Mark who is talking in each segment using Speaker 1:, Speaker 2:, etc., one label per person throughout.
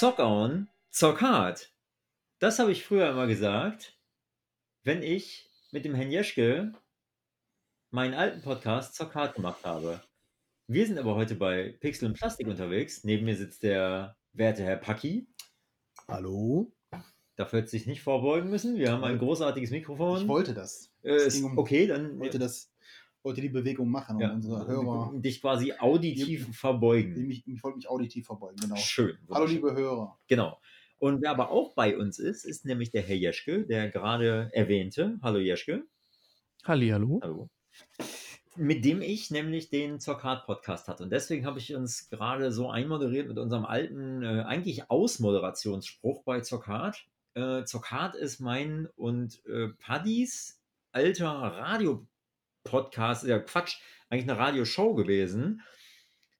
Speaker 1: Zockern, zock hart. Das habe ich früher immer gesagt, wenn ich mit dem Herrn Jeschke meinen alten Podcast Zock hart gemacht habe. Wir sind aber heute bei Pixel und Plastik unterwegs. Neben mir sitzt der werte Herr Paki.
Speaker 2: Hallo?
Speaker 1: Dafür hätte sich nicht vorbeugen müssen. Wir haben ein großartiges Mikrofon.
Speaker 2: Ich wollte das.
Speaker 1: Äh,
Speaker 2: ging um-
Speaker 1: okay, dann
Speaker 2: wollte das, wollte die Bewegung machen und
Speaker 1: ja,
Speaker 2: unsere Hörer,
Speaker 1: dich quasi auditiv
Speaker 2: Die-
Speaker 1: verbeugen.
Speaker 2: ich, ich wollte mich auditiv verbeugen, genau.
Speaker 1: Schön.
Speaker 2: Hallo liebe Hörer.
Speaker 1: Genau. Und wer aber auch bei uns ist, ist nämlich der Herr Jeschke, der gerade erwähnte. Hallo Jeschke.
Speaker 3: Hallihallo.
Speaker 1: Hallo. Mit dem ich nämlich den Zockhard-Podcast hatte. Und deswegen habe ich uns gerade so einmoderiert mit unserem alten, äh, eigentlich Ausmoderationsspruch bei Zockhard. Äh, Zockhard ist mein und äh, Paddys alter Radio-Podcast, ja Quatsch, eigentlich eine Radioshow gewesen,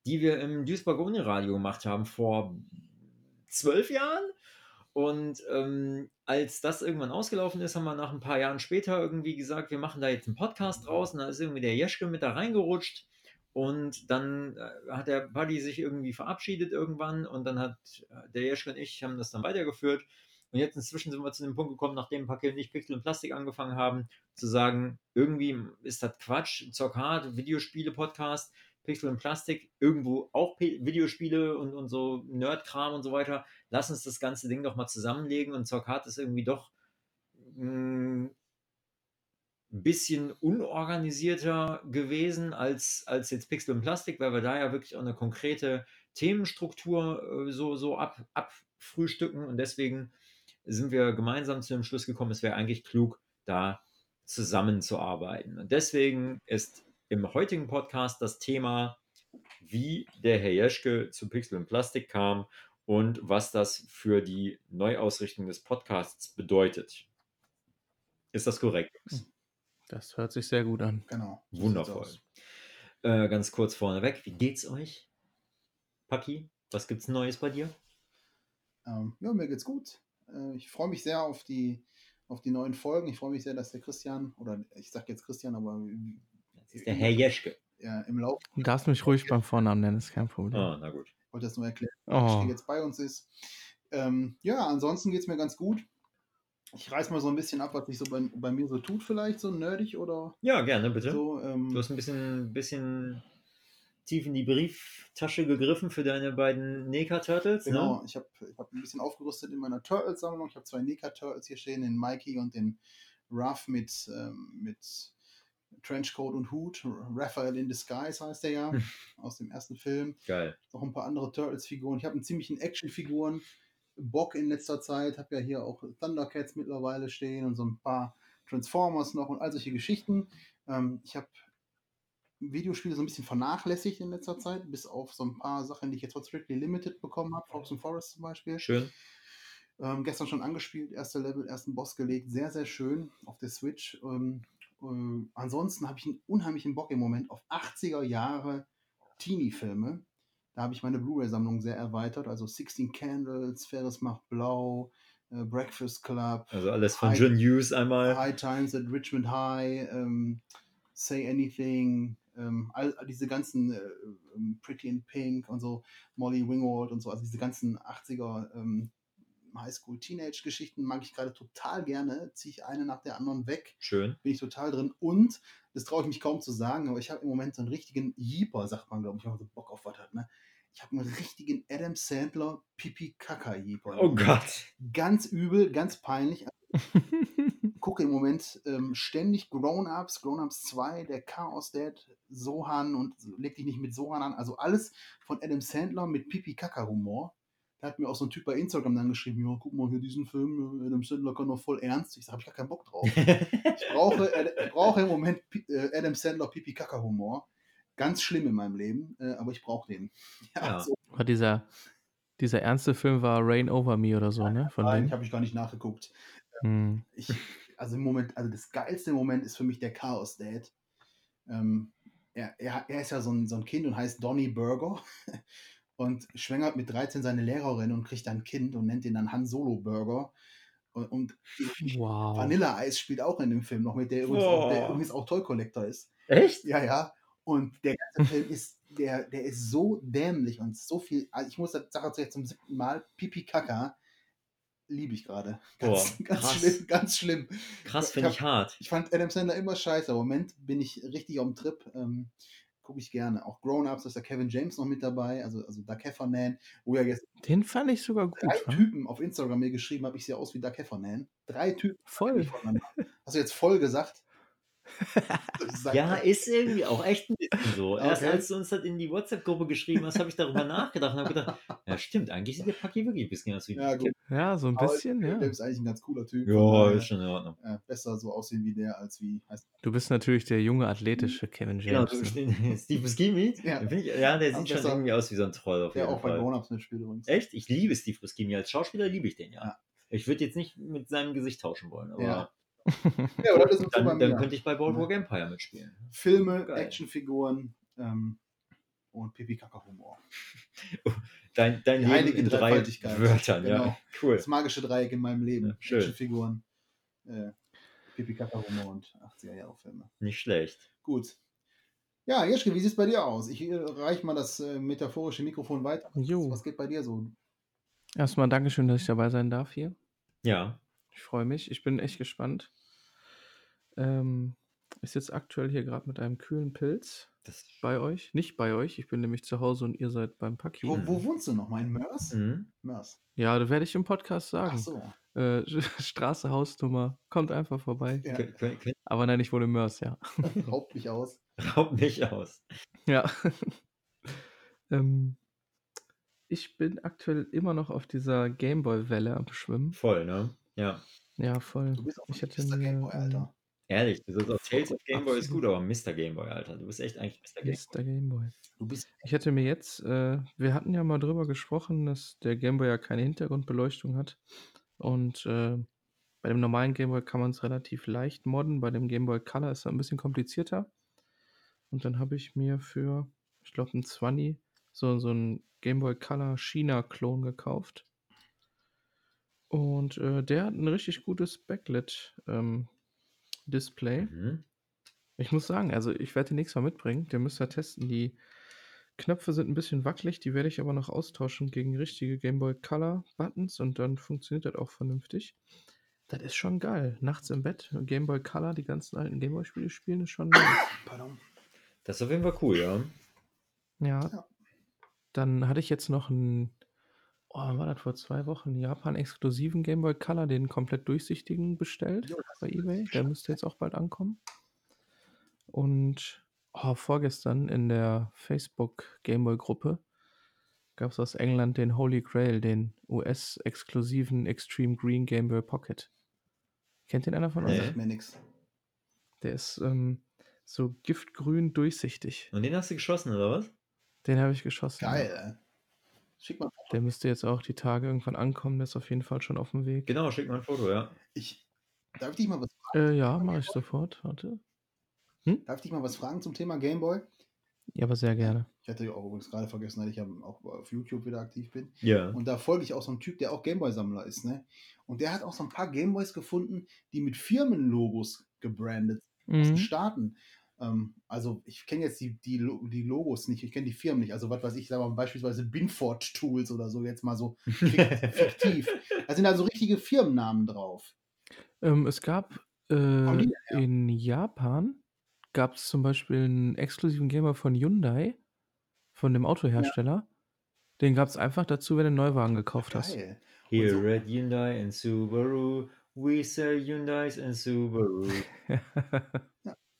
Speaker 1: die wir im Duisburger Uniradio gemacht haben vor zwölf Jahren. Und ähm, als das irgendwann ausgelaufen ist, haben wir nach ein paar Jahren später irgendwie gesagt, wir machen da jetzt einen Podcast draus. Und da ist irgendwie der Jeschke mit da reingerutscht. Und dann äh, hat der Buddy sich irgendwie verabschiedet irgendwann. Und dann hat äh, der Jeschke und ich haben das dann weitergeführt. Und jetzt inzwischen sind wir zu dem Punkt gekommen, nachdem Pakel nicht Pixel und Plastik angefangen haben, zu sagen, irgendwie ist das Quatsch, Zock hart, Videospiele-Podcast, Pixel und Plastik, irgendwo auch P Videospiele und, und so Nerdkram und so weiter. Lass uns das ganze Ding doch mal zusammenlegen und Zock hart ist irgendwie doch ein bisschen unorganisierter gewesen als, als jetzt Pixel und Plastik, weil wir da ja wirklich auch eine konkrete Themenstruktur äh, so, so ab, abfrühstücken und deswegen sind wir gemeinsam zu dem Schluss gekommen, es wäre eigentlich klug, da zusammenzuarbeiten. Und deswegen ist im heutigen Podcast das Thema, wie der Herr Jeschke zu Pixel und Plastik kam und was das für die Neuausrichtung des Podcasts bedeutet. Ist das korrekt? Jungs?
Speaker 3: Das hört sich sehr gut an.
Speaker 2: Genau.
Speaker 1: Wundervoll. Äh, ganz kurz vorneweg, wie geht's euch? Paki, was gibt's Neues bei dir?
Speaker 2: Ähm, ja, mir geht's gut. Äh, ich freue mich sehr auf die, auf die neuen Folgen. Ich freue mich sehr, dass der Christian, oder ich sage jetzt Christian, aber
Speaker 1: Das ist der Herr Jeschke.
Speaker 2: ja, im Lauf,
Speaker 3: Du darfst mich ruhig beim Vornamen nennen, ist kein Problem.
Speaker 1: Ah, na gut.
Speaker 2: ich wollte das nur erklären,
Speaker 3: Oh.
Speaker 2: der jetzt bei uns ist. Ähm, ja, ansonsten geht's mir ganz gut. Ich reiß mal so ein bisschen ab, was sich so bei, bei mir so tut, vielleicht so nerdig oder
Speaker 1: Ja, gerne, bitte.
Speaker 2: so. Ähm,
Speaker 1: Du hast ein bisschen, bisschen tief in die Brieftasche gegriffen für deine beiden Neka-Turtles,
Speaker 2: Genau,
Speaker 1: ne?
Speaker 2: ich habe ich hab ein bisschen aufgerüstet in meiner Turtles-Sammlung. Ich habe zwei Nika-Turtles hier stehen, den Mikey und den Ruff mit, ähm, mit Trenchcoat und Hut. Raphael in Disguise heißt der ja, aus dem ersten Film.
Speaker 1: Geil.
Speaker 2: Noch ein paar andere Turtles-Figuren. Ich habe einen ziemlichen Actionfiguren. Bock in letzter Zeit, habe ja hier auch Thundercats mittlerweile stehen und so ein paar Transformers noch und all solche Geschichten. Ähm, ich habe Videospiele so ein bisschen vernachlässigt in letzter Zeit, bis auf so ein paar Sachen, die ich jetzt von Strictly Limited bekommen habe, Fox and Forest zum Beispiel.
Speaker 1: Schön.
Speaker 2: Ähm, gestern schon angespielt, erste Level, ersten Boss gelegt, sehr, sehr schön auf der Switch. Ähm, äh, ansonsten habe ich einen unheimlichen Bock im Moment auf 80er Jahre Teenie-Filme. Da habe ich meine Blu-ray-Sammlung sehr erweitert, also 16 Candles, Ferris macht blau, äh, Breakfast Club,
Speaker 1: Also alles von
Speaker 2: Hi-
Speaker 1: John Hughes einmal.
Speaker 2: High Times at Richmond High, ähm, Say Anything, ähm, all, diese ganzen äh, ähm, Pretty in Pink und so, Molly Wingwald und so, also diese ganzen 80er ähm, Highschool-Teenage-Geschichten mag ich gerade total gerne, ziehe ich eine nach der anderen weg,
Speaker 1: Schön.
Speaker 2: bin ich total drin und, das traue ich mich kaum zu sagen, aber ich habe im Moment so einen richtigen Jeeper, sagt man, glaube ich, wenn man so Bock auf was hat, ne? Ich habe einen richtigen Adam Sandler Pipi-Kaka-Jeeper.
Speaker 1: Oh Gott.
Speaker 2: Ganz übel, ganz peinlich gucke im Moment ähm, ständig Grown-Ups, Grown-Ups 2, der Chaos Dad, Sohan und leg dich nicht mit Sohan an. Also alles von Adam Sandler mit Pipi-Kaka-Humor. Da hat mir auch so ein Typ bei Instagram dann geschrieben, ja, guck mal hier diesen Film, äh, Adam Sandler kann doch voll ernst. Ich sage, hab ich gar keinen Bock drauf. Ich brauche, äh, ich brauche im Moment äh, Adam Sandler Pipi-Kaka-Humor. Ganz schlimm in meinem Leben, äh, aber ich brauche den.
Speaker 1: Ja.
Speaker 2: so,
Speaker 3: Aber dieser, dieser ernste Film war Rain Over Me oder so, ne? Von
Speaker 2: nein,
Speaker 3: dem.
Speaker 2: ich habe ich gar nicht nachgeguckt.
Speaker 3: Hm.
Speaker 2: ich, also im Moment, also das geilste Moment ist für mich der Chaos Dad. Ähm, er, er, er ist ja so ein, so ein Kind und heißt Donny Burger und schwängert mit 13 seine Lehrerin und kriegt dann ein Kind und nennt ihn dann Han Solo Burger. Und, und
Speaker 3: Wow.
Speaker 2: Vanilla-Eis spielt auch in dem Film noch mit, der übrigens, auch, der
Speaker 1: Oh.
Speaker 2: übrigens auch Toy Collector ist.
Speaker 1: Echt?
Speaker 2: Ja, ja. Und der ganze Film ist der, der ist so dämlich und so viel. Also ich muss das Sache jetzt zum siebten Mal. Pipi Kaka liebe ich gerade. Ganz,
Speaker 1: Boah,
Speaker 2: ganz
Speaker 1: krass.
Speaker 2: schlimm, ganz schlimm.
Speaker 1: Krass,
Speaker 2: Ich
Speaker 1: finde
Speaker 2: hab-
Speaker 1: ich hart.
Speaker 2: Ich fand Adam Sandler immer scheiße. aber Im Moment bin ich richtig auf dem Trip. Ähm, Gucke ich gerne. Auch Grown-Ups ist der Kevin James noch mit dabei. Also, also Doug Heffernan. Wo ja jetzt
Speaker 3: Den fand ich sogar gut.
Speaker 2: drei
Speaker 3: wa?
Speaker 2: Typen auf Instagram mir geschrieben habe, ich sehe aus wie Doug Heffernan. Drei Typen.
Speaker 3: Voll.
Speaker 2: Hast du jetzt voll gesagt?
Speaker 1: Ja, ist irgendwie auch echt ein bisschen so. Erst
Speaker 2: Okay.
Speaker 1: als du uns das in die WhatsApp-Gruppe geschrieben hast, habe ich darüber nachgedacht und habe gedacht, ja stimmt, eigentlich sieht der Paki wirklich ein bisschen aus wie
Speaker 2: Ja, gut.
Speaker 3: Ja, so ein
Speaker 2: Aber
Speaker 3: bisschen, ja.
Speaker 2: Der ist eigentlich ein ganz cooler Typ.
Speaker 1: Ja, ist schon in Ordnung.
Speaker 2: äh, besser so aussehen wie der, als wie heißt
Speaker 3: Du bist natürlich der junge, athletische Kevin
Speaker 1: Genau,
Speaker 3: James.
Speaker 1: du,
Speaker 3: ne?
Speaker 1: Steve Buscemi,
Speaker 2: Ja.
Speaker 1: ja. Der sieht schon
Speaker 2: besser.
Speaker 1: irgendwie aus wie so ein Troll auf
Speaker 2: der
Speaker 1: jeden
Speaker 2: auch bei
Speaker 1: Fall.
Speaker 2: Grown-Ups mitspielt übrigens.
Speaker 1: Echt? Ich liebe Steve Buscemi. Als Schauspieler liebe ich den, ja.
Speaker 2: Ja.
Speaker 1: Ich würde jetzt nicht mit seinem Gesicht tauschen wollen, aber
Speaker 2: Ja. Ja, aber das ist
Speaker 1: dann, dann könnte ich bei Boardwalk Empire mitspielen.
Speaker 2: Filme,
Speaker 1: Geil.
Speaker 2: Actionfiguren ähm, und Pipi-Kaka-Humor.
Speaker 1: Dein, dein
Speaker 2: Die
Speaker 1: Leben
Speaker 2: heilige
Speaker 1: in drei. Wörtern,
Speaker 2: Genau.
Speaker 1: ja. Cool.
Speaker 2: Das magische Dreieck in meinem Leben.
Speaker 1: Ja, schön.
Speaker 2: Actionfiguren, äh, Pipi-Kaka-Humor und 80er-Jahre-Filme.
Speaker 1: Nicht schlecht.
Speaker 2: Gut. Ja, Jeschke, wie sieht es bei dir aus? Ich äh, reiche mal das äh, metaphorische Mikrofon weiter.
Speaker 3: Jo.
Speaker 2: Was geht bei dir so?
Speaker 3: Erstmal Dankeschön, dass ich dabei sein darf hier.
Speaker 1: Ja.
Speaker 3: Ich freue mich. Ich bin echt gespannt. Ähm, ich sitze aktuell hier gerade mit einem kühlen Pilz
Speaker 1: Das,
Speaker 3: bei euch. Nicht bei euch. Ich bin nämlich zu Hause und ihr seid beim Paki.
Speaker 2: Wo, wo wohnst du nochmal? In Mörs?
Speaker 1: mhm.
Speaker 2: Mörs.
Speaker 3: Ja, das werde ich im Podcast
Speaker 2: Ach
Speaker 3: sagen.
Speaker 2: so.
Speaker 3: Äh, Straße, Hausnummer. Kommt einfach vorbei.
Speaker 2: Ja,
Speaker 3: Aber nein, ich wohne in Mörs, ja.
Speaker 2: raubt mich aus.
Speaker 1: Raub nicht aus.
Speaker 3: Ja. ähm, ich bin aktuell immer noch auf dieser Gameboy-Welle am Schwimmen.
Speaker 1: Voll, ne? Ja.
Speaker 3: Ja, voll.
Speaker 2: Du bist auch
Speaker 3: Ich
Speaker 2: ein
Speaker 3: hätte
Speaker 2: Mr.
Speaker 3: mir,
Speaker 2: Gameboy,
Speaker 3: ähm,
Speaker 2: Alter.
Speaker 1: Ehrlich, du sollst auch Tales of Gameboy ist gut, aber Mr. Gameboy, Alter. Du bist echt eigentlich Mr. Gameboy.
Speaker 3: Mr. Gameboy.
Speaker 2: Du bist
Speaker 3: Ich hätte mir jetzt, äh, wir hatten ja mal drüber gesprochen, dass der Gameboy ja keine Hintergrundbeleuchtung hat. Und äh, bei dem normalen Gameboy kann man es relativ leicht modden. Bei dem Gameboy Color ist es ein bisschen komplizierter. Und dann habe ich mir für, ich glaube, ein 20 so, so ein Gameboy Color China-Klon gekauft. Und äh, der hat ein richtig gutes Backlit-Display.
Speaker 1: Mhm.
Speaker 3: Ich muss sagen, also ich werde den nächstes Mal mitbringen. Den müsst ihr testen. Die Knöpfe sind ein bisschen wackelig, die werde ich aber noch austauschen gegen richtige Game Boy Color Buttons und dann funktioniert das auch vernünftig. Das ist schon geil. Nachts im Bett, Game Boy Color, die ganzen alten Game Boy Spiele spielen, ist schon nice.
Speaker 2: Pardon.
Speaker 1: Das ist auf jeden Fall cool, ja.
Speaker 3: Ja.
Speaker 2: Ja.
Speaker 3: Dann hatte ich jetzt noch einen, oh, wann war das vor zwei Wochen, einen Japan-exklusiven Game Boy Color, den komplett durchsichtigen bestellt
Speaker 2: Jo, das
Speaker 3: bei
Speaker 2: ist
Speaker 3: eBay. Der müsste jetzt auch bald ankommen. Und oh, vorgestern in der Facebook Gameboy Gruppe gab es aus England den Holy Grail, den US-exklusiven Extreme Green Game Boy Pocket. Kennt den einer von euch?
Speaker 1: Nee.
Speaker 2: sagt mir nix.
Speaker 3: Der ist ähm, so giftgrün durchsichtig.
Speaker 1: Und den hast du geschossen, oder was?
Speaker 3: Den habe ich geschossen.
Speaker 2: Geil, ey. Schick mal.
Speaker 3: Der müsste jetzt auch die Tage irgendwann ankommen. Der ist auf jeden Fall schon auf dem Weg.
Speaker 1: Genau, schick mal ein Foto, ja.
Speaker 2: Ich, darf ich dich mal was fragen?
Speaker 3: Äh, ja, mache ich sofort. Warte.
Speaker 2: Darf ich dich mal was fragen zum Thema Gameboy?
Speaker 3: Ja, aber sehr gerne.
Speaker 2: Ich hatte ja auch übrigens gerade vergessen, dass ich ja auch auf YouTube wieder aktiv bin.
Speaker 1: Ja.
Speaker 2: Und da folge ich auch so einem Typ, der auch Gameboy-Sammler ist, ne? Und der hat auch so ein paar Gameboys gefunden, die mit Firmenlogos gebrandet sind aus den
Speaker 3: Mhm.
Speaker 2: Staaten. Ähm, also ich kenne jetzt die, die, die Logos nicht, ich kenne die Firmen nicht. Also was weiß ich, sag mal beispielsweise Binford Tools oder so, jetzt mal so fik- fiktiv. Da sind also richtige Firmennamen drauf.
Speaker 3: Ähm, es gab äh,
Speaker 2: die denn
Speaker 3: in Japan gab es zum Beispiel einen exklusiven Gamer von Hyundai, von dem Autohersteller. Den gab es einfach dazu, wenn du einen Neuwagen gekauft hast.
Speaker 2: Geil.
Speaker 1: Here
Speaker 2: so-
Speaker 1: at Hyundai and Subaru, we sell Hyundais and Subaru.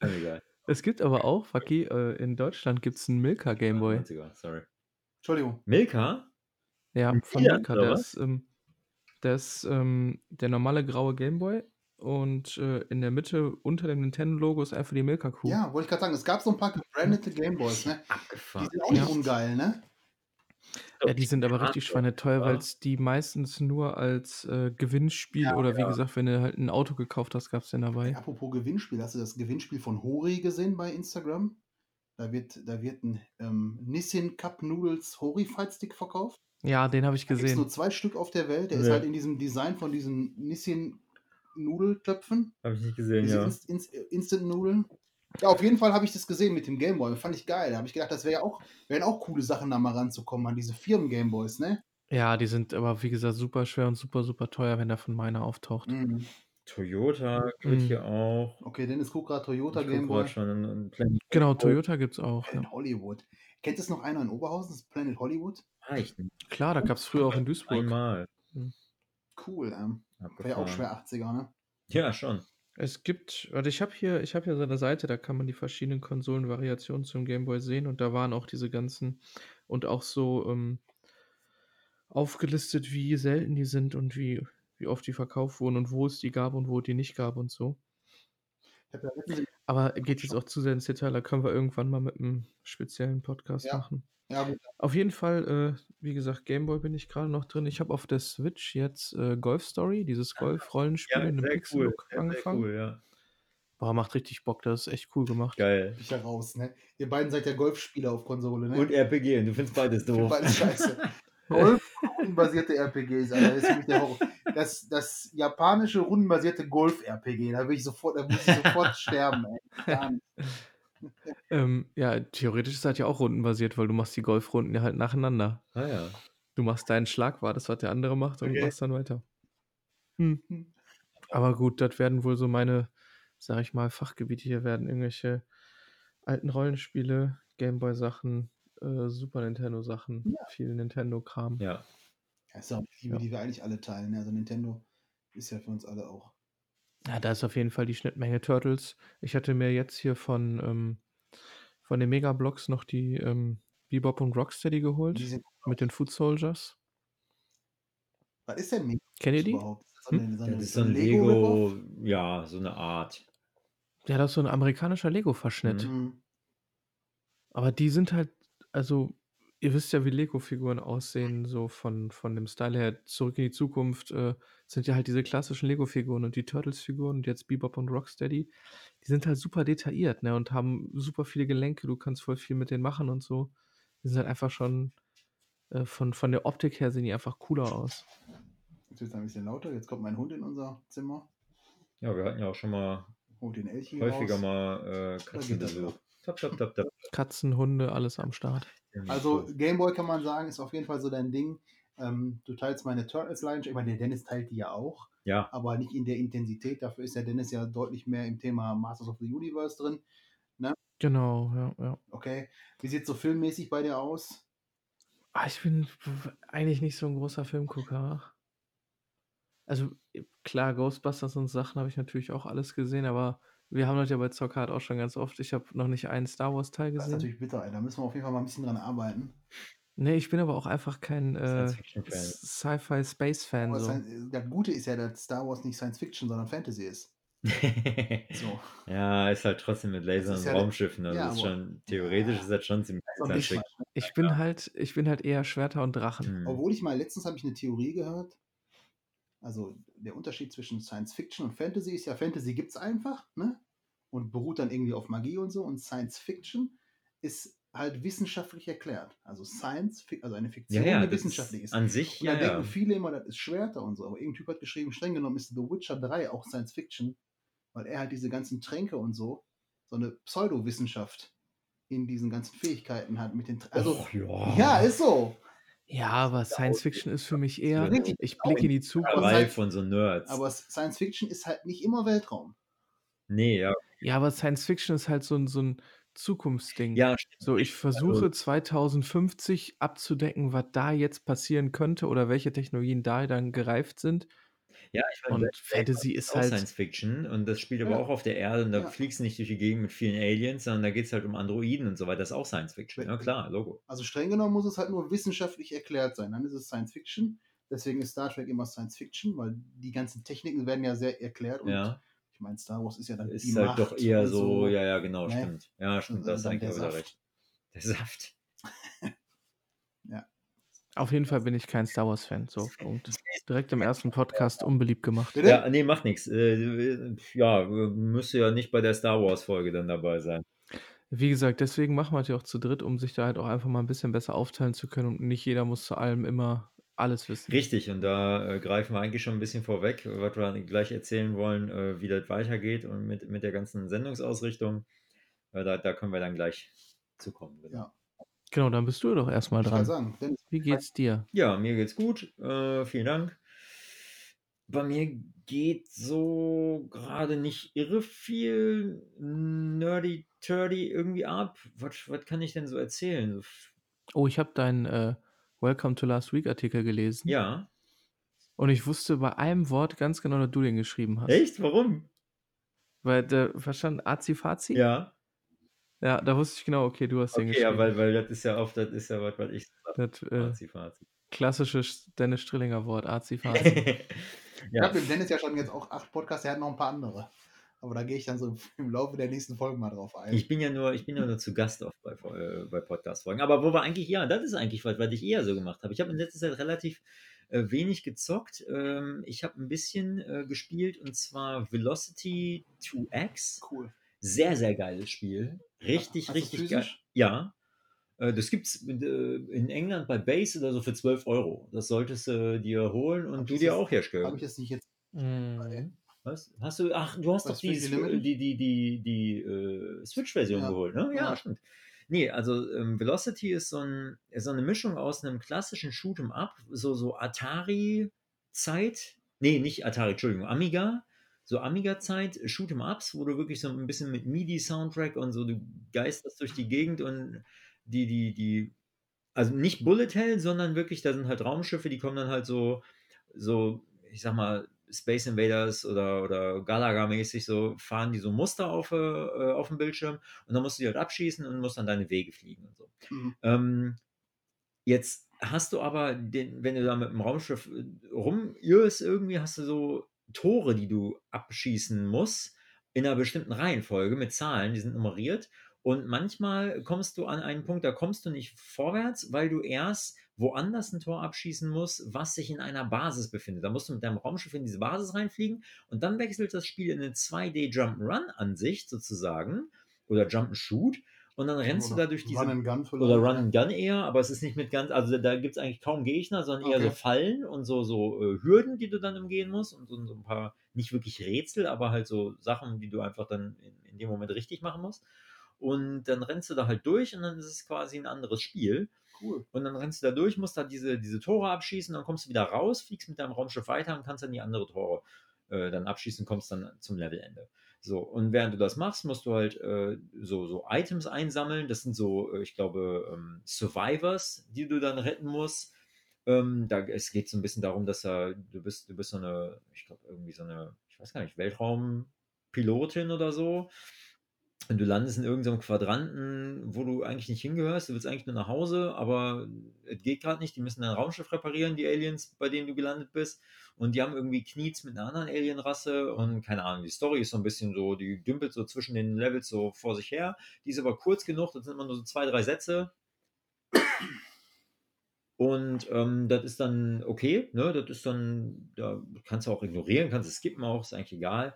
Speaker 1: Irgendwie geil.
Speaker 3: Es gibt aber auch, Faki, äh, in Deutschland gibt es einen Milka Gameboy.
Speaker 1: 90er, sorry.
Speaker 2: Entschuldigung.
Speaker 1: Milka?
Speaker 3: Ja, von
Speaker 1: Fiat,
Speaker 3: Milka. Der ist, ähm, der ist ähm, der normale graue Gameboy und äh, in der Mitte unter dem Nintendo-Logo ist einfach die Milka-Kuh.
Speaker 2: Ja, wollte ich gerade sagen, es gab so ein paar gebrandete Gameboys, ne? Die
Speaker 1: Abgefahren.
Speaker 2: sind auch nicht
Speaker 3: Ja.
Speaker 2: ungeil, ne?
Speaker 3: Ja, die sind aber richtig schweineteuer,
Speaker 1: Ja.
Speaker 3: weil es die meistens nur als äh, Gewinnspiel oder wie
Speaker 1: ja.
Speaker 3: gesagt, wenn du halt ein Auto gekauft hast, gab es den dabei.
Speaker 2: Apropos Gewinnspiel, hast du das Gewinnspiel von Hori gesehen bei Instagram? Da wird, da wird ein ähm, Nissin Cup Noodles Hori Fight Stick verkauft.
Speaker 3: Ja, den habe ich
Speaker 2: Da gibt es nur
Speaker 3: gesehen.
Speaker 2: zwei Stück auf der Welt. Der ist
Speaker 1: Ja.
Speaker 2: halt in diesem Design von diesen Nissin Nudeltöpfen.
Speaker 1: Habe ich nicht gesehen,
Speaker 2: Diese
Speaker 1: ja.
Speaker 2: Inst Inst Instant Nudeln. Ja, auf jeden Fall habe ich das gesehen mit dem Gameboy. Fand ich geil. Da habe ich gedacht, das wäre ja auch, wären auch coole Sachen, da mal ranzukommen an diese Firmen-Gameboys, ne?
Speaker 3: Ja, die sind aber, wie gesagt, super schwer und super, super teuer, wenn der von meiner auftaucht.
Speaker 2: Mhm.
Speaker 1: Toyota gibt
Speaker 3: Mhm.
Speaker 1: hier auch.
Speaker 2: Okay, Dennis guckt gerade Toyota
Speaker 1: Ich guck
Speaker 2: Gameboy.
Speaker 1: grad schon in, in Planet
Speaker 3: Genau,
Speaker 1: Hollywood.
Speaker 3: Toyota gibt's auch. Ja.
Speaker 2: Planet Hollywood. Kennt es noch einer in Oberhausen? Das ist Planet Hollywood?
Speaker 1: Ah, ich
Speaker 3: Klar, da gab's früher auch in Duisburg.
Speaker 1: einmal.
Speaker 2: Cool, ähm. War ja auch schwer 80er, ne?
Speaker 1: Ja, schon.
Speaker 3: Es gibt, also ich habe hier, ich habe hier so eine Seite, da kann man die verschiedenen Konsolenvariationen zum Gameboy sehen und da waren auch diese ganzen und auch so ähm, aufgelistet, wie selten die sind und wie, wie oft die verkauft wurden und wo es die gab und wo es die nicht gab und so.
Speaker 2: Ich hab ja letztens-
Speaker 3: Aber geht jetzt auch zu sehr ins Detail, da können wir irgendwann mal mit einem speziellen Podcast
Speaker 2: Ja.
Speaker 3: machen.
Speaker 2: Ja, gut.
Speaker 3: Auf jeden Fall, äh, wie gesagt, Gameboy bin ich gerade noch drin. Ich habe auf der Switch jetzt äh, Golf Story, dieses Golf-Rollenspiel
Speaker 1: Ja,
Speaker 3: in einem
Speaker 1: sehr cool. Ja, sehr
Speaker 3: angefangen.
Speaker 1: cool, ja.
Speaker 3: Boah, macht richtig Bock, das ist echt cool gemacht.
Speaker 1: Geil.
Speaker 2: Ich ja raus, ne? Ihr beiden seid ja Golfspieler auf Konsole, ne?
Speaker 1: Und RPG, und du findest beides
Speaker 2: Ich find
Speaker 1: doof.
Speaker 2: beides scheiße. Golf rundenbasierte RPGs, Alter. Das. Das, das japanische rundenbasierte Golf-RPG, da will ich sofort, da muss ich sofort sterben, ey.
Speaker 3: Ähm, ja, theoretisch ist das ja auch rundenbasiert, weil du machst die Golfrunden ja halt nacheinander.
Speaker 1: Ah ja.
Speaker 3: Du machst deinen Schlag, war das, was der andere macht, und
Speaker 1: Okay.
Speaker 3: machst dann weiter. Hm. Aber gut, das werden wohl so meine, sag ich mal, Fachgebiete hier werden. Irgendwelche alten Rollenspiele, Gameboy-Sachen, äh, Super Nintendo-Sachen, viel Nintendo-Kram.
Speaker 1: Ja.
Speaker 2: Das ist ja auch eine Liebe,
Speaker 3: Ja.
Speaker 2: die wir eigentlich alle teilen. Also Nintendo ist ja für uns alle auch.
Speaker 3: Ja, da ist auf jeden Fall die Schnittmenge Turtles. Ich hatte mir jetzt hier von, ähm, von den Megablocks noch die ähm, Bebop und Rocksteady geholt.
Speaker 2: Die sind,
Speaker 3: Mit den Food Soldiers.
Speaker 2: was ist denn Mega
Speaker 3: Kennt ihr die?
Speaker 2: überhaupt? Ist das so
Speaker 3: Hm?
Speaker 2: eine, so
Speaker 1: Ja,
Speaker 2: eine,
Speaker 1: Das ist
Speaker 2: so
Speaker 1: so ein
Speaker 2: Lego-Rip-Off?
Speaker 1: Lego, ja, so eine Art.
Speaker 3: Ja, das ist so ein amerikanischer Lego-Verschnitt.
Speaker 1: Mhm.
Speaker 3: Aber die sind halt, also, ihr wisst ja, wie Lego-Figuren aussehen, so von, von dem Style her. Zurück in die Zukunft äh, sind ja halt diese klassischen Lego-Figuren und die Turtles-Figuren und jetzt Bebop und Rocksteady. Die sind halt super detailliert, ne, und haben super viele Gelenke. Du kannst voll viel mit denen machen und so. Die sind halt einfach schon, äh, von, von der Optik her sehen die einfach cooler aus.
Speaker 2: Jetzt wird es ein bisschen lauter. Jetzt kommt mein Hund in unser Zimmer.
Speaker 1: Ja, wir hatten ja auch schon mal häufiger
Speaker 2: raus.
Speaker 1: mal äh,
Speaker 2: Da geht das
Speaker 1: Katzenbesuch. Tap, tap, tap, tap.
Speaker 3: Katzen, Hunde, alles am Start.
Speaker 2: Also Gameboy kann man sagen, ist auf jeden Fall so dein Ding. Ähm, du teilst meine Turtles-Leidenschaft. Ich meine, der Dennis teilt die ja auch,
Speaker 1: ja,
Speaker 2: aber nicht in der Intensität. Dafür ist der Dennis ja deutlich mehr im Thema Masters of the Universe drin.
Speaker 3: Genau, ja, ja.
Speaker 2: Okay. Wie sieht so filmmäßig bei dir aus?
Speaker 3: Ah, ich bin eigentlich nicht so ein großer Filmgucker. Also klar, Ghostbusters und Sachen habe ich natürlich auch alles gesehen, aber wir haben das ja bei Zockhard auch schon ganz oft. Ich habe noch nicht einen Star Wars Teil
Speaker 2: Das ist
Speaker 3: gesehen.
Speaker 2: natürlich bitter, ey. Da müssen wir auf jeden Fall mal ein bisschen dran arbeiten.
Speaker 3: Nee, ich bin aber auch einfach kein äh, Sci-Fi-Space-Fan. So.
Speaker 2: Science- das Gute ist ja, dass Star Wars nicht Science Fiction, sondern Fantasy ist. So.
Speaker 1: ja, ist halt trotzdem mit Lasern und
Speaker 2: ja-
Speaker 1: Raumschiffen. Also
Speaker 2: ja,
Speaker 1: ist schon, theoretisch
Speaker 2: Ja.
Speaker 1: ist das schon ziemlich
Speaker 2: So ein
Speaker 1: Science
Speaker 2: bisschen.
Speaker 1: Fiction.
Speaker 3: Ich bin halt, ich bin halt eher Schwerter und Drachen.
Speaker 1: Hm.
Speaker 2: Obwohl ich mal, letztens habe ich eine Theorie gehört. Also der Unterschied zwischen Science Fiction und Fantasy ist ja, Fantasy gibt es einfach, ne? Und beruht dann irgendwie auf Magie und so. Und Science Fiction ist halt wissenschaftlich erklärt. Also Science, also eine Fiktion,
Speaker 1: Ja, ja,
Speaker 2: die wissenschaftlich ist.
Speaker 1: an sich,
Speaker 2: Und
Speaker 1: ja, ja.
Speaker 2: denken viele immer, das ist Schwerter und so. Aber irgendein Typ hat geschrieben, streng genommen ist The Witcher 3 auch Science Fiction, weil er halt diese ganzen Tränke und so, so eine Pseudowissenschaft in diesen ganzen Fähigkeiten hat mit den Tr- Also,
Speaker 1: Och, ja.
Speaker 2: ja, ist so.
Speaker 3: Ja, aber Science Fiction ist für mich eher, ich blicke in die Zukunft.
Speaker 1: von so Nerds.
Speaker 2: Aber Science Fiction ist halt nicht immer Weltraum.
Speaker 1: nee, ja.
Speaker 3: Ja, aber Science Fiction ist halt so ein, so ein Zukunftsding.
Speaker 1: Ja, stimmt.
Speaker 3: So, ich versuche 2050 abzudecken, was da jetzt passieren könnte oder welche Technologien da dann gereift sind.
Speaker 1: Ja, ich meine,
Speaker 3: Und Fantasy ist
Speaker 1: auch
Speaker 3: halt.
Speaker 1: Science Fiction und das spielt aber
Speaker 2: Ja.
Speaker 1: auch auf der Erde und da
Speaker 2: Ja.
Speaker 1: fliegst du nicht durch die Gegend mit vielen Aliens, sondern da geht es halt um Androiden und so weiter. Das ist auch Science Fiction. Ja, klar, Logo.
Speaker 2: Also streng genommen muss es halt nur wissenschaftlich erklärt sein. Dann ist es Science Fiction. Deswegen ist Star Trek immer Science Fiction, weil die ganzen Techniken werden ja sehr erklärt. Und
Speaker 1: Ja,
Speaker 2: ich meine, Star Wars ist ja dann
Speaker 1: ist
Speaker 2: die
Speaker 1: halt
Speaker 2: Macht
Speaker 1: doch eher
Speaker 2: und
Speaker 1: so, ja, ja, genau,
Speaker 2: ne?
Speaker 1: stimmt. Ja, stimmt,
Speaker 2: Und
Speaker 1: das ist eigentlich wieder recht. Der Saft.
Speaker 3: Auf jeden Fall bin ich kein Star Wars-Fan. So, Punkt. Direkt im ersten Podcast unbeliebt gemacht.
Speaker 2: Bitte?
Speaker 1: Ja, nee, macht nichts. Äh, ja, müsste ja nicht bei der Star Wars-Folge dann dabei sein.
Speaker 3: Wie gesagt, deswegen machen wir es ja auch zu dritt, um sich da halt auch einfach mal ein bisschen besser aufteilen zu können und nicht jeder muss zu allem immer alles wissen.
Speaker 1: Richtig, und da äh, greifen wir eigentlich schon ein bisschen vorweg, was wir gleich erzählen wollen, äh, wie das weitergeht und mit, mit der ganzen Sendungsausrichtung. Weil da, da können wir dann gleich zu kommen. Genau.
Speaker 2: Ja.
Speaker 3: Genau, dann bist du doch erstmal
Speaker 2: Ich kann
Speaker 3: dran.
Speaker 2: sagen, Dennis,
Speaker 3: Wie geht's dir?
Speaker 1: Ja, mir geht's gut. Äh, vielen Dank. Bei mir geht so gerade nicht irre viel nerdy turdy irgendwie ab. Was, was kann ich denn so erzählen?
Speaker 3: Oh, ich habe deinen äh, Welcome to Last Week Artikel gelesen.
Speaker 1: ja.
Speaker 3: Und ich wusste bei einem Wort ganz genau, dass du den geschrieben hast.
Speaker 1: Echt? Warum?
Speaker 3: Weil der verstanden Azi-Fazi?
Speaker 1: Ja.
Speaker 3: Ja, da wusste ich genau, okay, du hast den
Speaker 1: Okay, ja, weil, weil das ist ja oft, das ist ja was, was ich
Speaker 3: Das äh,
Speaker 1: Fazi, Fazi.
Speaker 3: klassische Sch- Dennis Strillinger Wort, Azi-Fazi.
Speaker 2: Ich
Speaker 1: ja.
Speaker 2: habe mit Dennis ja schon jetzt auch acht Podcasts, er hat noch ein paar andere. Aber da gehe ich dann so im Laufe der nächsten Folgen mal drauf ein.
Speaker 1: Ich bin ja nur, ich bin ja nur zu Gast oft bei, äh, bei Podcast-Folgen. Aber wo wir eigentlich, ja, das ist eigentlich was, was ich eher so gemacht habe. Ich habe in letzter Zeit relativ äh, wenig gezockt. Ähm, ich habe ein bisschen äh, gespielt und zwar Velocity 2X.
Speaker 2: cool.
Speaker 1: Sehr, sehr geiles Spiel. Richtig,
Speaker 2: du
Speaker 1: richtig geil. Ja. Äh, Das gibt es in England bei Base oder so für 12 Euro. Das solltest du dir holen und
Speaker 2: Hab
Speaker 1: du dir
Speaker 2: das-
Speaker 1: auch herstellen.
Speaker 2: Habe ich jetzt nicht jetzt.
Speaker 3: Mhm.
Speaker 1: Was? Hast du, ach, du hast
Speaker 2: Was
Speaker 1: doch die, die, die, die, die äh, Switch-Version
Speaker 2: Ja.
Speaker 1: geholt, ne? Ja,
Speaker 2: Ja.
Speaker 1: stimmt. Nee, also ähm, Velocity ist so, ein, ist so eine Mischung aus einem klassischen Shoot'em Up, so, so Atari-Zeit. Nee, nicht Atari, Entschuldigung, Amiga. So Amiga-Zeit, Shoot'em Ups, wo du wirklich so ein bisschen mit MIDI-Soundtrack und so, du geisterst durch die Gegend und die, die, die, also nicht Bullet Hell, sondern wirklich, da sind halt Raumschiffe, die kommen dann halt so, so, ich sag mal, Space Invaders oder, oder Galaga-mäßig so, fahren die so Muster auf, äh, auf dem Bildschirm und dann musst du die halt abschießen und musst dann deine Wege fliegen und so.
Speaker 2: Mhm.
Speaker 1: Ähm, jetzt hast du aber, den, wenn du da mit dem Raumschiff äh, rumirrst, irgendwie hast du so Tore, die du abschießen musst, in einer bestimmten Reihenfolge mit Zahlen, die sind nummeriert. Und manchmal kommst du an einen Punkt, da kommst du nicht vorwärts, weil du erst woanders ein Tor abschießen musst, was sich in einer Basis befindet. Da musst du mit deinem Raumschiff in diese Basis reinfliegen und dann wechselt das Spiel in eine 2D Jump'n'Run-Ansicht sozusagen oder Jump'n'Shoot und dann rennst du
Speaker 2: Oder
Speaker 1: da durch diese
Speaker 2: Run and Gun vielleicht.
Speaker 1: oder Run and Gun eher, aber es ist nicht mit ganz, also da gibt es eigentlich kaum Gegner, sondern eher so
Speaker 2: Okay.
Speaker 1: Fallen und so, so äh, Hürden, die du dann umgehen musst und so, so ein paar, nicht wirklich Rätsel, aber halt so Sachen, die du einfach dann in, in dem Moment richtig machen musst. Und dann rennst du da halt durch und dann ist es quasi ein anderes Spiel.
Speaker 2: Cool.
Speaker 1: Und dann rennst du da durch, musst da diese, diese Tore abschießen, dann kommst du wieder raus, fliegst mit deinem Raumschiff weiter und kannst dann die andere Tore äh, dann abschießen, kommst dann zum Levelende. So, und während du das machst, musst du halt äh, so, so Items einsammeln. Das sind so, äh, ich glaube, ähm, Survivors, die du dann retten musst. Ähm, da, es geht so ein bisschen darum, dass er, du bist, du bist so eine, ich glaube, irgendwie so eine, ich weiß gar nicht, Weltraumpilotin oder so. Und du landest in irgendeinem Quadranten, wo du eigentlich nicht hingehörst. Du willst eigentlich nur nach Hause, aber es geht gerade nicht. Die müssen dein Raumschiff reparieren, die Aliens, bei denen du gelandet bist. Und die haben irgendwie Kniets mit einer anderen Alienrasse. Und keine Ahnung, die Story ist so ein bisschen so, die dümpelt so zwischen den Levels so vor sich her. Die ist aber kurz genug, das sind immer nur so zwei, drei Sätze. Und ähm, das ist dann okay, ne? Das ist dann, da kannst du auch ignorieren, kannst es skippen auch, ist eigentlich egal.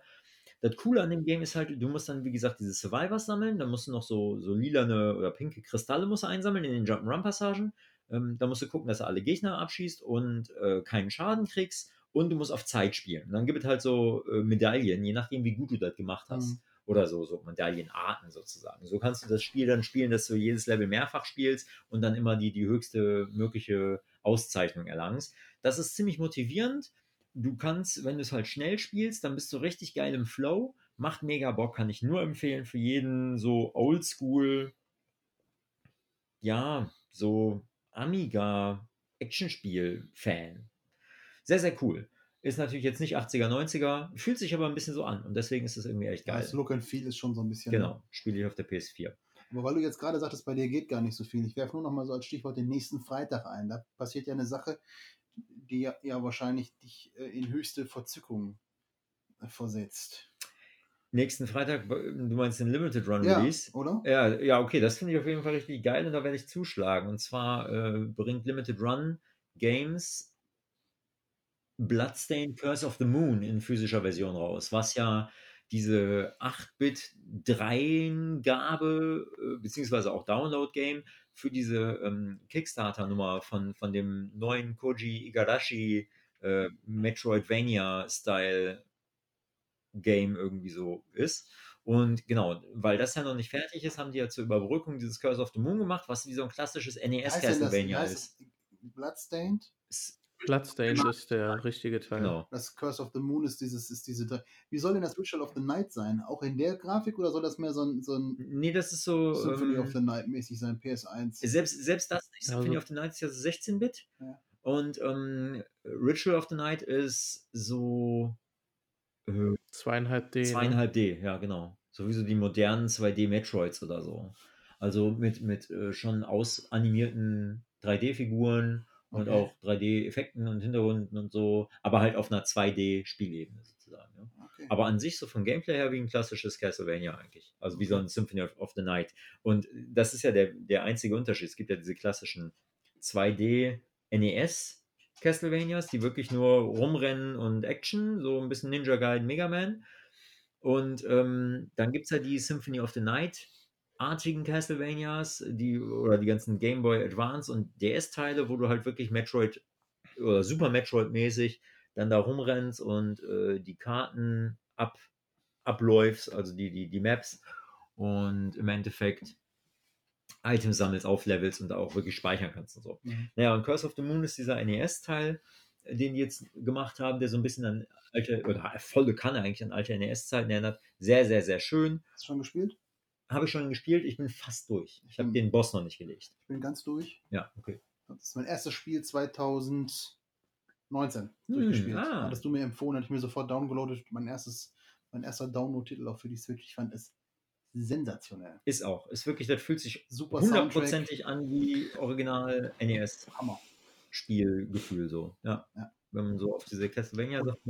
Speaker 1: Das Coole an dem Game ist halt, du musst dann, wie gesagt, diese Survivors sammeln, dann musst du noch so, so lilane oder pinke Kristalle musst du einsammeln in den Jump'n'Run-Passagen. Ähm, da musst du gucken, dass du alle Gegner abschießt und äh, keinen Schaden kriegst und du musst auf Zeit spielen. Und dann gibt es halt so äh, Medaillen, je nachdem, wie gut du das gemacht hast.
Speaker 2: Mhm.
Speaker 1: Oder so, so Medaillenarten sozusagen. So kannst du das Spiel dann spielen, dass du jedes Level mehrfach spielst und dann immer die, die höchste mögliche Auszeichnung erlangst. Das ist ziemlich motivierend. Du kannst, wenn du es halt schnell spielst, dann bist du richtig geil im Flow. Macht mega Bock, kann ich nur empfehlen für jeden so oldschool, ja, so Amiga Actionspiel-Fan. Sehr, sehr cool. Ist natürlich jetzt nicht 80er, 90er, fühlt sich aber ein bisschen so an und deswegen ist es irgendwie echt geil.
Speaker 2: Das Look and Feel ist schon so ein bisschen.
Speaker 1: Genau, spiele ich auf der PS4.
Speaker 2: Aber weil du jetzt gerade sagtest, bei dir geht gar nicht so viel, ich werfe nur noch mal so als Stichwort den nächsten Freitag ein. Da passiert ja eine Sache, die ja, ja wahrscheinlich dich äh, in höchste Verzückung äh, versetzt.
Speaker 1: Nächsten Freitag, du meinst den Limited Run
Speaker 2: Ja,
Speaker 1: Release?
Speaker 2: oder?
Speaker 1: Ja, ja, okay, das finde ich auf jeden Fall richtig geil und da werde ich zuschlagen. Und zwar äh, bringt Limited Run Games Bloodstained Curse of the Moon in physischer Version raus, was ja diese 8-Bit-Dreingabe, äh, beziehungsweise auch Download-Game für diese ähm, Kickstarter-Nummer von, von dem neuen Koji Igarashi äh, Metroidvania-Style Game irgendwie so ist. Und genau, weil das ja noch nicht fertig ist, haben die ja zur Überbrückung dieses Curse of the Moon gemacht, was wie so ein klassisches NES Castlevania ist.
Speaker 2: Bloodstained?
Speaker 3: Bloodstained ist der richtige Teil.
Speaker 1: Genau.
Speaker 2: Das Curse of the Moon ist dieses, ist diese. Wie soll denn das Ritual of the Night sein? Auch in der Grafik oder soll das mehr so ein, so ein
Speaker 1: Nee, das ist so.
Speaker 2: Symphony
Speaker 1: ähm,
Speaker 2: of the Night mäßig sein, PS1?
Speaker 1: selbst, selbst das nicht. Symphony
Speaker 3: also-
Speaker 1: of the Night ist ja so 16-Bit.
Speaker 2: Ja.
Speaker 1: Und ähm, Ritual of the Night ist so äh,
Speaker 3: Zweieinhalb D. ne?
Speaker 1: zweieinhalb D, ja, genau. Sowieso die modernen 2D-Metroids oder so. Also mit, mit äh, schon ausanimierten 3D-Figuren und
Speaker 2: Okay.
Speaker 1: auch 3D-Effekten und Hintergründen und so, aber halt auf einer 2D-Spielebene sozusagen. Ja.
Speaker 2: Okay.
Speaker 1: Aber an sich so vom Gameplay her wie ein klassisches Castlevania eigentlich. Also wie so ein Symphony of, of the Night. Und das ist ja der, der einzige Unterschied. Es gibt ja diese klassischen 2D NES Castlevanias, die wirklich nur rumrennen und Action, so ein bisschen Ninja Gaiden, Mega Man. Und ähm, dann gibt es ja die Symphony of the Night artigen Castlevanias, die oder die ganzen Game Boy Advance und DS-Teile, wo du halt wirklich Metroid oder Super Metroid-mäßig dann da rumrennst und äh, die Karten ab, abläufst, also die, die, die Maps und im Endeffekt Items sammelst, auflevelst und da auch wirklich speichern kannst und so.
Speaker 2: Mhm.
Speaker 1: Naja, und Curse of the Moon ist dieser NES-Teil, den die jetzt gemacht haben, der so ein bisschen an alte, oder volle Kanne eigentlich an alte NES-Zeiten erinnert. Sehr, sehr, sehr schön.
Speaker 2: Hast du schon gespielt?
Speaker 1: Habe ich schon gespielt, ich bin fast durch. Ich habe den Boss noch nicht gelegt.
Speaker 2: Ich bin ganz durch.
Speaker 1: Ja, okay.
Speaker 2: Das ist mein erstes Spiel 2019
Speaker 1: Hm,
Speaker 2: durchgespielt.
Speaker 1: ah.
Speaker 2: Hattest du mir empfohlen, hatte ich mir sofort downgeloadet. Mein erstes, mein erster Download-Titel auch für die Switch. Ich fand es sensationell.
Speaker 1: Ist auch. Ist wirklich, das fühlt sich
Speaker 2: Super
Speaker 1: hundertprozentig an wie original
Speaker 2: Hammer.
Speaker 1: NES-Spielgefühl so. Ja.
Speaker 2: Ja.
Speaker 1: Wenn man so auf diese Castlevania sagt,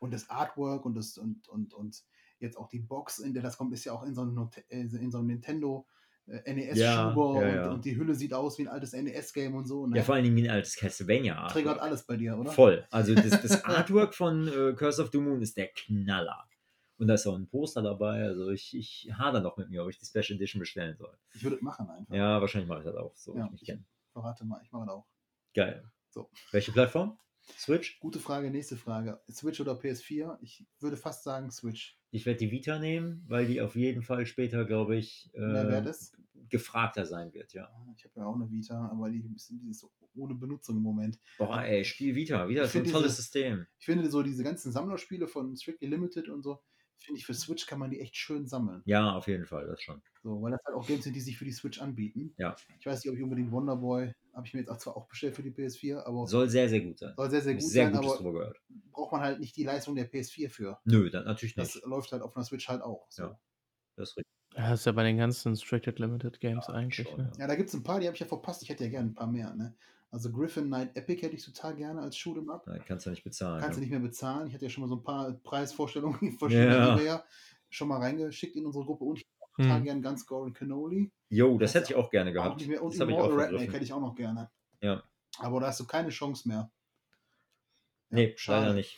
Speaker 2: Und das Artwork und das und, und, und jetzt auch die Box, in der das kommt, ist ja auch in so einem, äh, in so einem Nintendo äh, NES-Schuber
Speaker 1: Ja, ja,
Speaker 2: und,
Speaker 1: ja.
Speaker 2: und die Hülle sieht aus wie ein altes NES-Game und so. Ne?
Speaker 1: ja, vor allen Dingen wie ein altes Castlevania.
Speaker 2: Triggert alles bei dir, oder?
Speaker 1: Voll. Also das, das Artwork von äh, Curse of the Moon ist der Knaller. Und da ist auch ein Poster dabei. Also ich, ich hader noch mit mir, ob ich die Special Edition bestellen soll.
Speaker 2: Ich würde es machen einfach.
Speaker 1: Ja, wahrscheinlich mache ich das auch so.
Speaker 2: Ja,
Speaker 1: ich
Speaker 2: ich-
Speaker 1: kenne.
Speaker 2: Verrate mal, ich mache das auch.
Speaker 1: Geil.
Speaker 2: So.
Speaker 1: Welche Plattform? Switch?
Speaker 2: Gute Frage, nächste Frage. Switch oder PS4? Ich würde fast sagen Switch.
Speaker 1: Ich werde die Vita nehmen, weil die auf jeden Fall später, glaube ich, äh, gefragter sein wird, ja.
Speaker 2: Ich habe ja auch eine Vita, aber die, ist so ohne Benutzung im Moment.
Speaker 1: Boah, ey, Spiel Vita. Vita
Speaker 2: Ich
Speaker 1: ist so ein tolles
Speaker 2: diese-
Speaker 1: System.
Speaker 2: Ich finde so diese ganzen Sammlerspiele von Strictly Limited und so, finde ich für Switch kann man die echt schön sammeln.
Speaker 1: Ja, auf jeden Fall, das schon.
Speaker 2: So, weil das halt auch Games sind, die sich für die Switch anbieten.
Speaker 1: Ja.
Speaker 2: Ich weiß nicht, ob ich unbedingt Wonderboy, habe ich mir jetzt auch zwar auch bestellt für die PS4, aber soll,
Speaker 1: Soll sehr, sehr gut sein.
Speaker 2: sehr, sehr gut
Speaker 1: sehr
Speaker 2: sein,
Speaker 1: Gutes
Speaker 2: aber
Speaker 1: drüber gehört.
Speaker 2: braucht man halt nicht die Leistung der PS4 für.
Speaker 1: Nö, dann natürlich
Speaker 2: Das
Speaker 1: nicht.
Speaker 2: läuft halt auf einer Switch halt auch. So.
Speaker 1: Ja. Das ist richtig.
Speaker 3: Ja, ist ja bei den ganzen Stricted Limited Games
Speaker 1: Ja,
Speaker 3: eigentlich.
Speaker 1: schon,
Speaker 3: ne?
Speaker 1: ja.
Speaker 2: Ja, da gibt es ein paar, die habe ich ja verpasst. Ich hätte ja gerne ein paar mehr. Ne? Also Griffin Knight Epic hätte ich total gerne als Shoot'em Up.
Speaker 1: Nein, kannst du nicht bezahlen.
Speaker 2: Kannst du
Speaker 1: ne?
Speaker 2: nicht mehr bezahlen. Ich hatte ja schon mal so ein paar Preisvorstellungen verschiedener
Speaker 1: Ja.
Speaker 2: Ja schon mal reingeschickt in unsere Gruppe und ich total
Speaker 3: Hm.
Speaker 2: gerne ganz Gore and Cannoli.
Speaker 1: Jo, das
Speaker 2: Das
Speaker 1: hätte ich auch gerne
Speaker 2: Auch
Speaker 1: gehabt.
Speaker 2: nicht mehr. Und
Speaker 1: das auch
Speaker 2: Immortal Redneck hätte ich auch noch gerne.
Speaker 1: Ja.
Speaker 2: Aber da hast du keine Chance mehr. Ja,
Speaker 1: Nee,
Speaker 2: schade.
Speaker 1: leider nicht.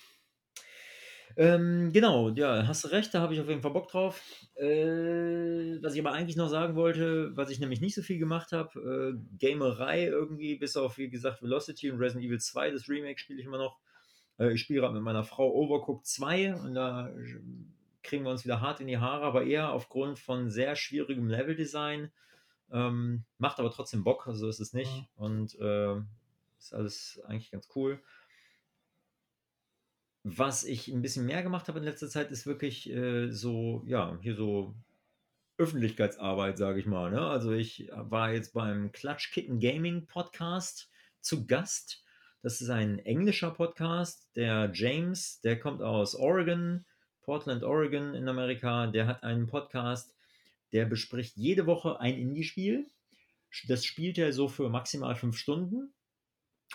Speaker 1: Ähm, genau, ja, hast du recht, da habe ich auf jeden Fall Bock drauf. Äh, was ich aber eigentlich noch sagen wollte, was ich nämlich nicht so viel gemacht habe, äh, Gamerei irgendwie, bis auf, wie gesagt, Velocity und Resident Evil 2, das Remake spiele ich immer noch. Äh, ich spiele gerade mit meiner Frau Overcooked 2 und da kriegen wir uns wieder hart in die Haare, aber eher aufgrund von sehr schwierigem Leveldesign. Ähm, macht aber trotzdem Bock, also ist es nicht. Und äh, ist alles eigentlich ganz cool. Was ich ein bisschen mehr gemacht habe in letzter Zeit, ist wirklich äh, so, ja, hier so Öffentlichkeitsarbeit, sage ich mal. Ne? Also ich war jetzt beim Clutch Kitten Gaming Podcast zu Gast. Das ist ein englischer Podcast. Der James, der kommt aus Oregon, Portland, Oregon in Amerika. Der hat einen Podcast, der bespricht jede Woche ein Indie-Spiel. Das spielt er so für maximal fünf Stunden.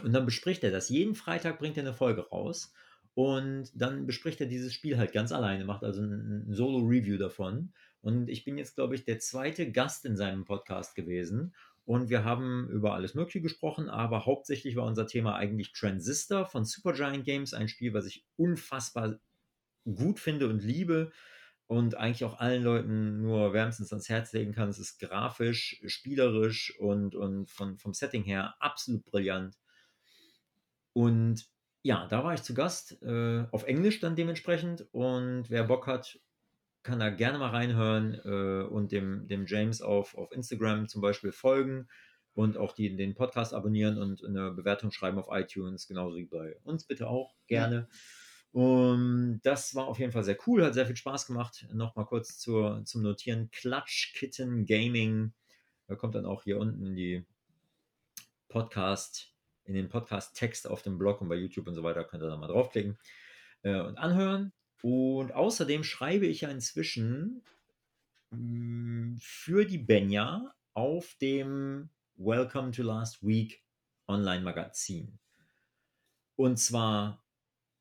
Speaker 1: Und dann bespricht er das. Jeden Freitag bringt er eine Folge raus. Und dann bespricht er dieses Spiel halt ganz alleine, macht also ein, Solo-Review davon. Und ich bin jetzt, glaube ich, der zweite Gast in seinem Podcast gewesen. Und wir haben über alles Mögliche gesprochen, aber hauptsächlich war unser Thema eigentlich Transistor von Supergiant Games, ein Spiel, was ich unfassbar gut finde und liebe und eigentlich auch allen Leuten nur wärmstens ans Herz legen kann. Es ist grafisch, spielerisch und, und von, vom Setting her absolut brillant. Und ja, da war ich zu Gast, äh, auf Englisch dann dementsprechend. Und wer Bock hat, kann da gerne mal reinhören äh, und dem, dem James auf, auf Instagram zum Beispiel folgen und auch die, den Podcast abonnieren und eine Bewertung schreiben auf iTunes, genauso wie bei uns bitte auch gerne. Und das war auf jeden Fall sehr cool, hat sehr viel Spaß gemacht. Nochmal kurz zur, zum Notieren: Clutch Kitten Gaming. Da kommt dann auch hier unten in die Podcast, in den Podcast-Text auf dem Blog und bei YouTube und so weiter, könnt ihr da mal draufklicken äh, und anhören. Und außerdem schreibe ich ja inzwischen mh, mm, für die Benja auf dem Welcome to Last Week Online-Magazin. Und zwar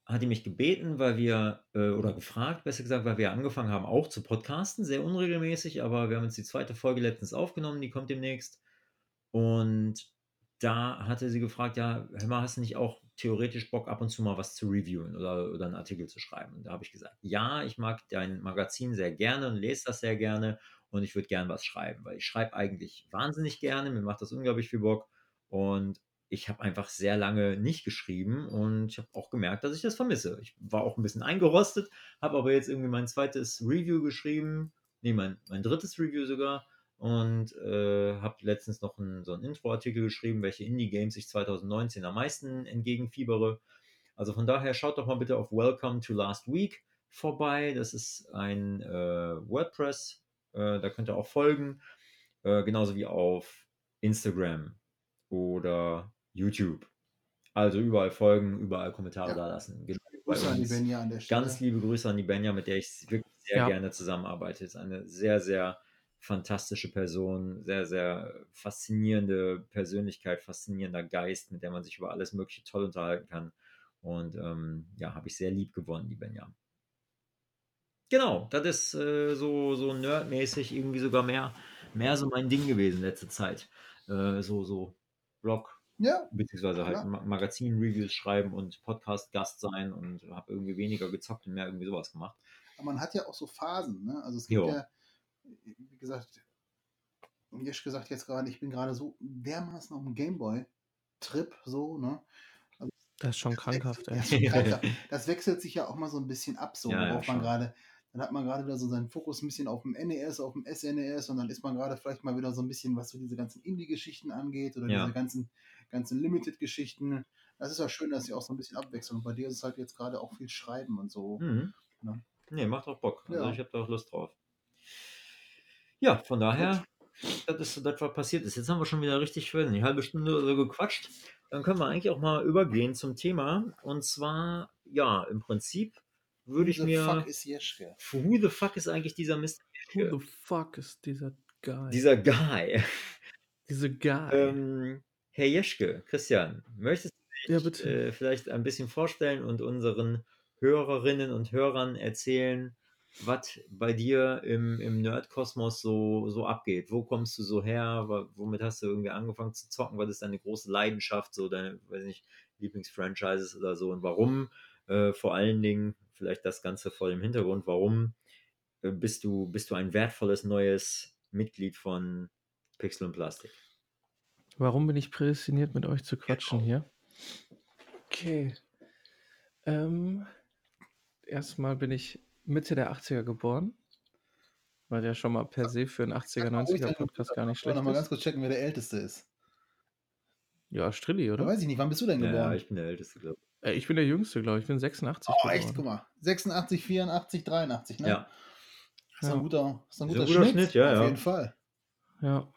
Speaker 1: hat die mich gebeten, weil wir, äh, oder gefragt, besser gesagt, weil wir angefangen haben, auch zu podcasten, sehr unregelmäßig, aber wir haben jetzt die zweite Folge letztens aufgenommen, die kommt demnächst. Und da hatte sie gefragt, ja, hör mal, hast du nicht auch theoretisch Bock, ab und zu mal was zu reviewen oder, oder einen Artikel zu schreiben? Und da habe ich gesagt, ja, ich mag dein Magazin sehr gerne und lese das sehr gerne und ich würde gern was schreiben, weil ich schreibe eigentlich wahnsinnig gerne, mir macht das unglaublich viel Bock und ich habe einfach sehr lange nicht geschrieben und ich habe auch gemerkt, dass ich das vermisse. Ich war auch ein bisschen eingerostet, habe aber jetzt irgendwie mein zweites Review geschrieben, nee, mein, mein drittes Review sogar und äh, habe letztens noch ein, so einen Intro-Artikel geschrieben, welche Indie-Games ich 2019 am meisten entgegenfiebere. Also von daher schaut doch mal bitte auf Welcome to Last Week vorbei. Das ist ein äh, WordPress, äh, da könnt ihr auch folgen, äh, genauso wie auf Instagram oder YouTube. Also überall folgen, überall Kommentare ja. da lassen. Genau
Speaker 2: Grüße an die Benja an der
Speaker 1: Stelle. Ganz liebe Grüße an die Benja, mit der ich wirklich sehr ja. gerne zusammenarbeite. Ist eine sehr, sehr fantastische Person, sehr, sehr faszinierende Persönlichkeit, faszinierender Geist, mit der man sich über alles Mögliche toll unterhalten kann. Und ähm, ja, habe ich sehr lieb gewonnen, die Benja. Genau, das ist äh, so, so nerdmäßig irgendwie sogar mehr, mehr so mein Ding gewesen letzte Zeit. Äh, so, so Blog,
Speaker 2: ja.
Speaker 1: beziehungsweise halt ja. Magazin-Reviews schreiben und Podcast-Gast sein und habe irgendwie weniger gezockt und mehr irgendwie sowas gemacht.
Speaker 2: Aber man hat ja auch so Phasen, ne? Also es gibt jo. ja wie gesagt, Jesch gesagt jetzt gerade, ich bin gerade so dermaßen auf dem Gameboy-Trip, so, ne?
Speaker 3: Also, das ist schon krankhaft, ey.
Speaker 2: Ja, das wechselt sich ja auch mal so ein bisschen ab, so, ja, worauf ja, man gerade, dann hat man gerade wieder so seinen Fokus ein bisschen auf dem NES, auf dem SNES und dann ist man gerade vielleicht mal wieder so ein bisschen, was so diese ganzen Indie-Geschichten angeht oder diese ganzen, ganzen Limited-Geschichten. Das ist ja schön, dass sie auch so ein bisschen abwechseln. Und bei dir ist es halt jetzt gerade auch viel Schreiben und so. Mhm.
Speaker 1: Ne? Nee, macht auch Bock. Also ich habe da auch Lust drauf. Ja, von daher, das ist das, was passiert ist. Jetzt haben wir schon wieder richtig für eine halbe Stunde oder so gequatscht. Dann können wir eigentlich auch mal übergehen zum Thema. Und zwar, ja, im Prinzip würde ich mir. Who the fuck ist Jeschke? Who the fuck ist eigentlich dieser Mr.
Speaker 3: Jeschke? Who the fuck ist dieser Guy?
Speaker 1: Dieser Guy.
Speaker 3: Dieser Guy.
Speaker 1: Ähm, Herr Jeschke, Christian, möchtest du dich ja, äh, vielleicht ein bisschen vorstellen und unseren Hörerinnen und Hörern erzählen, was bei dir im, im Nerd-Kosmos so, so abgeht. Wo kommst du so her? Womit hast du irgendwie angefangen zu zocken? Was ist deine große Leidenschaft, so deine, weiß nicht, Lieblingsfranchises oder so? Und warum äh, vor allen Dingen, vielleicht das Ganze vor dem Hintergrund, warum äh, bist, du, bist du ein wertvolles neues Mitglied von Pixel und Plastik?
Speaker 3: Warum bin ich prädestiniert, mit euch zu quatschen genau. hier? Okay. Ähm, erstmal bin ich Mitte der 80er geboren. Weil der schon mal per se für einen 80er, 90er Podcast gar nicht schlecht ist.
Speaker 2: mal ganz kurz checken, wer der Älteste ist.
Speaker 3: Ja, Strilli, oder?
Speaker 2: Ja, weiß ich nicht, wann bist du denn geboren? Ja,
Speaker 1: ich bin der Älteste, glaube
Speaker 3: ich. Äh, ich bin der Jüngste, glaube ich. Ich bin 86.
Speaker 2: Oh, geboren. echt? Guck mal. 86, 84, 83, ne?
Speaker 1: Ja.
Speaker 2: Das ist ein guter, ist ein guter,
Speaker 1: ist ein guter Schnitt, Schnitt, ja.
Speaker 2: Auf
Speaker 1: ja.
Speaker 2: jeden Fall.
Speaker 3: Ja.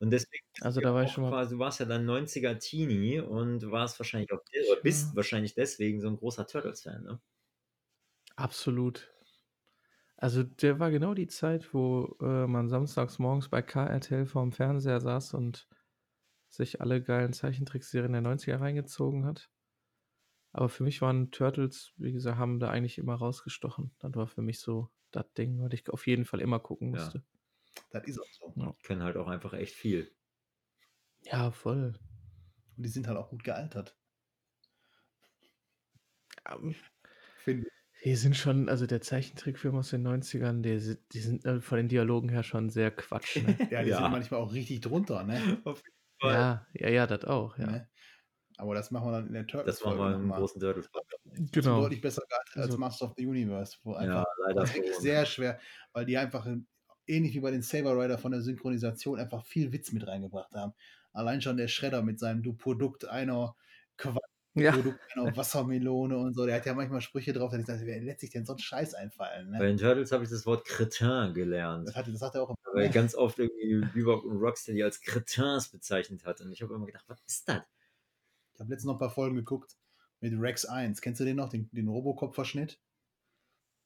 Speaker 1: Und deswegen,
Speaker 3: also da war ich schon mal.
Speaker 1: Quasi, du warst ja dann 90er Teenie und warst wahrscheinlich auch, oder bist ja. wahrscheinlich deswegen so ein großer Turtles-Fan, ne?
Speaker 3: Absolut. Also, der war genau die Zeit, wo, äh, man samstags morgens bei KRTL vorm Fernseher saß und sich alle geilen Zeichentrickserien der 90er reingezogen hat. Aber für mich waren Turtles, wie gesagt, haben da eigentlich immer rausgestochen. Das war für mich so das Ding, was ich auf jeden Fall immer gucken musste.
Speaker 2: Ja. Das ist auch so.
Speaker 1: Ja. Können halt auch einfach echt viel.
Speaker 3: Ja, voll.
Speaker 2: Und die sind halt auch gut gealtert.
Speaker 3: Ähm, Finde ich. Die sind schon, also der Zeichentrickfilm aus den 90ern, die, die sind äh, von den Dialogen her schon sehr Quatsch. Ne?
Speaker 2: ja, die ja. sind manchmal auch richtig drunter, ne?
Speaker 3: Ja, ja, ja, das auch, ja. Ne?
Speaker 2: Aber das machen wir dann in der Turtles.
Speaker 1: Das machen wir im großen Turtles.
Speaker 3: Genau.
Speaker 2: Deutlich besser gehalten als
Speaker 3: Also-
Speaker 2: Master of the Universe. Wo
Speaker 1: Ja,
Speaker 2: einfach
Speaker 1: leider
Speaker 2: das ist wirklich
Speaker 1: schon.
Speaker 2: sehr schwer, weil die einfach in- ähnlich wie bei den Saber Rider von der Synchronisation einfach viel Witz mit reingebracht haben. Allein schon der Schredder mit seinem Du Produkt einer Quatsch,
Speaker 3: Ja,
Speaker 2: Produkt einer Wassermelone und so, der hat ja manchmal Sprüche drauf, da ich dachte, wer lässt sich denn so einen Scheiß einfallen?
Speaker 1: Bei
Speaker 2: Ne?
Speaker 1: den Turtles habe ich das Wort Cretin gelernt.
Speaker 2: Das, hat, das hat er auch im
Speaker 1: Weil ganz oft irgendwie Bebop und Rocksteady als Cretins bezeichnet hat. Und ich habe immer gedacht, was ist das?
Speaker 2: Ich habe letztens noch ein paar Folgen geguckt mit Rex 1. Kennst du den noch, den, den Robocop-Verschnitt?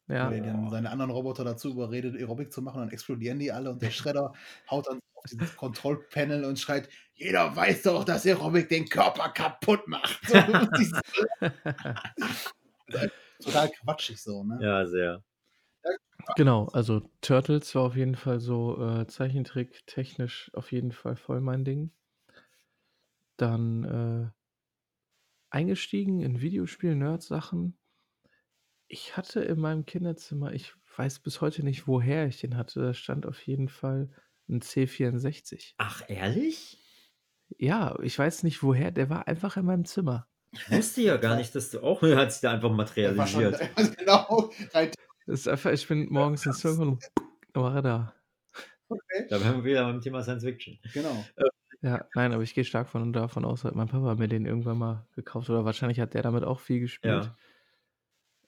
Speaker 3: Ja.
Speaker 2: Wo der dann seine anderen Roboter dazu überredet, Aerobic zu machen, dann explodieren die alle und der Schredder haut dann auf dieses Kontrollpanel und schreit, jeder weiß doch, dass Aerobic den Körper kaputt macht. Total quatschig so, ne?
Speaker 1: Ja, sehr.
Speaker 3: Genau, also Turtles war auf jeden Fall so äh, Zeichentrick technisch auf jeden Fall voll mein Ding. Dann äh, eingestiegen in Videospiel, Nerd-Sachen. Ich hatte in meinem Kinderzimmer, ich weiß bis heute nicht, woher ich den hatte, da stand auf jeden Fall ein C64.
Speaker 1: Ach, ehrlich?
Speaker 3: Ja, ich weiß nicht woher, der war einfach in meinem Zimmer.
Speaker 1: Ich wusste ja gar nicht, dass du auch. Hat sich da einfach
Speaker 2: Der war schon,
Speaker 1: materialisiert.
Speaker 2: genau, rein
Speaker 3: Das ist einfach, ich bin morgens ins Zimmer und war er da.
Speaker 2: okay.
Speaker 1: Da wären wir wieder beim Thema Science Fiction.
Speaker 2: Genau.
Speaker 3: Ja, nein, aber ich gehe stark von davon aus, mein Papa hat mir den irgendwann mal gekauft oder wahrscheinlich hat der damit auch viel gespielt.
Speaker 1: Ja.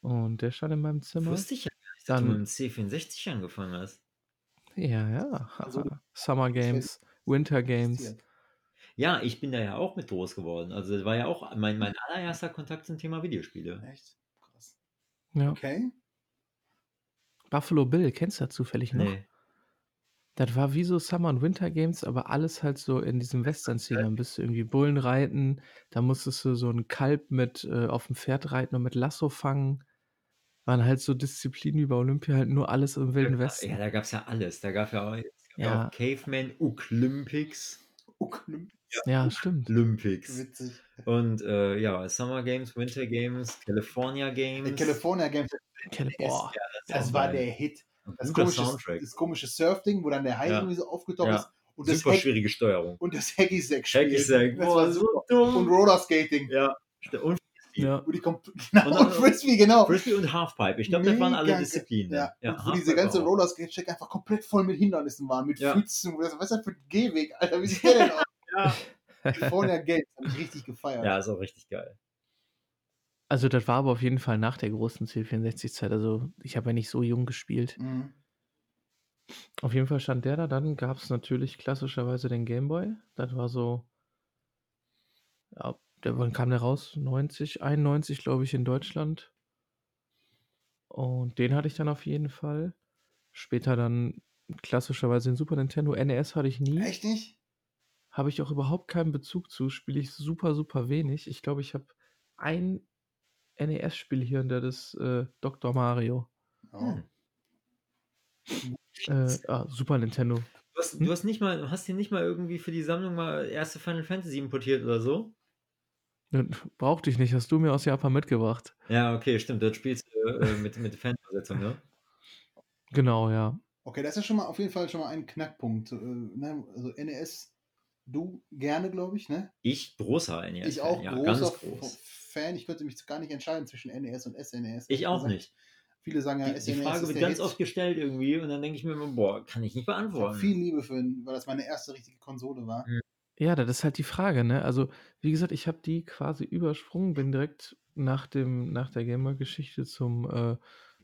Speaker 3: Und der stand in meinem Zimmer.
Speaker 1: Wusste ich ja gar nicht, dass du
Speaker 3: Dann-
Speaker 1: mit dem C64 angefangen hast.
Speaker 3: Ja, ja.
Speaker 2: Also,
Speaker 3: haha. Summer Games, Winter Games.
Speaker 1: Ja, ich bin da ja auch mit groß geworden. Also das war ja auch mein, mein allererster Kontakt zum Thema Videospiele.
Speaker 2: Echt? Krass.
Speaker 3: Ja.
Speaker 2: Okay.
Speaker 3: Buffalo Bill, kennst du das zufällig noch?
Speaker 1: Nee.
Speaker 3: Das war wie so Summer und Winter Games, aber alles halt so in diesem Western-Stil. Dann bist du irgendwie Bullen reiten, da musstest du so ein Kalb mit äh, auf dem Pferd reiten und mit Lasso fangen. Waren halt so Disziplinen wie bei Olympia, halt nur alles im Wilden Westen.
Speaker 1: Ja, da gab es ja alles. Da gab ja auch, es ja
Speaker 3: Ja.
Speaker 1: auch Caveman, Olympics.
Speaker 2: Okay.
Speaker 3: Ja, stimmt.
Speaker 1: Olympics.
Speaker 2: Witzig.
Speaker 1: Und äh, ja, Summer Games, Winter Games, California Games.
Speaker 2: Die California Games,
Speaker 3: Kelle- Boah.
Speaker 2: das
Speaker 1: auch
Speaker 2: war
Speaker 1: geil.
Speaker 2: der Hit. Das
Speaker 1: Guter
Speaker 2: komische,
Speaker 1: Soundtrack.
Speaker 2: das komische Surfding, wo dann der Hai
Speaker 1: Ja.
Speaker 2: irgendwie so aufgetaucht
Speaker 1: Ja.
Speaker 2: ist und das,
Speaker 1: Super
Speaker 2: Hack,
Speaker 1: schwierige Steuerung.
Speaker 2: und das Hacky Sack.
Speaker 1: Hacky Sack,
Speaker 2: Das war
Speaker 1: so dumm.
Speaker 2: Und Rollerskating.
Speaker 1: Ja, und
Speaker 3: Ja.
Speaker 2: Wo die genau,
Speaker 1: Und
Speaker 2: und,
Speaker 1: dann-
Speaker 2: Frisbee, genau.
Speaker 1: Frisbee und Halfpipe. Ich glaube, das waren alle Disziplinen.
Speaker 2: Ja,
Speaker 1: ja
Speaker 2: und wo diese ganze
Speaker 1: auch.
Speaker 2: Rollerskate-Check einfach komplett voll mit Hindernissen waren, mit
Speaker 1: Ja.
Speaker 2: Pfützen. Was ist das für ein Gehweg, Alter? Wie sieht der denn aus?
Speaker 1: Ja.
Speaker 2: California Games, hab ich richtig gefeiert.
Speaker 1: ja, ist auch richtig geil.
Speaker 3: Also das war aber auf jeden Fall nach der großen C64-Zeit. Also ich habe ja nicht so jung gespielt.
Speaker 2: Mhm.
Speaker 3: Auf jeden Fall stand der da. Dann gab es natürlich klassischerweise den Gameboy. Das war so. Ja, der, wann kam der raus? 90, 91, glaube ich, in Deutschland. Und den hatte ich dann auf jeden Fall. Später dann klassischerweise den Super Nintendo. NES hatte ich nie.
Speaker 2: Echt nicht?
Speaker 3: Habe ich auch überhaupt keinen Bezug zu. Spiele ich super, super wenig. Ich glaube, ich habe ein NES-Spiel hier und das ist äh, Dr. Mario.
Speaker 2: Oh.
Speaker 1: Hm.
Speaker 3: Äh, ah, Super Nintendo.
Speaker 1: Du hast,
Speaker 3: Hm?
Speaker 1: du hast nicht mal, hast dir nicht mal irgendwie für die Sammlung mal erste Final Fantasy importiert oder so?
Speaker 3: Ne, Brauchte ich nicht, hast du mir aus Japan mitgebracht.
Speaker 1: Ja, okay, stimmt. Das spielst du äh, mit, mit Fanübersetzung, ne?
Speaker 3: Genau, ja.
Speaker 2: Okay, das ist schon mal auf jeden Fall schon mal ein Knackpunkt. Äh, ne? Also NES, du gerne, glaube ich, ne?
Speaker 1: Ich großer NES.
Speaker 2: ich auch
Speaker 1: ja,
Speaker 2: großer
Speaker 1: groß.
Speaker 2: Fan. Ich könnte mich gar nicht entscheiden zwischen NES und SNES.
Speaker 1: Ich auch nicht.
Speaker 2: Viele sagen ja,
Speaker 1: Die,
Speaker 2: SNES
Speaker 1: die Frage
Speaker 2: ist
Speaker 1: wird ganz
Speaker 2: Hit.
Speaker 1: oft gestellt irgendwie und dann denke ich mir immer, boah, kann ich nicht
Speaker 2: Ich habe
Speaker 1: beantworten.
Speaker 2: viel Liebe für ihn, weil das meine erste richtige Konsole war.
Speaker 3: Ja, das ist halt die Frage, ne? Also, wie gesagt, ich habe die quasi übersprungen, bin direkt nach dem, nach der Gamer-Geschichte zum äh,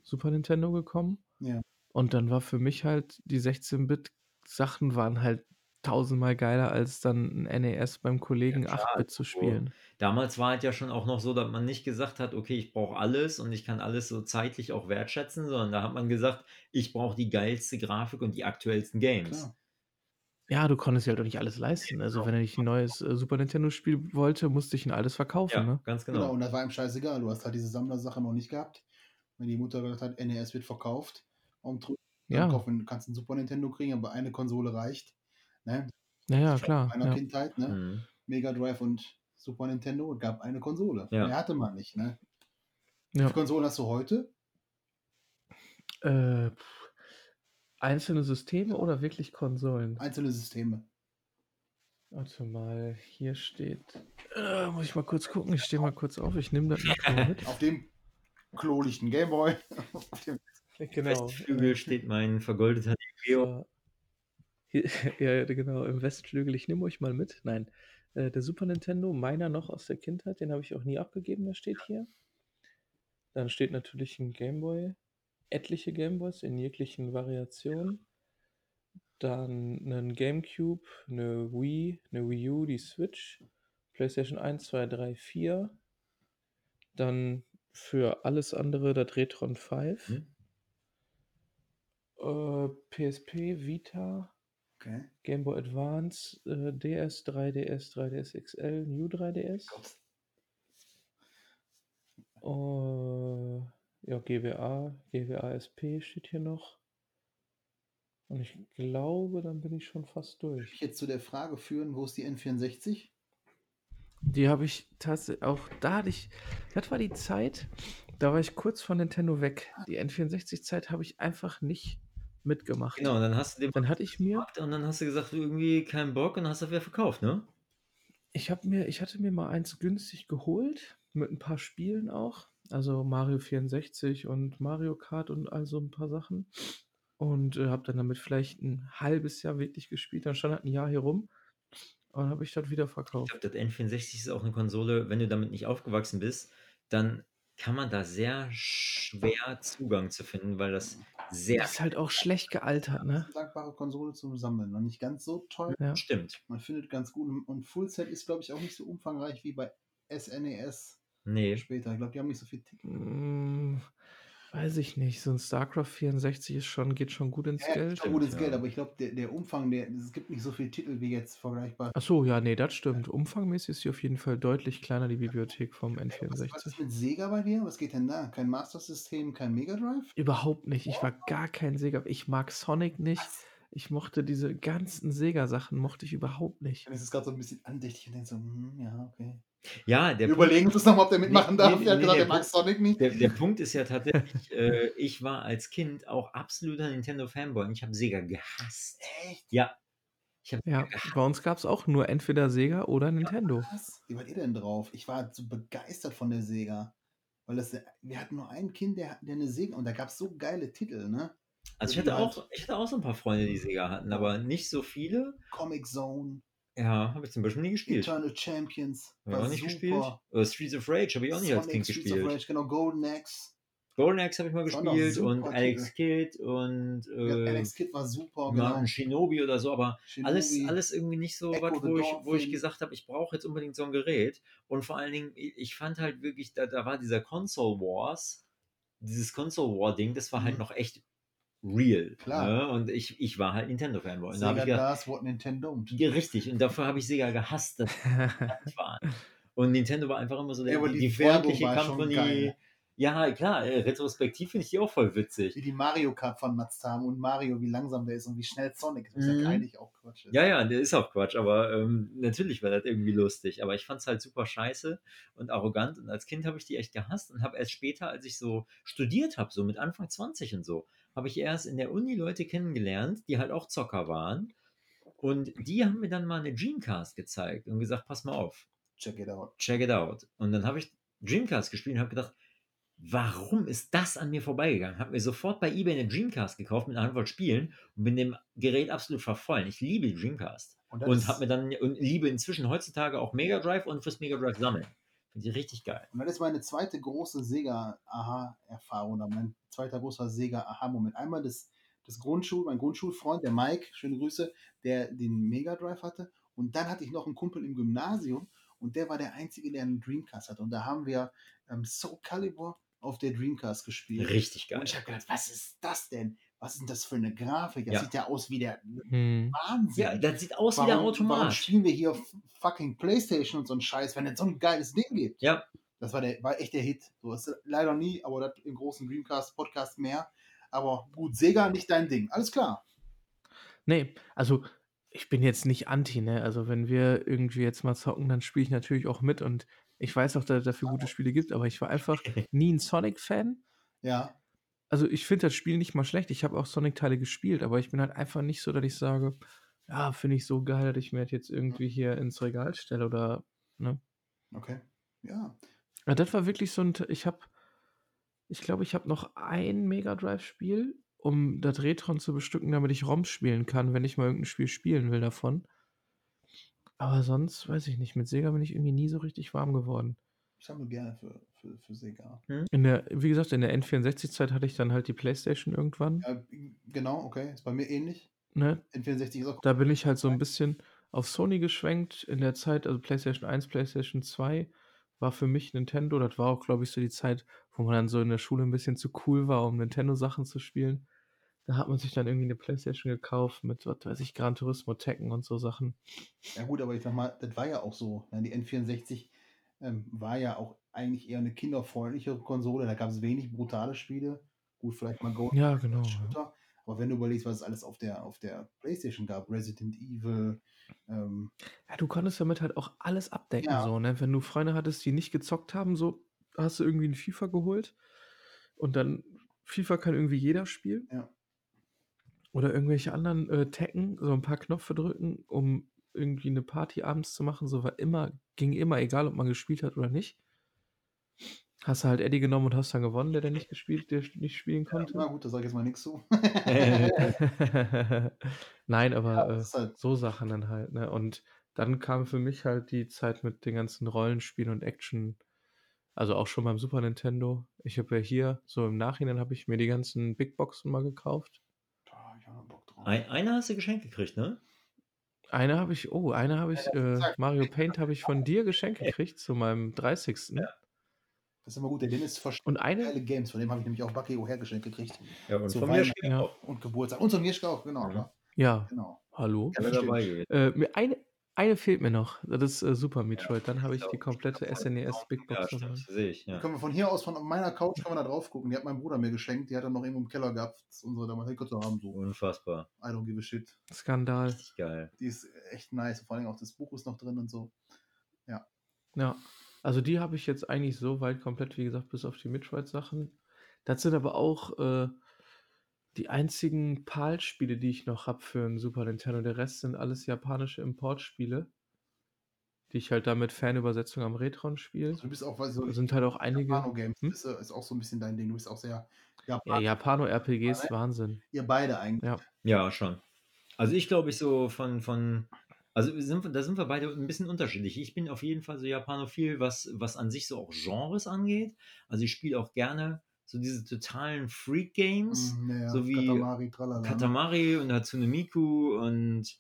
Speaker 3: Super Nintendo gekommen.
Speaker 2: Ja.
Speaker 3: Und dann war für mich halt, die 16-Bit-Sachen waren halt tausendmal geiler, als dann ein NES beim Kollegen
Speaker 1: klar,
Speaker 3: 8-Bit zu
Speaker 1: so.
Speaker 3: spielen.
Speaker 1: Damals war es ja schon auch noch so, dass man nicht gesagt hat, okay, ich brauche alles und ich kann alles so zeitlich auch wertschätzen, sondern da hat man gesagt, ich brauche die geilste Grafik und die aktuellsten Games.
Speaker 2: Klar.
Speaker 3: Ja, du konntest dir halt auch nicht alles leisten. Also, wenn ich ein neues äh, Super Nintendo-Spiel wollte, musste ich ihn alles verkaufen,
Speaker 1: Ja,
Speaker 3: ne?
Speaker 1: ganz
Speaker 2: Genau.
Speaker 1: genau.
Speaker 2: und das war ihm scheißegal. Du hast halt diese Sammlersache noch nicht gehabt. Wenn die Mutter gesagt hat, NES wird verkauft, warum
Speaker 3: Ja.
Speaker 2: kaufen, kannst einen Super Nintendo kriegen, aber eine Konsole reicht. Ne?
Speaker 3: Ja, ja,
Speaker 2: Von
Speaker 3: klar.
Speaker 2: meiner
Speaker 3: Ja.
Speaker 2: Kindheit, ne?
Speaker 1: Mhm.
Speaker 2: Mega Drive und Super Nintendo gab eine Konsole.
Speaker 1: Ja.
Speaker 2: Mehr hatte man nicht, ne? Wie
Speaker 3: Ja.
Speaker 2: viele Konsolen hast du heute?
Speaker 3: Äh, pff, einzelne Systeme oder wirklich Konsolen?
Speaker 2: Einzelne Systeme.
Speaker 3: Warte mal, hier steht. Äh, muss ich mal kurz gucken. Ich stehe mal kurz auf. Ich nehme das Mikro mit.
Speaker 2: Auf dem klolichten Gameboy. Auf dem-
Speaker 3: Genau.
Speaker 1: Westflügel steht mein vergoldeter Neo.
Speaker 3: Ja, ja, genau, im Westflügel. Ich nehme euch mal mit. Nein, äh, der Super Nintendo, meiner noch aus der Kindheit, den habe ich auch nie abgegeben, der steht hier. Dann steht natürlich ein Gameboy, etliche Gameboys in jeglichen Variationen. Dann ein Gamecube, eine Wii, eine Wii U, die Switch, PlayStation 1, 2, 3, 4. Dann für alles andere das Retron 5.
Speaker 1: Hm?
Speaker 3: Äh, PSP, Vita,
Speaker 2: Okay.
Speaker 3: Game Boy Advance, äh, DS, 3DS, 3DS XL, New 3DS. Äh, ja, GWA, GWA SP steht hier noch. Und ich glaube, dann bin ich schon fast durch.
Speaker 2: Ich jetzt zu der Frage führen, wo ist die N64?
Speaker 3: Die habe ich tatsächlich auch, da hatte ich, das war die Zeit, da war ich kurz von Nintendo weg. Die N64-Zeit habe ich einfach nicht mitgemacht.
Speaker 1: Genau, und dann hast du den
Speaker 3: Dann hatte ich mir,
Speaker 1: und dann hast du gesagt, du irgendwie keinen Bock und hast du wieder verkauft, ne?
Speaker 3: Ich habe mir, ich hatte mir mal eins günstig geholt, mit ein paar Spielen auch. Also Mario 64 und Mario Kart und all so ein paar Sachen. Und äh, habe dann damit vielleicht ein halbes Jahr wirklich gespielt. Dann stand halt ein Jahr hier rum. Und habe ich das wieder
Speaker 1: Ich
Speaker 3: verkauft.
Speaker 1: glaube, das N64 ist auch eine Konsole, wenn du damit nicht aufgewachsen bist, dann kann man da sehr schwer Zugang zu finden, weil das sehr
Speaker 3: Ist halt auch schlecht gealtert, ne?
Speaker 2: Dankbare Konsole zum Sammeln. Noch nicht ganz so toll.
Speaker 3: Ja.
Speaker 1: stimmt.
Speaker 2: Man findet ganz gut. Und Full Set ist, glaube ich, auch nicht so umfangreich wie bei SNES
Speaker 1: Nee.
Speaker 2: später. Ich glaube, die haben nicht so viel Titel.
Speaker 3: Hm, weiß ich nicht. So ein StarCraft 64 ist schon, geht schon gut ins
Speaker 2: Ja,
Speaker 3: Geld.
Speaker 2: ist schon gut ins
Speaker 1: ja.
Speaker 2: Geld, aber ich glaube, der, der Umfang, der, es gibt nicht so viele Titel wie jetzt vergleichbar.
Speaker 3: Ach so, ja, nee, das stimmt. Umfangmäßig ist sie auf jeden Fall deutlich kleiner, die Bibliothek vom
Speaker 2: Was, was
Speaker 3: N64.
Speaker 2: ist mit Sega bei dir? Was geht denn da? Kein Master System, kein Mega Drive?
Speaker 3: Überhaupt nicht. Ich war gar kein Sega. Ich mag Sonic nicht. Ich mochte diese ganzen Sega-Sachen, mochte ich überhaupt nicht.
Speaker 2: Ist es gerade so ein bisschen andächtig und denkt so, hm, ja, okay.
Speaker 1: Ja, der
Speaker 2: Wir
Speaker 1: Punkt,
Speaker 2: überlegen uns nochmal, ob der mitmachen
Speaker 1: Nee,
Speaker 2: darf.
Speaker 1: nee,
Speaker 2: er hat
Speaker 1: nee,
Speaker 2: gesagt,
Speaker 1: der
Speaker 2: er mag
Speaker 1: Punkt-
Speaker 2: Sonic nicht.
Speaker 1: der, der Punkt ist ja tatsächlich, äh, ich war als Kind auch absoluter Nintendo-Fanboy und ich habe Sega gehasst.
Speaker 2: Echt?
Speaker 1: Ja. Ich habe
Speaker 3: Ja, bei uns gab es auch nur entweder Sega oder Nintendo.
Speaker 2: Was? Wie wart ihr denn drauf? Ich war so begeistert von der Sega. Weil das, wir hatten nur ein Kind, der, der eine Sega und da gab es so geile Titel, ne?
Speaker 1: Also ich hatte
Speaker 2: halt-
Speaker 1: auch, ich hatte auch so ein paar Freunde, die Sega hatten, aber nicht so viele.
Speaker 2: Comic Zone,
Speaker 1: Ja, habe ich zum Beispiel nie gespielt. Habe
Speaker 2: Eternal Champions.
Speaker 1: ich
Speaker 2: war
Speaker 1: auch nicht
Speaker 2: super.
Speaker 1: gespielt. Oder Streets of Rage habe ich auch nicht als Kind
Speaker 2: Streets of
Speaker 1: gespielt.
Speaker 2: Rage, genau, Golden Axe.
Speaker 1: Golden Axe habe ich mal gespielt und Alex Kidd und
Speaker 2: Ja,
Speaker 1: äh,
Speaker 2: Alex Kidd war super,
Speaker 1: ja,
Speaker 2: genau.
Speaker 1: Shinobi oder so, aber alles,
Speaker 2: Shinobi.
Speaker 1: alles irgendwie nicht so
Speaker 2: Echo
Speaker 1: was, wo ich, wo ich gesagt habe, ich brauche jetzt unbedingt so ein Gerät. Und vor allen Dingen, ich ich fand halt wirklich, da, da war dieser Console Wars, dieses Console War Ding, das war halt
Speaker 2: Mhm.
Speaker 1: noch echt real.
Speaker 2: Klar.
Speaker 1: Ne? Und ich, ich war halt Nintendo-Fanboy. Da
Speaker 2: Sega
Speaker 1: ich gedacht,
Speaker 2: das, what Nintendo. Und
Speaker 1: ja, richtig, und dafür habe ich Sega gehasst, dass die waren. Und Nintendo war einfach immer so der,
Speaker 2: Ja, aber
Speaker 1: die,
Speaker 2: die
Speaker 1: die freundliche Company. Ja, klar, äh, retrospektiv finde ich die auch voll witzig.
Speaker 2: wie die Mario Kart vernatzt haben und Mario, wie langsam der ist und wie schnell Sonic ist, was
Speaker 1: Mhm.
Speaker 2: ja eigentlich auch Quatsch ist.
Speaker 1: Ja, ja, der ist auch Quatsch, aber ähm, natürlich war das irgendwie lustig. Aber ich fand es halt super scheiße und arrogant. Und als Kind habe ich die echt gehasst und habe erst später, als ich so studiert habe, so mit Anfang 20 und so, habe ich erst in der Uni Leute kennengelernt, die halt auch Zocker waren. Und die haben mir dann mal eine Dreamcast gezeigt und gesagt, pass mal auf,
Speaker 2: Check it out.
Speaker 1: check it out. Und dann habe ich Dreamcast gespielt und habe gedacht, warum ist das an mir vorbeigegangen? Habe mir sofort bei eBay eine Dreamcast gekauft mit einer Handvoll Spielen und bin dem Gerät absolut verfallen. Ich liebe die Dreamcast.
Speaker 2: Und,
Speaker 1: Und habe mir dann und liebe inzwischen heutzutage auch Mega Drive und fürs Mega Drive sammeln. Finde ich richtig geil.
Speaker 2: und das ist meine zweite große Sega-Aha-Erfahrung oder mein zweiter großer Sega-Aha-Moment. Einmal das, das Grundschul, mein Grundschulfreund, der Mike, schöne Grüße, der den Mega Drive hatte. Und dann hatte ich noch einen Kumpel im Gymnasium und der war der Einzige, der einen Dreamcast hatte. Und da haben wir ähm, Soul Calibur auf der Dreamcast gespielt.
Speaker 1: Richtig geil.
Speaker 2: Und ich habe gedacht, was ist das denn? Was ist denn das für eine Grafik? Das
Speaker 1: Ja.
Speaker 2: sieht ja aus wie der
Speaker 3: Hm.
Speaker 2: Wahnsinn.
Speaker 1: Ja, das sieht aus wie der
Speaker 2: warum, warum
Speaker 1: Automat.
Speaker 2: spielen wir hier fucking Playstation und so ein Scheiß, wenn es so ein geiles Ding gibt?
Speaker 1: Ja,
Speaker 2: Das war, der, war echt der Hit. So ist leider nie, aber das im großen Dreamcast-Podcast mehr. Aber gut, Sega nicht dein Ding. Alles klar.
Speaker 3: Nee, also ich bin jetzt nicht anti, ne? Also wenn wir irgendwie jetzt mal zocken, dann spiele ich natürlich auch mit und ich weiß auch, dass es dafür gute Spiele gibt, aber ich war einfach nie ein Sonic-Fan.
Speaker 2: Ja.
Speaker 3: Also ich finde das Spiel nicht mal schlecht. Ich habe auch Sonic-Teile gespielt, aber ich bin halt einfach nicht so, dass ich sage, Ja, finde ich so geil, dass ich mir das jetzt irgendwie hier ins Regal stelle oder, ne?
Speaker 2: Okay. Ja.
Speaker 3: Ja, das war wirklich so ein. Ich habe ich glaube, ich habe noch ein Mega Drive-Spiel, um das Retron zu bestücken, damit ich ROMs spielen kann, wenn ich mal irgendein Spiel spielen will davon. Aber sonst weiß ich nicht. Mit Sega bin ich irgendwie nie so richtig warm geworden.
Speaker 2: Ich sammle gerne für, für, für Sega.
Speaker 3: In der, wie gesagt, in der N64-Zeit hatte ich dann halt die Playstation irgendwann.
Speaker 2: Ja, genau, okay. Ist bei mir ähnlich.
Speaker 3: Ne?
Speaker 2: N64 ist auch
Speaker 3: Da bin ich halt so ein bisschen auf Sony geschwenkt in der Zeit, also PlayStation 1, PlayStation 2 war für mich Nintendo. Das war auch, glaube ich, so die Zeit, wo man dann so in der Schule ein bisschen zu cool war, um Nintendo-Sachen zu spielen. Da hat man sich dann irgendwie eine Playstation gekauft mit, was weiß ich, Gran Turismo, Tekken und so Sachen.
Speaker 2: Ja gut, aber ich sag mal, das war ja auch so. Die N64 ähm, war ja auch eigentlich eher eine kinderfreundlichere Konsole. Da gab es wenig brutale Spiele. Gut, vielleicht mal Golden
Speaker 3: Ja, genau. Ja.
Speaker 2: Aber wenn du überlegst, was es alles auf der, auf der Playstation gab, Resident Evil, ähm,
Speaker 3: Ja, du konntest damit halt auch alles abdecken,
Speaker 2: Ja.
Speaker 3: so, ne? Wenn du Freunde hattest, die nicht gezockt haben, so hast du irgendwie ein FIFA geholt und dann FIFA kann irgendwie jeder spielen.
Speaker 2: Ja.
Speaker 3: Oder irgendwelche anderen äh, Tekken, so ein paar Knöpfe drücken, um irgendwie eine Party abends zu machen, so war immer, ging immer, egal ob man gespielt hat oder nicht. Hast du halt Eddie genommen und hast dann gewonnen, der der nicht gespielt, der nicht spielen
Speaker 2: na
Speaker 3: konnte.
Speaker 2: gut, da sage ich jetzt mal nichts zu.
Speaker 3: Nein, aber
Speaker 2: Ja,
Speaker 3: äh,
Speaker 2: halt-
Speaker 3: so Sachen dann halt, ne? Und dann kam für mich halt die Zeit mit den ganzen Rollenspielen und Action. Also auch schon beim Super Nintendo. Ich habe ja hier, so im Nachhinein habe ich mir die ganzen Big Boxen mal gekauft.
Speaker 2: Da, ich hab Bock drauf.
Speaker 1: Ein, einer hast du geschenkt gekriegt, ne?
Speaker 3: Eine habe ich, oh, eine habe ich, äh, Mario Paint habe ich von dir geschenkt gekriegt zu meinem 30.
Speaker 2: Das ist immer gut. Der Dennis versteht
Speaker 3: Und eine,
Speaker 2: geile Games. Von dem habe ich nämlich auch Bucky O'Hare geschenkt gekriegt.
Speaker 1: Ja, und
Speaker 2: Zu
Speaker 1: von mir
Speaker 3: ja,
Speaker 2: Und Geburtstag. Und ein Mischka auch, genau.
Speaker 1: Mhm.
Speaker 2: klar.
Speaker 3: ja,
Speaker 2: Genau.
Speaker 3: hallo.
Speaker 2: Ja.
Speaker 3: Äh, mir eine, eine fehlt mir noch. Das ist äh, Super Metroid. Dann habe ich
Speaker 1: Ja,
Speaker 3: die komplette SNES Big
Speaker 1: Ja,
Speaker 3: Box
Speaker 1: stimmt,
Speaker 3: dabei.
Speaker 1: sehe ich.
Speaker 2: Da
Speaker 1: Ja.
Speaker 2: können wir von hier aus, von meiner Couch, können wir da drauf gucken. Die hat mein Bruder mir geschenkt. Die hat er noch irgendwo im Keller gehabt. Unsere damals zu haben. So,
Speaker 1: Unfassbar.
Speaker 2: I don't give a shit.
Speaker 3: Skandal.
Speaker 1: Richtig geil.
Speaker 2: Die ist echt nice. Vor allem auch das Buch ist noch drin und so.
Speaker 3: Ja, also die habe ich jetzt eigentlich so weit komplett, wie gesagt, bis auf die Metroid-Sachen. Das sind aber auch äh, die einzigen PAL-Spiele, die ich noch habe für ein Super Nintendo. Der Rest sind alles japanische Importspiele, die ich halt da mit Fanübersetzung am Retron spiele.
Speaker 2: Also du bist auch, weißt du,
Speaker 3: Da sind halt auch einige.
Speaker 2: Japano-Games.
Speaker 3: Hm?
Speaker 2: Ist, äh, ist auch so ein bisschen dein Ding. Du bist auch sehr
Speaker 3: Ja,
Speaker 2: Japan.
Speaker 3: Japano-RPGs, Wahnsinn.
Speaker 2: Ihr beide eigentlich.
Speaker 3: Ja.
Speaker 1: Ja, schon. Also ich glaube, ich so von, von also wir sind, da sind wir beide ein bisschen unterschiedlich. Ich bin auf jeden Fall so Japanophil, was, was an sich so auch Genres angeht. Also ich spiele auch gerne so diese totalen Freak-Games,
Speaker 2: Mhm, ja, ja.
Speaker 1: so wie
Speaker 2: Katamari, tralala. ne?
Speaker 1: Katamari und Hatsune Miku und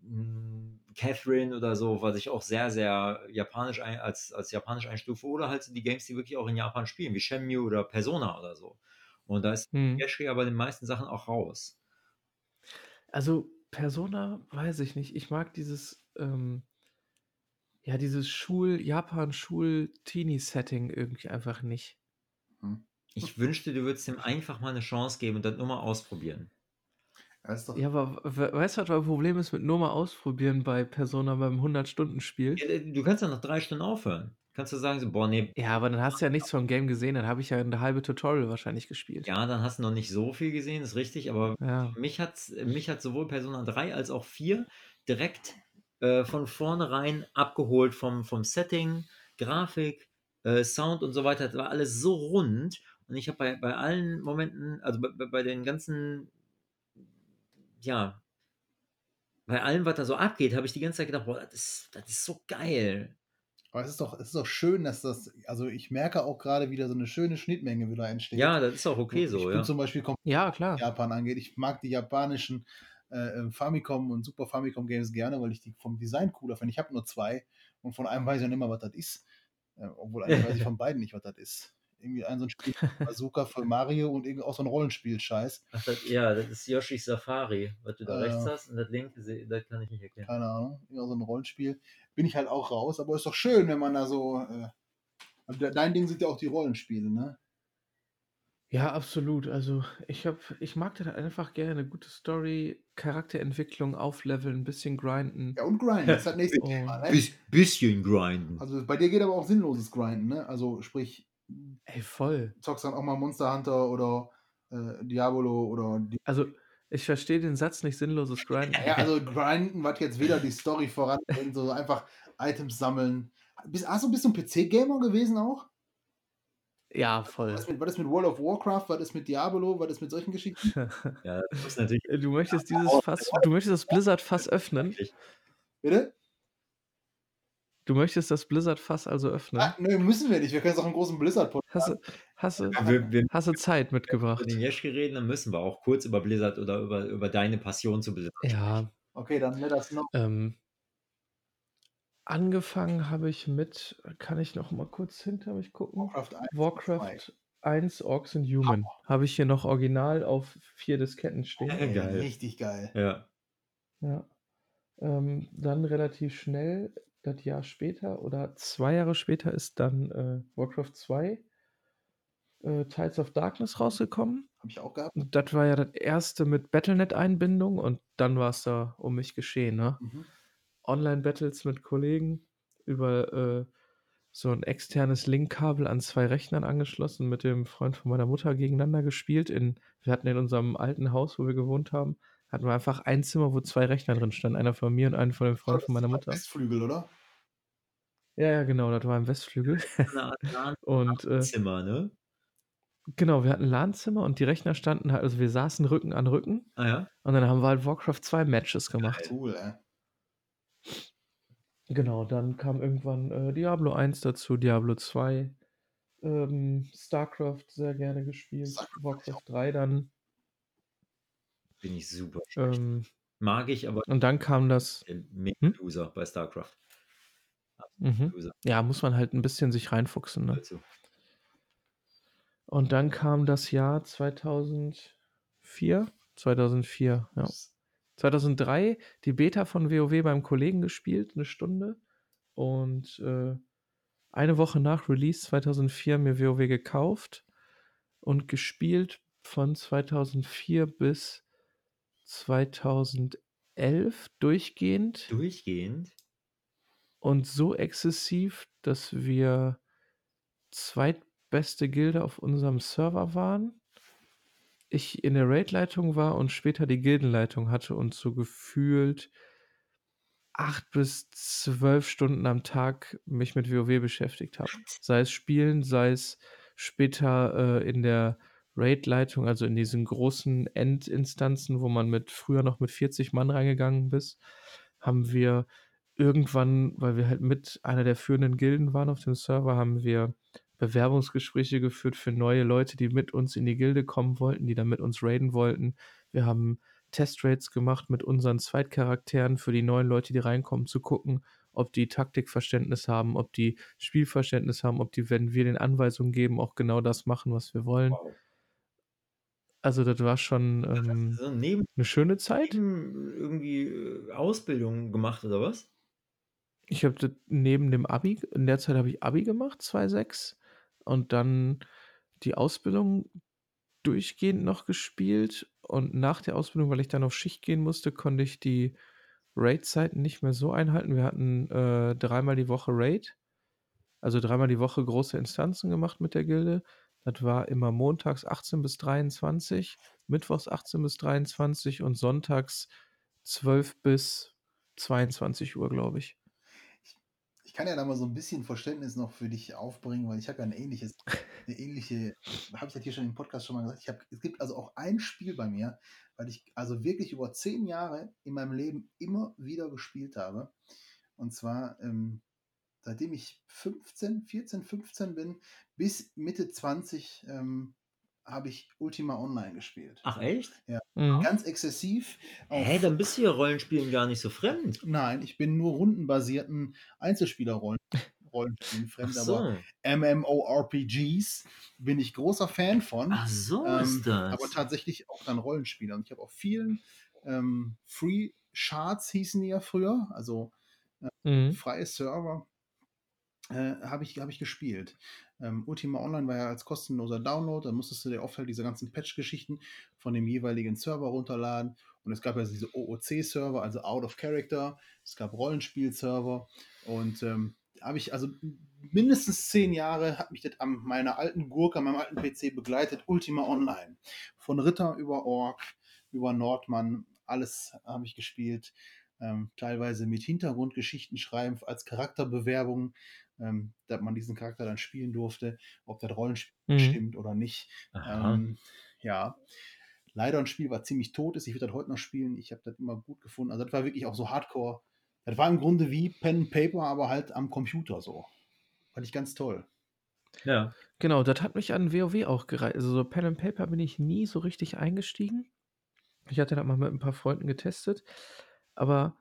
Speaker 1: mh, Catherine oder so, was ich auch sehr, sehr japanisch ein, als, als japanisch einstufe. Oder halt so die Games, die wirklich auch in Japan spielen, wie Shenmue oder Persona oder so. Und da ist
Speaker 3: Hm.
Speaker 1: Aber den meisten Sachen auch raus.
Speaker 3: Also Persona, weiß ich nicht. Ich mag dieses, ähm, ja, dieses Schul, Japan-Schul-Teenie-Setting irgendwie einfach nicht.
Speaker 1: Ich wünschte, du würdest ihm einfach mal eine Chance geben und das nur mal ausprobieren.
Speaker 2: Ja, ist doch,
Speaker 3: Ja, aber we- weißt du, was mein Problem ist mit nur mal ausprobieren bei Persona beim 100-Stunden-Spiel?
Speaker 1: Ja, Du kannst ja nach drei Stunden aufhören. Kannst du sagen, so, boah, nee,
Speaker 3: Ja, aber dann hast du ja nichts vom Game gesehen, dann habe ich ja eine halbe Tutorial wahrscheinlich gespielt.
Speaker 1: ja, dann hast du noch nicht so viel gesehen, ist richtig, aber
Speaker 3: Ja.
Speaker 1: mich hat, mich hat sowohl Persona 3 als auch 4 direkt äh, von vornherein abgeholt vom, vom Setting, Grafik, äh, Sound und so weiter. Das war alles so rund und ich habe bei, bei allen Momenten, also bei, bei- bei den ganzen, ja, bei allem, was da so abgeht, habe ich die ganze Zeit gedacht, boah, das ist, das ist so geil.
Speaker 2: aber es ist doch, es ist doch schön, dass das, also ich merke auch gerade wieder so eine schöne Schnittmenge wieder entsteht.
Speaker 1: Ja, das ist auch okay
Speaker 2: ich
Speaker 1: so,
Speaker 2: bin
Speaker 1: ja.
Speaker 2: zum Beispiel komplett
Speaker 3: Ja, klar.
Speaker 2: was Japan angeht. Ich mag die japanischen äh, äh, Famicom und Super Famicom Games gerne, weil ich die vom Design cooler finde. Ich habe nur zwei und von einem weiß ich noch nicht mal, was das ist. Äh, obwohl eigentlich weiß ich von beiden nicht, was das ist. Irgendwie ein so ein Spiel Bazooka für Mario und irgendwie auch so ein Rollenspiel-Scheiß.
Speaker 1: Ach, das, ja, das ist Yoshis Safari, was du da
Speaker 2: Äh,
Speaker 1: rechts hast und das linke, das kann ich nicht erkennen.
Speaker 2: Keine Ahnung, irgendwie so ein Rollenspiel. Bin ich halt auch raus, aber ist doch schön, wenn man da so. Äh, also de- dein Ding sind ja auch die Rollenspiele, ne?
Speaker 3: Ja, absolut. Also ich habe, ich mag das einfach gerne. Eine gute Story, Charakterentwicklung, aufleveln, ein bisschen grinden.
Speaker 2: Ja, und Grind, das ist das nächste
Speaker 3: Oh.
Speaker 2: Thema, ne?
Speaker 1: Bis, bisschen grinden.
Speaker 2: Also bei dir geht aber auch sinnloses Grinden, ne? Also sprich,
Speaker 3: Ey, voll.
Speaker 2: zockst dann auch mal Monster Hunter oder äh, Diabolo oder die
Speaker 3: Also Ich verstehe den Satz nicht sinnloses Grinden.
Speaker 2: Ja, also grinden, was jetzt wieder die Story voranbringt, so einfach Items sammeln. Bist, hast du bist du ein PC-Gamer gewesen auch?
Speaker 3: Ja, voll.
Speaker 2: Was ist, mit, was ist mit World of Warcraft? Was ist mit Diablo? Was ist mit solchen Geschichten?
Speaker 1: Ja, das ist natürlich.
Speaker 3: Du möchtest dieses Fass, du möchtest das Blizzard-Fass öffnen?
Speaker 2: Bitte?
Speaker 3: Du möchtest das Blizzard-Fass also öffnen?
Speaker 2: Ah, nö, müssen wir nicht. Wir können jetzt auch einen großen blizzard
Speaker 3: Hast du, hast, du,
Speaker 1: Wir, wir
Speaker 3: hast du Zeit mitgebracht?
Speaker 1: über den Jeschke reden, dann müssen wir auch kurz über Blizzard oder über, über deine Passion zu Blizzard
Speaker 3: Ja,
Speaker 2: Okay, dann let us know.
Speaker 3: ähm, angefangen habe ich mit, kann ich noch mal kurz hinter mich gucken?
Speaker 2: Warcraft 1.
Speaker 3: Warcraft 1 Orcs and Human. Habe ich hier noch original auf vier Disketten stehen.
Speaker 1: Ja, geil.
Speaker 2: Richtig geil.
Speaker 1: Ja.
Speaker 3: Ja. Ähm, dann relativ schnell, das Jahr später oder zwei Jahre später ist dann äh, Warcraft 2 äh, Tides of Darkness rausgekommen.
Speaker 2: Habe ich auch gehabt.
Speaker 3: Und das war ja das erste mit Battlenet-Einbindung und dann war es da um mich geschehen. Ne?
Speaker 2: Mhm.
Speaker 3: Online-Battles mit Kollegen über äh, so ein externes Linkkabel an zwei Rechnern angeschlossen, mit dem Freund von meiner Mutter gegeneinander gespielt. In, wir hatten in unserem alten Haus, wo wir gewohnt haben, hatten wir einfach ein Zimmer, wo zwei Rechner drin standen. Einer von mir und einer von dem Freund von meiner Mutter.
Speaker 2: Westflügel, oder?
Speaker 3: Ja, ja, genau, das war im Westflügel. Und äh,
Speaker 1: Zimmer, ne?
Speaker 3: genau, wir hatten ein LAN-Zimmer und die Rechner standen halt, also wir saßen Rücken an Rücken
Speaker 1: Ah ja.
Speaker 3: und dann haben wir halt Warcraft 2 Matches gemacht.
Speaker 2: Cool, ey.
Speaker 3: Genau, dann kam irgendwann äh, Diablo 1 dazu, Diablo 2, ähm, StarCraft sehr gerne gespielt,
Speaker 2: StarCraft
Speaker 3: Warcraft 3 dann.
Speaker 1: Bin ich super schlecht.
Speaker 3: Ähm,
Speaker 1: Mag ich, aber
Speaker 3: und dann kam das.
Speaker 1: mega
Speaker 3: Hm?
Speaker 1: Loser bei StarCraft.
Speaker 3: Mhm.
Speaker 1: Loser
Speaker 3: Ja, muss man halt ein bisschen sich reinfuchsen. Ne?
Speaker 1: dazu.
Speaker 3: Und dann kam das Jahr 2004. 2004, ja. 2003 die Beta von WoW beim Kollegen gespielt, eine Stunde. Und äh, eine Woche nach Release 2004 mir WoW gekauft und gespielt von 2004 bis 2011 durchgehend
Speaker 1: Durchgehend.
Speaker 3: und so exzessiv, dass wir zweitbeste Gilde auf unserem Server waren. Ich in der Raid-Leitung war und später die Gildenleitung hatte und so gefühlt acht bis zwölf Stunden am Tag mich mit WoW beschäftigt habe. Sei es Spielen, sei es später äh, in der Raid-Leitung, also in diesen großen Endinstanzen, wo man mit früher noch mit 40 Mann reingegangen ist, haben wir irgendwann, weil wir halt mit einer der führenden Gilden waren auf dem Server, haben wir Bewerbungsgespräche geführt für neue Leute, die mit uns in die Gilde kommen wollten, die dann mit uns raiden wollten. Wir haben Testrates gemacht mit unseren Zweitcharakteren für die neuen Leute, die reinkommen, zu gucken, ob die Taktikverständnis haben, ob die Spielverständnis haben, ob die, wenn wir den Anweisungen geben, auch genau das machen, was wir wollen.
Speaker 1: Wow.
Speaker 3: Also das war schon ähm,
Speaker 1: So neben,
Speaker 3: eine schöne Zeit.
Speaker 1: neben irgendwie äh, Ausbildung gemacht oder was?
Speaker 3: Ich habe das neben dem Abi, in der Zeit habe ich Abi gemacht, 2,6. Und dann die Ausbildung durchgehend noch gespielt. Und nach der Ausbildung, weil ich dann auf Schicht gehen musste, konnte ich die Raid-Zeiten nicht mehr so einhalten. Wir hatten äh, dreimal die Woche Raid. Also dreimal die Woche große Instanzen gemacht mit der Gilde. Das war immer montags 18 bis 23, mittwochs 18 bis 23 und sonntags 12 bis 22 Uhr, glaube ich.
Speaker 2: Ich kann ja da mal so ein bisschen Verständnis noch für dich aufbringen, weil ich habe ja ein ähnliches, eine ähnliche, habe ich das hier schon im Podcast schon mal gesagt. Ich hab, es gibt also auch ein Spiel bei mir, weil ich also wirklich über zehn Jahre in meinem Leben immer wieder gespielt habe. Und zwar, ähm, seitdem ich 15, 14, 15 bin, bis Mitte 20 ähm, habe ich Ultima Online gespielt.
Speaker 1: Ach echt?
Speaker 3: Mhm.
Speaker 2: Ganz exzessiv.
Speaker 1: Hä, dann bist du ja Rollenspielen gar nicht so fremd.
Speaker 2: Nein, ich bin nur rundenbasierten Einzelspielerrollen. Rollenspielen fremd, aber
Speaker 1: so.
Speaker 2: MMORPGs bin ich großer Fan von.
Speaker 1: Ach so
Speaker 2: Ähm,
Speaker 1: ist das.
Speaker 2: aber tatsächlich auch dann Rollenspiele. Und ich habe auf vielen ähm, Free Charts hießen die ja früher, also
Speaker 3: Mhm.
Speaker 2: freie Server, äh, habe ich, hab ich gespielt. Ähm, Ultima Online war ja als kostenloser Download, da musstest du dir oft halt diese ganzen Patch-Geschichten von dem jeweiligen Server runterladen. Und es gab ja diese OOC-Server, also Out of Character, es gab Rollenspiel-Server und ähm, habe ich also mindestens zehn Jahre hat mich das an meiner alten Gurke, an meinem alten PC begleitet, Ultima Online. Von Ritter über Ork, über Nordmann, alles habe ich gespielt. Ähm, teilweise mit Hintergrundgeschichten schreiben als Charakterbewerbung, ähm, dass man diesen Charakter dann spielen durfte, ob das Rollenspiel
Speaker 3: Mhm.
Speaker 2: stimmt oder nicht. Ähm, ja, leider ein Spiel, was ziemlich tot ist. Ich würde das heute noch spielen. Ich habe das immer gut gefunden. Also das war wirklich auch so Hardcore. Das war im Grunde wie Pen and Paper, aber halt am Computer so. Fand ich ganz toll.
Speaker 1: Ja.
Speaker 3: Genau, das hat mich an WoW auch gereizt. Also so Pen and Paper bin ich nie so richtig eingestiegen. Ich hatte das mal mit ein paar Freunden getestet, aber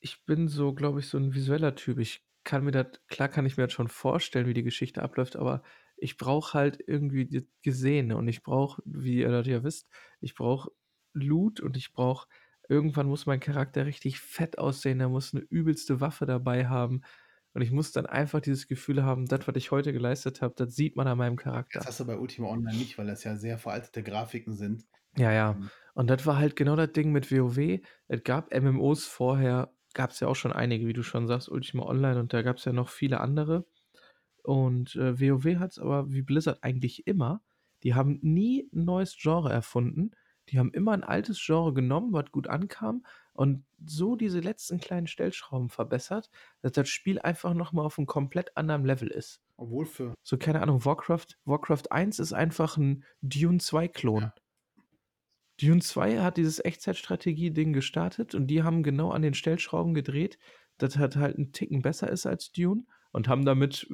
Speaker 3: ich bin so, glaube ich, so ein visueller Typ. Ich kann mir das, klar kann ich mir das schon vorstellen, wie die Geschichte abläuft, aber ich brauche halt irgendwie das Gesehene und ich brauche, wie ihr das ja wisst, ich brauche Loot und ich brauche, irgendwann muss mein Charakter richtig fett aussehen, der muss eine übelste Waffe dabei haben und ich muss dann einfach dieses Gefühl haben, das, was ich heute geleistet habe, das sieht man an meinem
Speaker 2: Das
Speaker 3: Charakter.
Speaker 2: hast du bei Ultima Online nicht, weil das ja sehr veraltete Grafiken sind.
Speaker 3: Ja, ja.
Speaker 2: Ähm,
Speaker 3: Und das war halt genau das Ding mit WoW. Es gab MMOs vorher, gab es ja auch schon einige, wie du schon sagst, Ultima Online und da gab es ja noch viele andere. Und äh, WoW hat es aber wie Blizzard eigentlich immer. Die haben nie ein neues Genre erfunden. Die haben immer ein altes Genre genommen, was gut ankam und so diese letzten kleinen Stellschrauben verbessert, dass das Spiel einfach nochmal auf einem komplett anderen Level ist.
Speaker 2: obwohl für
Speaker 3: So, keine Ahnung, Warcraft, Warcraft 1 ist einfach ein Dune 2-Klon.
Speaker 2: Ja.
Speaker 3: Dune 2 hat dieses Echtzeitstrategie-Ding gestartet und die haben genau an den Stellschrauben gedreht, dass das halt einen Ticken besser ist als Dune und haben damit,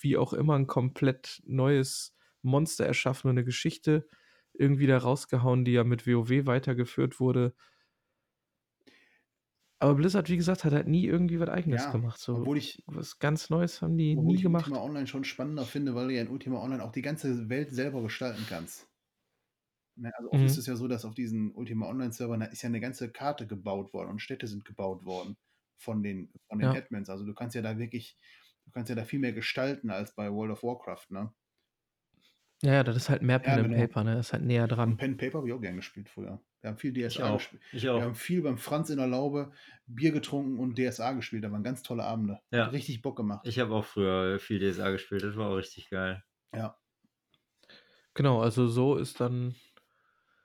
Speaker 3: wie auch immer, ein komplett neues Monster erschaffen und eine Geschichte irgendwie da rausgehauen, die ja mit WoW weitergeführt wurde. Aber Blizzard, wie gesagt, hat halt nie irgendwie was Eigenes
Speaker 2: Ja,
Speaker 3: gemacht. So
Speaker 2: obwohl ich,
Speaker 3: was ganz Neues haben die nie
Speaker 2: ich
Speaker 3: gemacht.
Speaker 2: Ultima Online schon spannender finde, weil du ja in Ultima Online auch die ganze Welt selber gestalten kannst. Ne, also oft
Speaker 3: Mhm.
Speaker 2: ist es ja so, dass auf diesen Ultima Online-Servern da ist ja eine ganze Karte gebaut worden und Städte sind gebaut worden von den, von den
Speaker 3: Ja.
Speaker 2: Admins. Also du kannst ja da wirklich, du kannst ja da viel mehr gestalten als bei World of Warcraft, ne?
Speaker 3: Ja, ja, das ist halt mehr
Speaker 2: Ja,
Speaker 3: Pen and
Speaker 2: genau.
Speaker 3: Paper, ne? Das ist halt näher
Speaker 2: Und
Speaker 3: dran.
Speaker 2: Pen and Paper habe ich auch gern gespielt früher. Wir haben viel DSA gespielt.
Speaker 1: Ich
Speaker 2: Wir
Speaker 1: auch.
Speaker 2: haben viel beim Franz in der Laube Bier getrunken und DSA gespielt. Da waren ganz tolle Abende.
Speaker 1: Ja.
Speaker 2: Hat richtig Bock gemacht.
Speaker 1: Ich habe auch früher viel DSA gespielt. Das war auch richtig geil.
Speaker 2: Ja.
Speaker 3: Genau, also so ist dann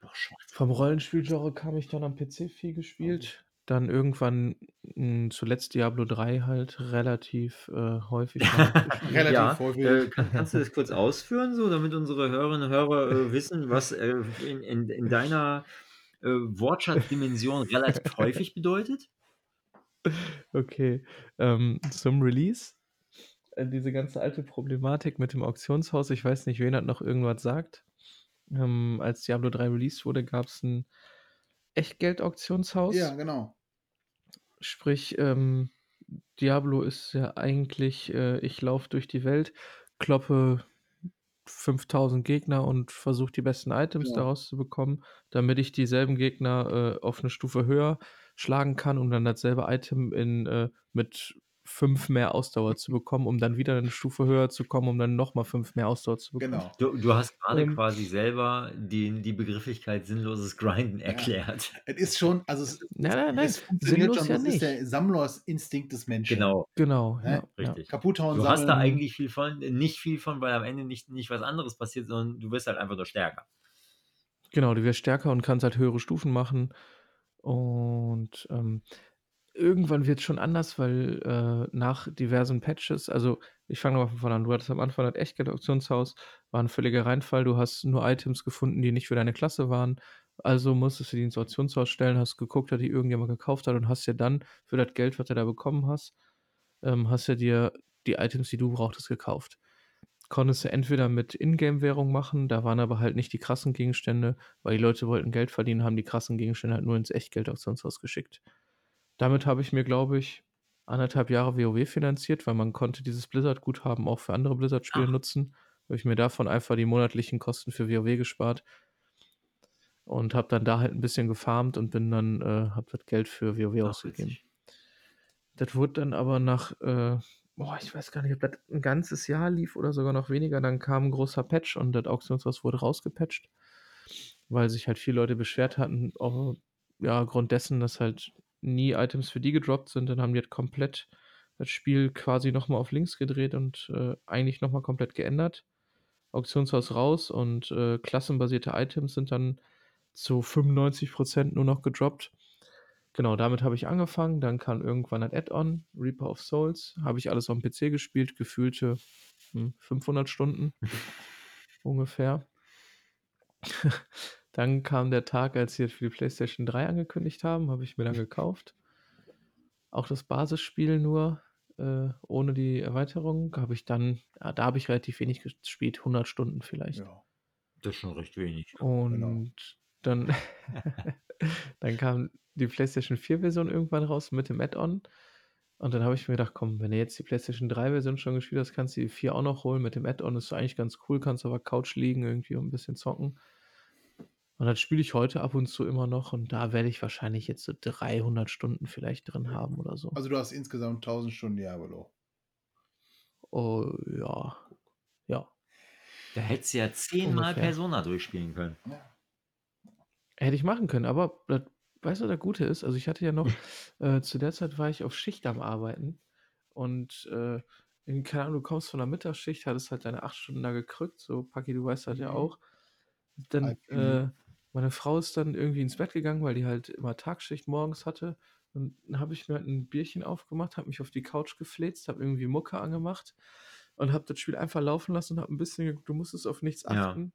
Speaker 2: Boah,
Speaker 3: vom Rollenspielgenre kam ich dann am PC viel gespielt. Dann irgendwann mh, zuletzt Diablo 3 halt relativ äh, häufig mal gespielt.
Speaker 2: Relativ
Speaker 1: ja,
Speaker 2: häufig.
Speaker 1: äh, kann, kannst du das kurz ausführen, so, damit unsere Hörerinnen und Hörer äh, wissen, was äh, in, in, in deiner äh, Wortschatzdimension relativ häufig bedeutet?
Speaker 3: Okay, ähm, zum Release. Äh, diese ganze alte Problematik mit dem Auktionshaus, ich weiß nicht, wen das noch irgendwas sagt. Ähm, als Diablo 3 released wurde, gab es ein Echtgeld-Auktionshaus.
Speaker 2: Ja, genau.
Speaker 3: Sprich, ähm, Diablo ist ja eigentlich, äh, ich laufe durch die Welt, kloppe 5000 Gegner und versuche die besten Items
Speaker 2: Ja.
Speaker 3: daraus zu bekommen, damit ich dieselben Gegner äh, auf eine Stufe höher schlagen kann, um dann dasselbe Item in, äh, mit 5 mehr Ausdauer zu bekommen, um dann wieder eine Stufe höher zu kommen, um dann nochmal 5 mehr Ausdauer zu bekommen.
Speaker 2: Genau.
Speaker 1: Du, du hast gerade
Speaker 3: Ähm.
Speaker 1: quasi selber die, die Begrifflichkeit sinnloses Grinden erklärt.
Speaker 2: Es ist schon, also es,
Speaker 3: Nein, nein, nein,
Speaker 2: es funktioniert
Speaker 3: sinnlos
Speaker 2: schon,
Speaker 3: ja
Speaker 2: das ist
Speaker 3: nicht.
Speaker 2: der Sammlerinstinkt des Menschen.
Speaker 1: Genau,
Speaker 3: Genau,
Speaker 2: Ne?
Speaker 3: ja, ja.
Speaker 1: richtig.
Speaker 2: Kaputthauen,
Speaker 1: Du hast da
Speaker 2: sammeln.
Speaker 1: eigentlich viel von, nicht viel von, weil am Ende nicht, nicht was anderes passiert, sondern du wirst halt einfach nur stärker.
Speaker 3: Genau, du wirst stärker und kannst halt höhere Stufen machen. Und ähm, irgendwann wird es schon anders, weil äh, nach diversen Patches, also ich fange mal von vorne an, du hattest am Anfang das Echtgeld-Auktionshaus, war ein völliger Reinfall, du hast nur Items gefunden, die nicht für deine Klasse waren, also musstest du die ins Auktionshaus stellen, hast geguckt, hat die irgendjemand gekauft hat und hast dir dann für das Geld, was du da bekommen hast, ähm, hast du dir die Items, die du brauchtest, gekauft. Konntest du entweder mit Ingame-Währung machen, da waren aber halt nicht die krassen Gegenstände, weil die Leute wollten Geld verdienen, haben die krassen Gegenstände halt nur ins Echtgeld-Auktionshaus geschickt. Damit habe ich mir, glaube ich, anderthalb Jahre WoW finanziert, weil man konnte dieses Blizzard-Guthaben auch für andere Blizzard-Spiele
Speaker 1: Ach.
Speaker 3: nutzen. Habe ich mir davon einfach die monatlichen Kosten für WoW gespart und habe dann da halt ein bisschen gefarmt und bin dann, äh, habe das Geld für WoW
Speaker 1: Ach,
Speaker 3: ausgegeben.
Speaker 1: witzig.
Speaker 3: Das wurde dann aber nach, äh, boah, ich weiß gar nicht, ob das ein ganzes Jahr lief oder sogar noch weniger. Dann kam ein großer Patch und das Auktionshaus wurde rausgepatcht, weil sich halt viele Leute beschwert hatten, auch, ja, Grund dessen, dass halt nie Items für die gedroppt sind. Dann haben die halt komplett das Spiel quasi nochmal auf links gedreht und äh, eigentlich nochmal komplett geändert. Auktionshaus raus und äh, klassenbasierte Items sind dann zu 95% nur noch gedroppt. Genau, damit habe ich angefangen. Dann kam irgendwann ein Add-on, Reaper of Souls. Habe ich alles auf dem PC gespielt, gefühlte hm, 500 Stunden ungefähr. dann kam der Tag, als sie jetzt für die PlayStation 3 angekündigt haben, habe ich mir dann gekauft. Auch das Basisspiel nur, äh, ohne die Erweiterung, habe ich dann, ja, da habe ich relativ wenig gespielt, 100 Stunden vielleicht.
Speaker 2: Ja.
Speaker 1: Das ist schon recht wenig.
Speaker 3: Und
Speaker 2: Genau.
Speaker 3: dann, dann kam die PlayStation 4-Version irgendwann raus mit dem Add-on. Und dann habe ich mir gedacht, komm, wenn du jetzt die PlayStation 3-Version schon gespielt hast, kannst du die 4 auch noch holen. Mit dem Add-on ist eigentlich ganz cool, kannst aber Couch liegen irgendwie und ein bisschen zocken. Und dann spiele ich heute ab und zu immer noch und da werde ich wahrscheinlich jetzt so 300 Stunden vielleicht drin haben oder so.
Speaker 2: Also du hast insgesamt 1000 Stunden Diablo.
Speaker 3: Oh, ja. Ja.
Speaker 1: Da hättest du ja zehnmal
Speaker 3: Ungefähr.
Speaker 1: Persona durchspielen können.
Speaker 2: Ja.
Speaker 3: Hätte ich machen können, aber das, weißt du, das Gute ist, also ich hatte ja noch, äh, zu der Zeit war ich auf Schicht am Arbeiten und äh, in, keine Ahnung, du kommst von der Mittagsschicht, hattest halt deine acht Stunden da gekrückt, so Paki, du weißt das ja
Speaker 2: Mhm.
Speaker 3: auch. Dann, äh, meine Frau ist dann irgendwie ins Bett gegangen, weil die halt immer Tagschicht morgens hatte. Und dann habe ich mir halt ein Bierchen aufgemacht, habe mich auf die Couch gefläzt, habe irgendwie Mucke angemacht und habe das Spiel einfach laufen lassen und habe ein bisschen, du musstest auf nichts
Speaker 1: Ja.
Speaker 3: achten.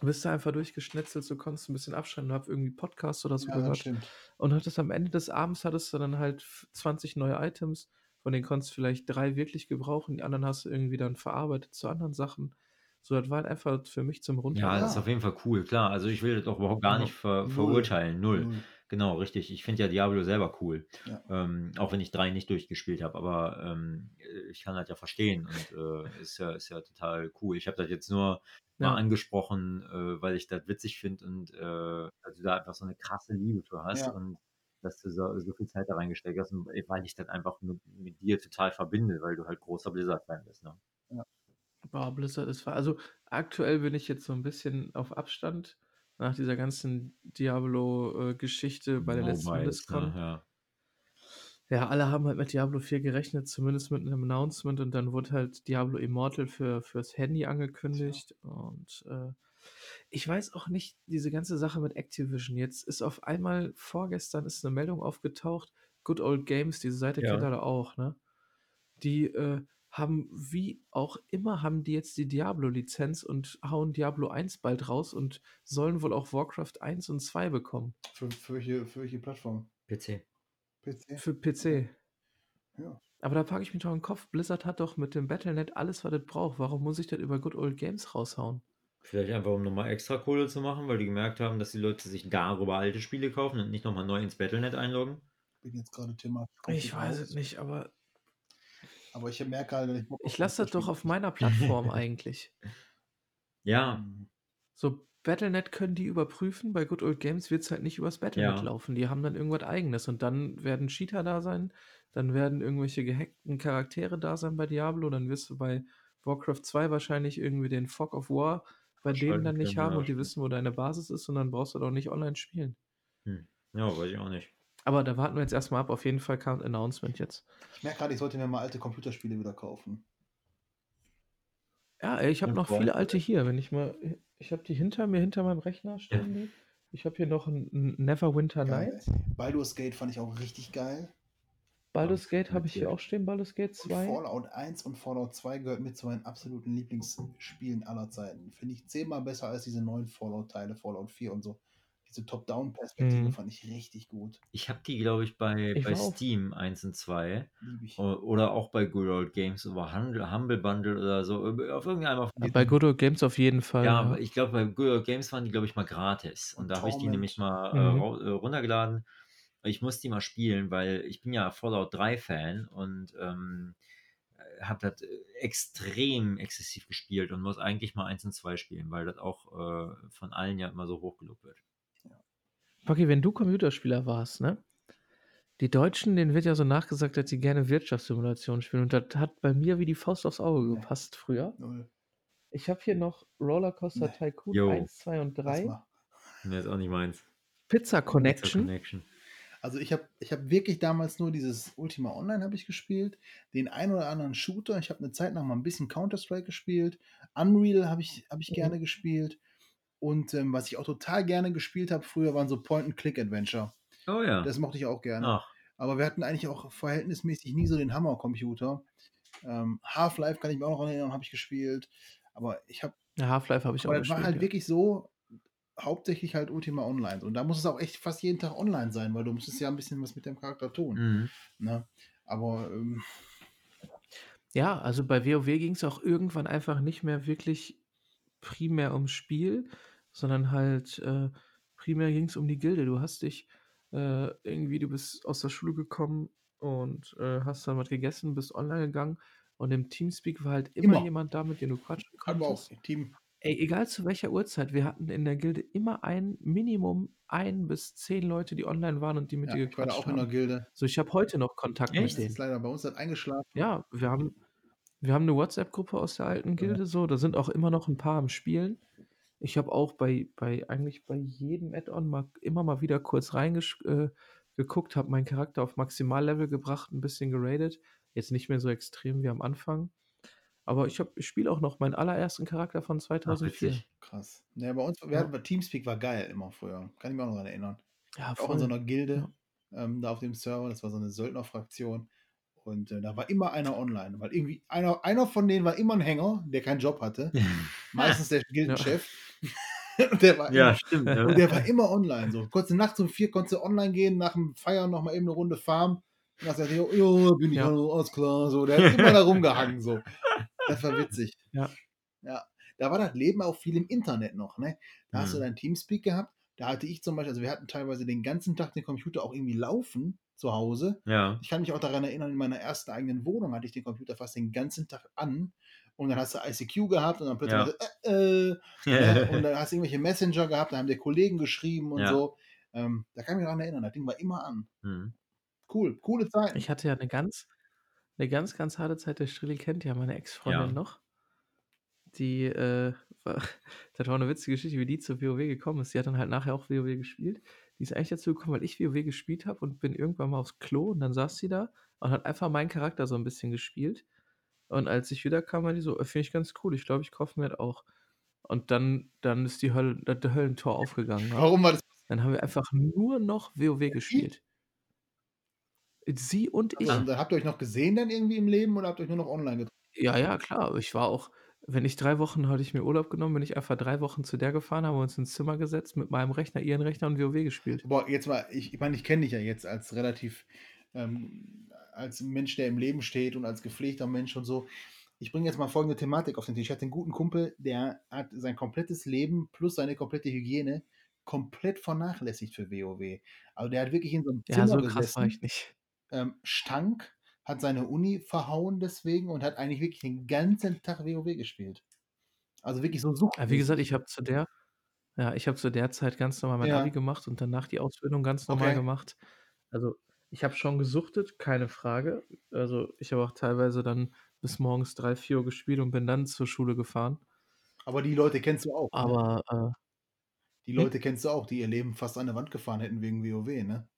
Speaker 3: Bist da einfach durchgeschnetzelt, so konntest ein bisschen abschalten, hab irgendwie Podcast oder so
Speaker 2: Ja,
Speaker 3: gehört. Und hattest am Ende des Abends hattest du dann halt f- 20 neue Items, von denen konntest du vielleicht drei wirklich gebrauchen, die anderen hast du irgendwie dann verarbeitet zu anderen Sachen. So, das war halt einfach für mich zum
Speaker 1: Ja,
Speaker 3: Runterladen.
Speaker 1: das ist auf jeden Fall cool, klar. Also ich will das auch überhaupt gar
Speaker 3: Ja.
Speaker 1: nicht ver
Speaker 2: Null.
Speaker 1: verurteilen. Null.
Speaker 2: Null.
Speaker 1: Genau, richtig. Ich finde ja Diablo selber cool.
Speaker 2: Ja.
Speaker 1: Ähm, auch wenn ich drei nicht durchgespielt habe, aber ähm, ich kann das ja verstehen und äh, ist, ja, ist ja total cool. Ich habe das jetzt nur mal
Speaker 3: Ja.
Speaker 1: angesprochen, äh, weil ich das witzig finde und äh, dass du da einfach so eine krasse Liebe für hast
Speaker 2: Ja.
Speaker 1: und dass du so, so viel Zeit da reingesteckt hast und weil ich das einfach mit, mit dir total verbinde, weil du halt großer Blizzard-Fan bist. Ne?
Speaker 3: Boah, Blizzard ist. Also aktuell bin ich jetzt so ein bisschen auf Abstand nach dieser ganzen Diablo-Geschichte bei der letzten
Speaker 1: Mobiles,
Speaker 3: BlizzCon.
Speaker 1: Ja.
Speaker 3: Ja, alle haben halt mit Diablo 4 gerechnet, zumindest mit einem Announcement und dann wurde halt Diablo Immortal für, fürs Handy angekündigt und äh, ich weiß auch nicht, diese ganze Sache mit Activision. Jetzt ist auf einmal, vorgestern ist eine Meldung aufgetaucht, Good Old Games, diese Seite
Speaker 1: Ja.
Speaker 3: kennt ihr da auch, ne? Die äh, haben, wie auch immer, haben die jetzt die Diablo-Lizenz und hauen Diablo 1 bald raus und sollen wohl auch Warcraft 1 und 2 bekommen.
Speaker 2: Für, für, welche, für welche Plattform?
Speaker 1: PC.
Speaker 2: PC?
Speaker 3: Für PC.
Speaker 2: Ja.
Speaker 3: Aber da packe ich mich doch in den Kopf. Blizzard hat doch mit dem Battle.net alles, was es braucht. Warum muss ich das über Good Old Games raushauen?
Speaker 1: Vielleicht einfach, um nochmal extra Kohle zu machen, weil die gemerkt haben, dass die Leute sich darüber alte Spiele kaufen und nicht nochmal neu ins Battle.net einloggen.
Speaker 2: Bin jetzt gerade thematisch.
Speaker 3: Ich weiß es nicht, aber
Speaker 2: Aber ich merke gerade, dass ich
Speaker 3: ich lasse das doch
Speaker 2: Fußballspiele
Speaker 3: auf meiner Plattform eigentlich.
Speaker 1: Ja.
Speaker 3: So, Battle.net können die überprüfen. Bei Good Old Games wird es halt nicht übers Battle.net
Speaker 1: Ja.
Speaker 3: laufen. Die haben dann irgendwas eigenes. Und dann werden Cheater da sein. Dann werden irgendwelche gehackten Charaktere da sein bei Diablo. Dann wirst du bei Warcraft 2 wahrscheinlich irgendwie den Fog of War bei denen dann nicht haben und die wissen, wo deine Basis ist. Und dann brauchst du doch nicht online spielen.
Speaker 1: hm. ja, weiß ich auch nicht.
Speaker 3: Aber da warten wir jetzt erstmal ab. Auf jeden Fall kam ein Announcement jetzt.
Speaker 2: Ich merke gerade, ich sollte mir mal alte Computerspiele wieder kaufen.
Speaker 3: Ja, ich habe
Speaker 1: Und
Speaker 3: noch viele alte hier. Wenn ich mal, ich habe die hinter mir, hinter meinem Rechner stehen. Die. Ich habe hier noch ein, Neverwinter. Nights.
Speaker 2: Baldur's Gate fand ich auch richtig geil.
Speaker 3: Baldur's Gate habe ich hier auch stehen. Baldur's Gate
Speaker 2: Und
Speaker 3: 2.
Speaker 2: Fallout 1 und Fallout 2 gehört mit zu meinen absoluten Lieblingsspielen aller Zeiten. Finde ich zehnmal besser als diese neuen Fallout-Teile, Fallout 4 und so. Diese Top-Down-Perspektive
Speaker 3: Mhm.
Speaker 2: fand ich richtig gut.
Speaker 1: Ich habe die, glaube ich, bei,
Speaker 3: Ich
Speaker 1: bei
Speaker 3: auf-
Speaker 1: Steam 1 und 2
Speaker 2: Liebe ich.
Speaker 1: o- oder auch bei Good Old Games über Humble, Humble Bundle oder so. Auf irgendeinem diesen-
Speaker 3: Bei Good Old Games auf jeden Fall.
Speaker 1: Ja,
Speaker 3: Ja,
Speaker 1: aber ich glaube, bei Good Old Games waren die, glaube ich, mal gratis. Und
Speaker 2: Und
Speaker 1: da habe ich die nämlich mal
Speaker 3: Mhm.
Speaker 1: äh, rau- äh, runtergeladen. Ich muss die mal spielen, weil ich bin ja Fallout 3-Fan und ähm, habe das äh, extrem exzessiv gespielt und muss eigentlich mal 1 und 2 spielen, weil das auch äh, von allen ja immer so hochgelobt wird.
Speaker 3: Paki, wenn du Computerspieler warst, ne? Die Deutschen, denen wird ja so nachgesagt, dass sie gerne Wirtschaftssimulationen spielen. Und das hat bei mir wie die Faust aufs Auge
Speaker 2: Nee.
Speaker 3: gepasst früher.
Speaker 2: Null.
Speaker 3: Ich habe hier noch Rollercoaster
Speaker 2: Nee.
Speaker 3: Tycoon
Speaker 1: Jo.
Speaker 3: 1, 2 und
Speaker 2: Lass
Speaker 3: 3.
Speaker 2: mal.
Speaker 1: Ne, ist auch nicht meins.
Speaker 3: Pizza Connection.
Speaker 1: Connection.
Speaker 2: Also ich habe ich hab wirklich damals nur dieses Ultima Online habe ich gespielt, den ein oder anderen Shooter. Ich habe eine Zeit lang mal ein bisschen Counter-Strike gespielt. Unreal habe ich, hab ich
Speaker 3: Mhm.
Speaker 2: gerne gespielt. Und ähm, was ich auch total gerne gespielt habe früher, waren so Point-and-Click-Adventure.
Speaker 1: Oh ja.
Speaker 2: Das mochte ich auch gerne.
Speaker 1: Ach,
Speaker 2: Aber wir hatten eigentlich auch verhältnismäßig nie so den Hammer-Computer. Ähm, Half-Life kann ich mir auch noch erinnern, habe ich gespielt. Aber ich habe,
Speaker 3: Ja, Half-Life habe ich auch
Speaker 2: aber das war
Speaker 3: gespielt.
Speaker 2: halt
Speaker 3: ja.
Speaker 2: wirklich so, hauptsächlich halt Ultima Online. Und da muss es auch echt fast jeden Tag online sein, weil du musstest ja ein bisschen was mit dem Charakter tun.
Speaker 1: mhm.
Speaker 2: Ne? Aber ähm,
Speaker 3: Ja, also bei WoW ging es auch irgendwann einfach nicht mehr wirklich primär ums Spiel, sondern halt äh, primär ging es um die Gilde. Du hast dich äh, irgendwie, du bist aus der Schule gekommen und äh, hast dann was gegessen, bist online gegangen und im Teamspeak war halt immer,
Speaker 2: Immer.
Speaker 3: jemand da, mit dem du quatschen
Speaker 2: hatten wir auch
Speaker 3: konntest.
Speaker 2: im Team.
Speaker 3: Ey, egal zu welcher Uhrzeit, wir hatten in der Gilde immer ein Minimum ein bis zehn Leute, die online waren und die mit
Speaker 2: Ja,
Speaker 3: dir
Speaker 2: ich war da
Speaker 3: gequatscht
Speaker 2: auch in der
Speaker 3: haben.
Speaker 2: Gilde.
Speaker 3: So, ich habe heute noch Kontakt
Speaker 1: Echt?
Speaker 3: mit
Speaker 2: Das
Speaker 3: denen.
Speaker 2: ist leider bei uns hat eingeschlafen.
Speaker 3: Ja, wir haben, wir haben eine WhatsApp-Gruppe aus der alten Gilde, so, da sind auch immer noch ein paar am Spielen. Ich habe auch bei, bei eigentlich bei jedem Add-on mal, immer mal wieder kurz reingeguckt, äh, geguckt, habe meinen Charakter auf Maximallevel gebracht, ein bisschen geradet. Jetzt nicht mehr so extrem wie am Anfang. Aber ich, ich spiele auch noch meinen allerersten Charakter von
Speaker 1: Ach,
Speaker 3: 2004.
Speaker 1: witzig.
Speaker 2: Krass. Ja, bei uns, wir
Speaker 3: Ja.
Speaker 2: hatten, Teamspeak war geil immer früher. Kann ich mich auch noch daran erinnern.
Speaker 3: Ja,
Speaker 2: Auch in so
Speaker 3: voll.
Speaker 2: einer Gilde ähm, da auf dem Server. Das war so eine Söldnerfraktion. Und äh, da war immer einer online. Weil irgendwie einer, einer von denen war immer ein Hänger, der keinen Job hatte. Meistens der Gildenchef. Der war
Speaker 1: ja,
Speaker 2: immer,
Speaker 1: stimmt. ne?
Speaker 2: und der war immer online. So kurz nachts um vier konntest du online gehen, nach dem Feiern noch mal eben eine Runde farmen. Und dann sagte er, jo, bin ich
Speaker 3: Ja.
Speaker 2: hallo, alles klar. So, der hat immer da rumgehangen. So. Das war witzig.
Speaker 3: Ja.
Speaker 2: Ja. Da war das Leben auch viel im Internet noch. Ne? Da hast du
Speaker 1: Mhm.
Speaker 2: dein Teamspeak gehabt. Da hatte ich zum Beispiel, also wir hatten teilweise den ganzen Tag den Computer auch irgendwie laufen zu Hause.
Speaker 1: ja.
Speaker 2: Ich kann mich auch daran erinnern, in meiner ersten eigenen Wohnung hatte ich den Computer fast den ganzen Tag an. Und dann hast du ICQ gehabt und dann plötzlich
Speaker 1: Ja.
Speaker 2: so, äh, äh, ja, und dann hast du irgendwelche Messenger gehabt, da haben dir Kollegen geschrieben und
Speaker 1: Ja.
Speaker 2: so. Ähm, da kann ich mich daran erinnern, das Ding war immer an.
Speaker 1: Mhm.
Speaker 2: Cool, coole Zeiten.
Speaker 3: Ich hatte ja eine ganz, eine ganz, ganz harte Zeit. Der Strilli kennt ja meine Ex-Freundin
Speaker 1: Ja.
Speaker 3: noch. Die, äh, war, das war eine witzige Geschichte, wie die zu WoW gekommen ist. Die hat dann halt nachher auch WoW gespielt. Die ist eigentlich dazu gekommen, weil ich WoW gespielt habe und bin irgendwann mal aufs Klo und dann saß sie da und hat einfach meinen Charakter so ein bisschen gespielt. Und als ich wieder kam, war die so, "Äh, finde ich ganz cool, ich glaube, ich kaufe mir das auch. Und dann, dann ist die Hölle, das Höllentor aufgegangen. wa?
Speaker 2: Warum war das?
Speaker 3: Dann haben wir einfach nur noch WoW gespielt. Sie und ich.
Speaker 2: Also, habt ihr euch noch gesehen dann irgendwie im Leben oder habt ihr euch nur noch online getroffen?
Speaker 3: Ja, ja, klar. Ich war auch, wenn ich drei Wochen hatte ich mir Urlaub genommen, bin ich einfach drei Wochen zu der gefahren, haben wir uns ins Zimmer gesetzt, mit meinem Rechner, ihren Rechner und WoW gespielt.
Speaker 2: Boah, jetzt mal, ich, ich meine, ich kenne dich ja jetzt als relativ, ähm, als Mensch, der im Leben steht und als gepflegter Mensch und so. Ich bringe jetzt mal folgende Thematik auf den Tisch. Ich hatte einen guten Kumpel, der hat sein komplettes Leben plus seine komplette Hygiene komplett vernachlässigt für WoW. Also der hat wirklich in so einem
Speaker 3: Ja,
Speaker 2: Zimmer
Speaker 3: so krass war ich nicht.
Speaker 2: ähm, stank, hat seine Uni verhauen deswegen und hat eigentlich wirklich den ganzen Tag WoW gespielt. Also wirklich so Sucht.
Speaker 3: Ja, wie gesagt, ich habe zu der, ja, ich habe zu der Zeit ganz normal mein
Speaker 2: Ja.
Speaker 3: Abi gemacht und danach die Ausbildung ganz normal
Speaker 2: Okay.
Speaker 3: gemacht. Also ich habe schon gesuchtet, keine Frage. Also ich habe auch teilweise dann bis morgens drei, vier Uhr gespielt und bin dann zur Schule gefahren.
Speaker 2: Aber die Leute kennst du auch. Ne?
Speaker 3: Aber äh,
Speaker 2: Die
Speaker 3: Hm?
Speaker 2: Leute kennst du auch, die ihr Leben fast an der Wand gefahren hätten wegen WoW, ne?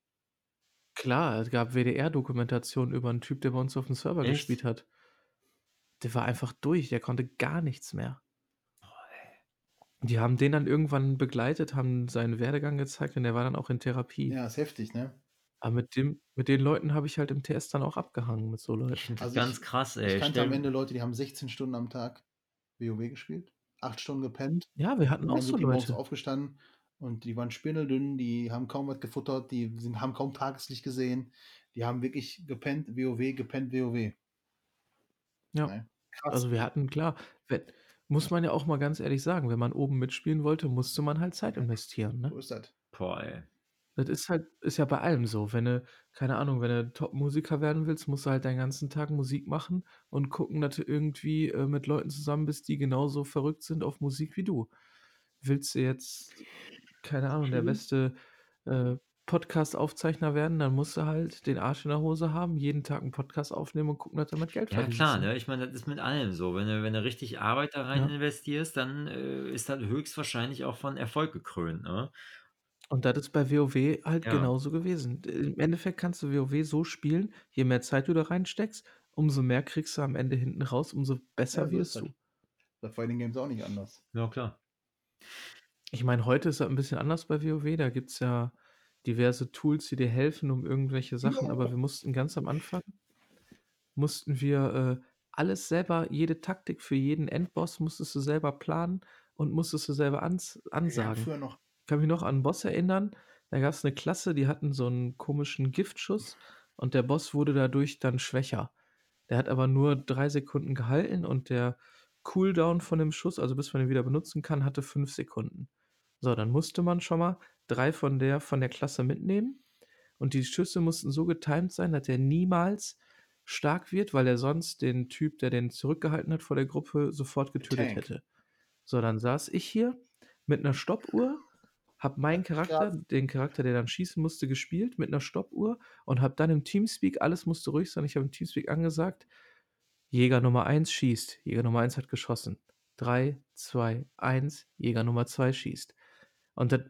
Speaker 3: Klar, es gab WDR-Dokumentationen über einen Typ, der bei uns auf dem Server
Speaker 1: Echt?
Speaker 3: gespielt hat. Der war einfach durch, der konnte gar nichts mehr. Die haben den dann irgendwann begleitet, haben seinen Werdegang gezeigt und der war dann auch in Therapie.
Speaker 2: Ja, ist heftig, ne?
Speaker 3: Aber mit, dem, mit den Leuten habe ich halt im TS dann auch abgehangen, mit so
Speaker 1: Ich
Speaker 3: Leuten.
Speaker 2: Also
Speaker 1: ganz
Speaker 2: ich-
Speaker 1: krass,
Speaker 2: Ich
Speaker 1: ey.
Speaker 2: kannte
Speaker 1: Stell-
Speaker 2: am Ende Leute, die haben 16 Stunden am Tag WoW gespielt, 8 Stunden gepennt,
Speaker 3: Ja, wir hatten auch so
Speaker 2: die
Speaker 3: Leute.
Speaker 2: aufgestanden und die waren spindeldünn, die haben kaum was gefuttert, die sind, haben kaum Tageslicht gesehen, die haben wirklich gepennt, WoW, gepennt, WoW.
Speaker 3: Ja.
Speaker 2: Ne? Krass.
Speaker 3: Also wir hatten, klar, wenn, muss man ja auch mal ganz ehrlich sagen, wenn man oben mitspielen wollte, musste man halt Zeit investieren. Ne?
Speaker 2: so ist das.
Speaker 1: Boah, ey.
Speaker 3: Das ist halt, ist ja bei allem so. Wenn du, keine Ahnung, wenn du Top-Musiker werden willst, musst du halt deinen ganzen Tag Musik machen und gucken, dass du irgendwie äh, mit Leuten zusammen bist, die genauso verrückt sind auf Musik wie du. Willst du jetzt, keine Ahnung, der
Speaker 2: Schön.
Speaker 3: beste äh, Podcast-Aufzeichner werden, dann musst du halt den Arsch in der Hose haben, jeden Tag einen Podcast aufnehmen und gucken, dass du damit Geld
Speaker 1: Ja,
Speaker 3: verdienst.
Speaker 1: klar, ne? Ich meine, das ist mit allem so. Wenn du, wenn du richtig Arbeit da rein
Speaker 3: Ja.
Speaker 1: investierst, dann äh, ist das höchstwahrscheinlich auch von Erfolg gekrönt, ne?
Speaker 3: Und das ist bei WoW halt
Speaker 1: Ja.
Speaker 3: genauso gewesen. Im Endeffekt kannst du WoW so spielen, je mehr Zeit du da reinsteckst, umso mehr kriegst du am Ende hinten raus, umso besser
Speaker 2: Ja, so
Speaker 3: wirst
Speaker 2: ist
Speaker 3: du.
Speaker 2: das. Bei Fighting Games auch nicht anders.
Speaker 1: Ja, klar.
Speaker 3: Ich meine, heute ist das 'n bisschen anders bei WoW. Da gibt's ja diverse Tools, die dir helfen, um irgendwelche Sachen aber wir mussten ganz am Anfang mussten wir, äh, alles selber jede Taktik für jeden Endboss musstest du selber planen und musstest du selber ans
Speaker 2: Ja,
Speaker 3: ansagen.
Speaker 2: früher noch.
Speaker 3: Ich kann mich noch an 'n Boss erinnern, da gab's 'ne Klasse, die hatten so 'n komischen Giftschuss und der Boss wurde dadurch dann schwächer. Der hat aber nur 3 Sekunden gehalten und der Cooldown von dem Schuss, also bis man ihn wieder benutzen kann, hatte 5 Sekunden. So, dann musste man schon mal 3 von der von der Klasse mitnehmen und die Schüsse mussten so getimed sein, dass der niemals stark wird, weil er sonst den Typ, der den zurückgehalten hat vor der Gruppe, sofort getötet
Speaker 2: Tank.
Speaker 3: hätte. So, dann saß ich hier mit 'ner Stoppuhr, habe meinen Charakter,
Speaker 2: Krass.
Speaker 3: den Charakter, der dann schießen musste, gespielt mit 'ner Stoppuhr und habe dann im Teamspeak alles musste ruhig sein. Ich habe im Teamspeak angesagt: „Jäger Nummer 1 schießt. Jäger Nummer 1 hat geschossen. 3, 2, 1, Jäger Nummer 2 schießt.“ Und das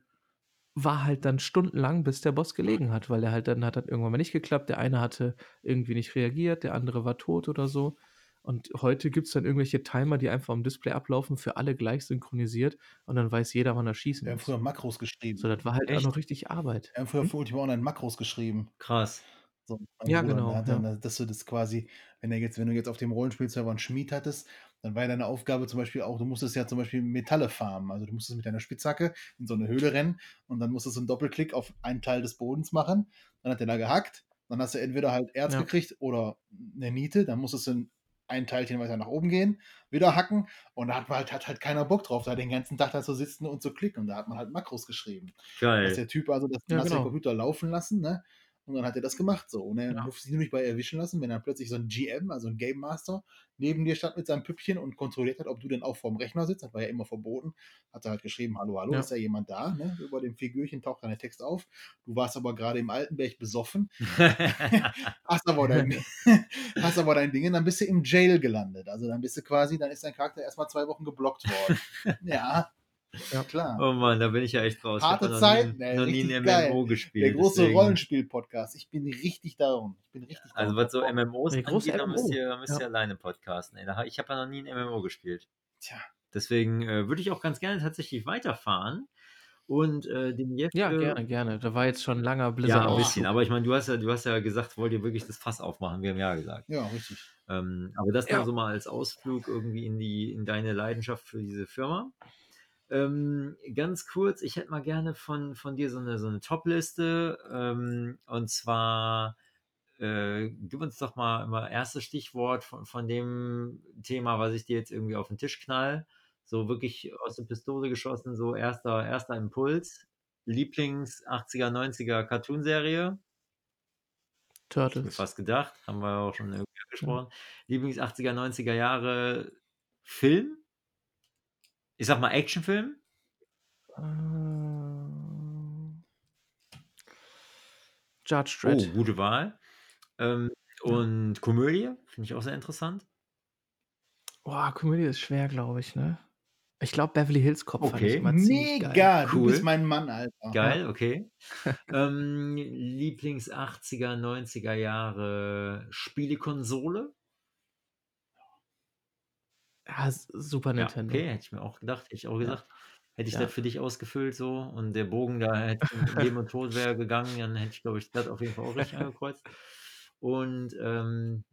Speaker 3: war halt dann stundenlang, bis der Boss gelegen hat, weil der halt dann hat das irgendwann mal nicht geklappt. Der eine hatte irgendwie nicht reagiert, der andere war tot oder so. Und heute gibt's dann irgendwelche Timer, die einfach am Display ablaufen, für alle gleich synchronisiert und dann weiß jeder, wann er schießen
Speaker 2: Wir haben
Speaker 3: muss.
Speaker 2: früher Makros geschrieben.
Speaker 3: So, das war halt auch
Speaker 1: Echt?
Speaker 3: noch richtig Arbeit.
Speaker 2: Wir haben früher
Speaker 3: Hm?
Speaker 2: für Ultima Online Makros geschrieben.
Speaker 1: Krass.
Speaker 2: So,
Speaker 3: Ja,
Speaker 2: Bruder,
Speaker 3: genau,
Speaker 2: hat
Speaker 3: ja.
Speaker 2: dann, dass du das quasi, wenn er jetzt, wenn du jetzt auf dem Rollenspielserver einen Schmied hattest, dann war ja deine Aufgabe zum Beispiel auch, du musstest ja zum Beispiel Metalle farmen. Also du musstest mit deiner Spitzhacke in so eine Höhle rennen und dann musstest du einen Doppelklick auf einen Teil des Bodens machen. Dann hat der da gehackt. Dann hast du entweder halt Erz
Speaker 3: Ja.
Speaker 2: gekriegt oder eine Niete. Dann musstest du ein- Teilchen weiter nach oben gehen, wieder hacken. Und da hat, man halt, hat halt keiner Bock drauf, da den ganzen Tag da zu sitzen und zu klicken. Und da hat man halt Makros geschrieben. Dass
Speaker 1: Geil.
Speaker 2: der Typ also das
Speaker 3: Ja,
Speaker 2: den
Speaker 3: genau.
Speaker 2: Computer laufen lassen, ne? Und dann hat er das gemacht so. Und er
Speaker 3: Ja.
Speaker 2: durfte sich nämlich bei erwischen lassen, wenn dann plötzlich so ein GM, also ein Game Master, neben dir stand mit seinem Püppchen und kontrolliert hat, ob du denn auch vorm Rechner sitzt. Das war ja immer verboten. Hat er halt geschrieben, hallo, hallo,
Speaker 3: Ja.
Speaker 2: ist da jemand da? Ne? Über dem Figürchen taucht dann der Text auf. Du warst aber gerade im Altenberg besoffen, hast aber dein, hast aber dein Ding, und dann bist du im Jail gelandet. Also dann bist du quasi, dann ist dein Charakter erstmal zwei Wochen geblockt worden. ja,
Speaker 3: Ja.
Speaker 2: klar.
Speaker 1: oh Mann, da bin ich ja echt raus.
Speaker 2: Harte
Speaker 1: ich habe noch
Speaker 2: Zeiten,
Speaker 1: nie,
Speaker 2: ey,
Speaker 1: noch nie
Speaker 2: richtig
Speaker 1: ein
Speaker 2: geil.
Speaker 1: MMO gespielt.
Speaker 2: Der große Rollenspiel-Podcast. Ich bin richtig down. Ich bin richtig down.
Speaker 1: Also was so MMOs
Speaker 3: Der große
Speaker 1: angeht, da müsst
Speaker 3: MMO.
Speaker 1: ihr, müsst ihr
Speaker 3: Ja.
Speaker 1: alleine podcasten. Ey. Da- Ich habe ja noch nie ein MMO gespielt.
Speaker 2: Tja.
Speaker 1: Deswegen äh, würde ich auch ganz gerne tatsächlich weiterfahren und äh, den Jeff.
Speaker 3: Ja,
Speaker 1: äh,
Speaker 3: gerne, gerne. Da war jetzt schon 'n langer Blizzard
Speaker 1: Ja, ein bisschen. Aber ich meine, du hast ja, du hast ja gesagt, wollt ihr wirklich das Fass aufmachen? Wir haben ja gesagt.
Speaker 2: Ja, richtig.
Speaker 1: Ähm, aber das
Speaker 3: Ja.
Speaker 1: dann so mal als Ausflug irgendwie in die, in deine Leidenschaft für diese Firma. Ähm, ganz kurz, ich hätte mal gerne von, von dir so eine, so eine Top-Liste. Ähm, und zwar, äh, gib uns doch mal immer erstes Stichwort von, von dem Thema, was ich dir jetzt irgendwie auf den Tisch knall. So wirklich aus der Pistole geschossen, so erster, erster Impuls. Lieblings 80er, 90er Cartoonserie. Ich
Speaker 3: Turtles.
Speaker 1: fast gedacht, haben wir auch schon irgendwie angesprochen. Lieblings 80er, 90er Jahre Film? Ich sag mal Actionfilm?
Speaker 3: Ähm. Judge
Speaker 1: Oh,
Speaker 3: Dredd.
Speaker 1: gute Wahl. Ähm,
Speaker 3: Ja.
Speaker 1: und Komödie, finde ich auch sehr interessant.
Speaker 3: Boah, Komödie ist schwer, glaube ich, ne? Ich glaube, Beverly Hills Cop fand ich
Speaker 1: Okay.
Speaker 3: immer ziemlich geil.
Speaker 2: Mega, du
Speaker 1: Cool.
Speaker 2: bist mein Mann, Alter.
Speaker 1: Geil, okay. ähm, Lieblings 80er, 90er Jahre Spielekonsole?
Speaker 3: Ja, S Super
Speaker 1: Ja,
Speaker 3: Nintendo.
Speaker 1: okay, hätte ich mir auch gedacht, hätte ich auch
Speaker 3: Ja.
Speaker 1: gesagt. Hätte ich
Speaker 3: Ja.
Speaker 1: das für dich ausgefüllt so und der Bogen da hätte Leben und Tod wäre gegangen, dann hätte ich, glaube ich, das auf jeden Fall auch richtig angekreuzt. Und ähm,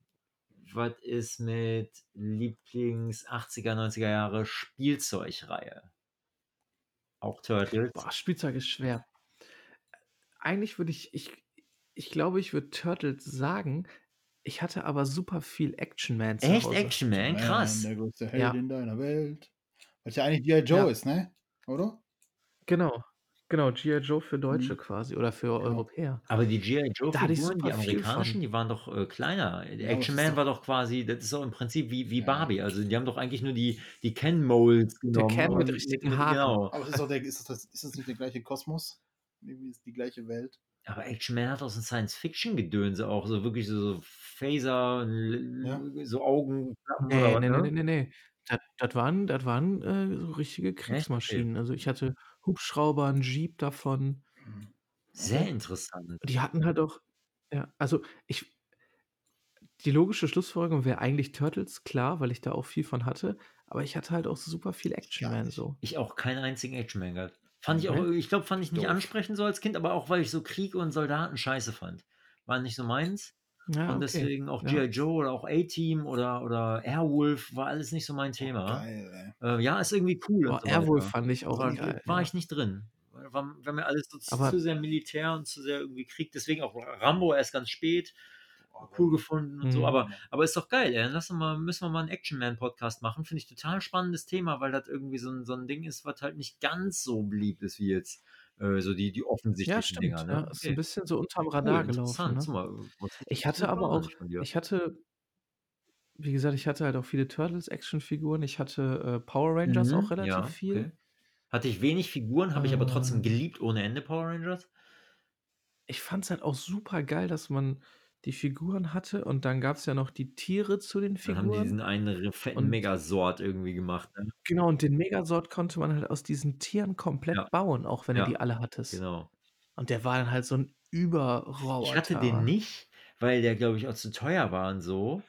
Speaker 1: was ist mit Lieblings 80er, 90er Jahre Spielzeugreihe? Auch Turtles.
Speaker 3: Boah, Spielzeug ist schwer. Eigentlich würde ich ich ich glaube, ich würde Turtles sagen. Ich hatte aber super viel Action Man zu
Speaker 1: Echt
Speaker 3: Hause.
Speaker 1: Action Man? Krass.
Speaker 2: der größte Held
Speaker 3: Ja.
Speaker 2: in deiner Welt. Was ja eigentlich G.I. Joe
Speaker 3: Ja.
Speaker 2: ist, ne? Oder?
Speaker 3: Genau. Genau, G.I. Joe für Deutsche
Speaker 2: Mhm.
Speaker 3: quasi oder für
Speaker 2: Genau.
Speaker 3: Europäer.
Speaker 1: Aber die G.I. Joe-Figuren, die amerikanischen, die waren doch äh, kleiner.
Speaker 2: Ja,
Speaker 1: Action Man war doch quasi, das ist doch im Prinzip wie, wie
Speaker 2: Ja.
Speaker 1: Barbie. Also die haben doch eigentlich nur die, die Ken-Molds
Speaker 3: Der
Speaker 1: genommen.
Speaker 3: Ken mit richtigen
Speaker 1: mit-
Speaker 3: Haaren.
Speaker 1: Genau.
Speaker 2: Aber ist doch der, ist das, ist das nicht der gleiche Kosmos? Irgendwie ist die gleiche Welt.
Speaker 1: Aber Action Man hat auch so ein Science-Fiction-Gedönse auch, so wirklich so, so Phaser,
Speaker 2: Ja.
Speaker 1: so Augenklappen oder
Speaker 3: Nee,
Speaker 1: was,
Speaker 3: nee,
Speaker 1: ne?
Speaker 3: nee, nee, nee. Das das waren das waren, äh, so richtige
Speaker 1: Echt?
Speaker 3: Kriegsmaschinen. Also, ich hatte Hubschrauber, 'n Jeep davon.
Speaker 1: Sehr interessant.
Speaker 3: Die hatten halt auch ja, also, ich die logische Schlussfolgerung wäre eigentlich Turtles, klar, weil ich da auch viel von hatte. aber ich hatte halt auch super viel Action Man
Speaker 2: nicht.
Speaker 3: so.
Speaker 1: Ich auch keinen einzigen Action-Man gehabt. Fand ich auch,
Speaker 3: Okay.
Speaker 1: ich glaube, fand ich nicht
Speaker 2: Doof.
Speaker 1: ansprechend so als Kind, aber auch, weil ich so Krieg und Soldaten scheiße fand. War nicht so meins.
Speaker 3: Ja,
Speaker 1: und
Speaker 3: okay.
Speaker 1: deswegen auch
Speaker 3: Ja.
Speaker 1: G.I. Joe oder auch A-Team oder, oder Airwolf war alles nicht so mein Thema.
Speaker 2: Geil.
Speaker 1: Äh, ja, ist irgendwie cool.
Speaker 3: Oh,
Speaker 1: und so
Speaker 3: Airwolf
Speaker 1: weiter.
Speaker 3: fand ich auch
Speaker 1: Aber
Speaker 3: geil.
Speaker 1: war ich nicht drin. War, war mir alles so zu, zu sehr Militär und zu sehr irgendwie Krieg. Deswegen auch Rambo erst ganz spät cool gefunden und so.
Speaker 3: Mhm.
Speaker 1: Aber, aber ist doch geil, ey. Wir mal, müssen wir mal einen Action-Man-Podcast machen. Finde ich total spannendes Thema, weil das irgendwie so ein, so ein Ding ist, was halt nicht ganz so beliebt ist wie jetzt äh, so die, die offensichtlichen
Speaker 3: Ja, stimmt.
Speaker 1: Dinger. Ne?
Speaker 3: Ja, ist ein bisschen so unterm Radar gelaufen.
Speaker 1: interessant.
Speaker 3: Ne? Ich hatte aber auch, ich hatte, wie gesagt, ich hatte halt auch viele Turtles-Action-Figuren. Ich hatte äh, Power Rangers
Speaker 1: Mhm,
Speaker 3: auch relativ
Speaker 1: ja,
Speaker 3: viel.
Speaker 1: okay. Hatte ich wenig Figuren, habe ich aber trotzdem
Speaker 3: Ähm.
Speaker 1: geliebt ohne Ende Power Rangers.
Speaker 3: Ich fand es halt auch super geil, dass man die Figuren hatte und dann gab es ja noch die Tiere zu den
Speaker 1: Dann haben die
Speaker 3: Figuren.
Speaker 1: diesen einen fetten
Speaker 3: Und-
Speaker 1: Megasort irgendwie gemacht. Ne?
Speaker 3: Genau, und den Megasort konnte man halt aus diesen Tieren komplett
Speaker 1: Ja.
Speaker 3: bauen, auch wenn
Speaker 1: Ja,
Speaker 3: du die alle hattest.
Speaker 1: Genau.
Speaker 3: Und der war dann halt so ein Überroboter.
Speaker 1: Ich hatte den nicht, weil der, glaube ich, auch zu teuer war und so.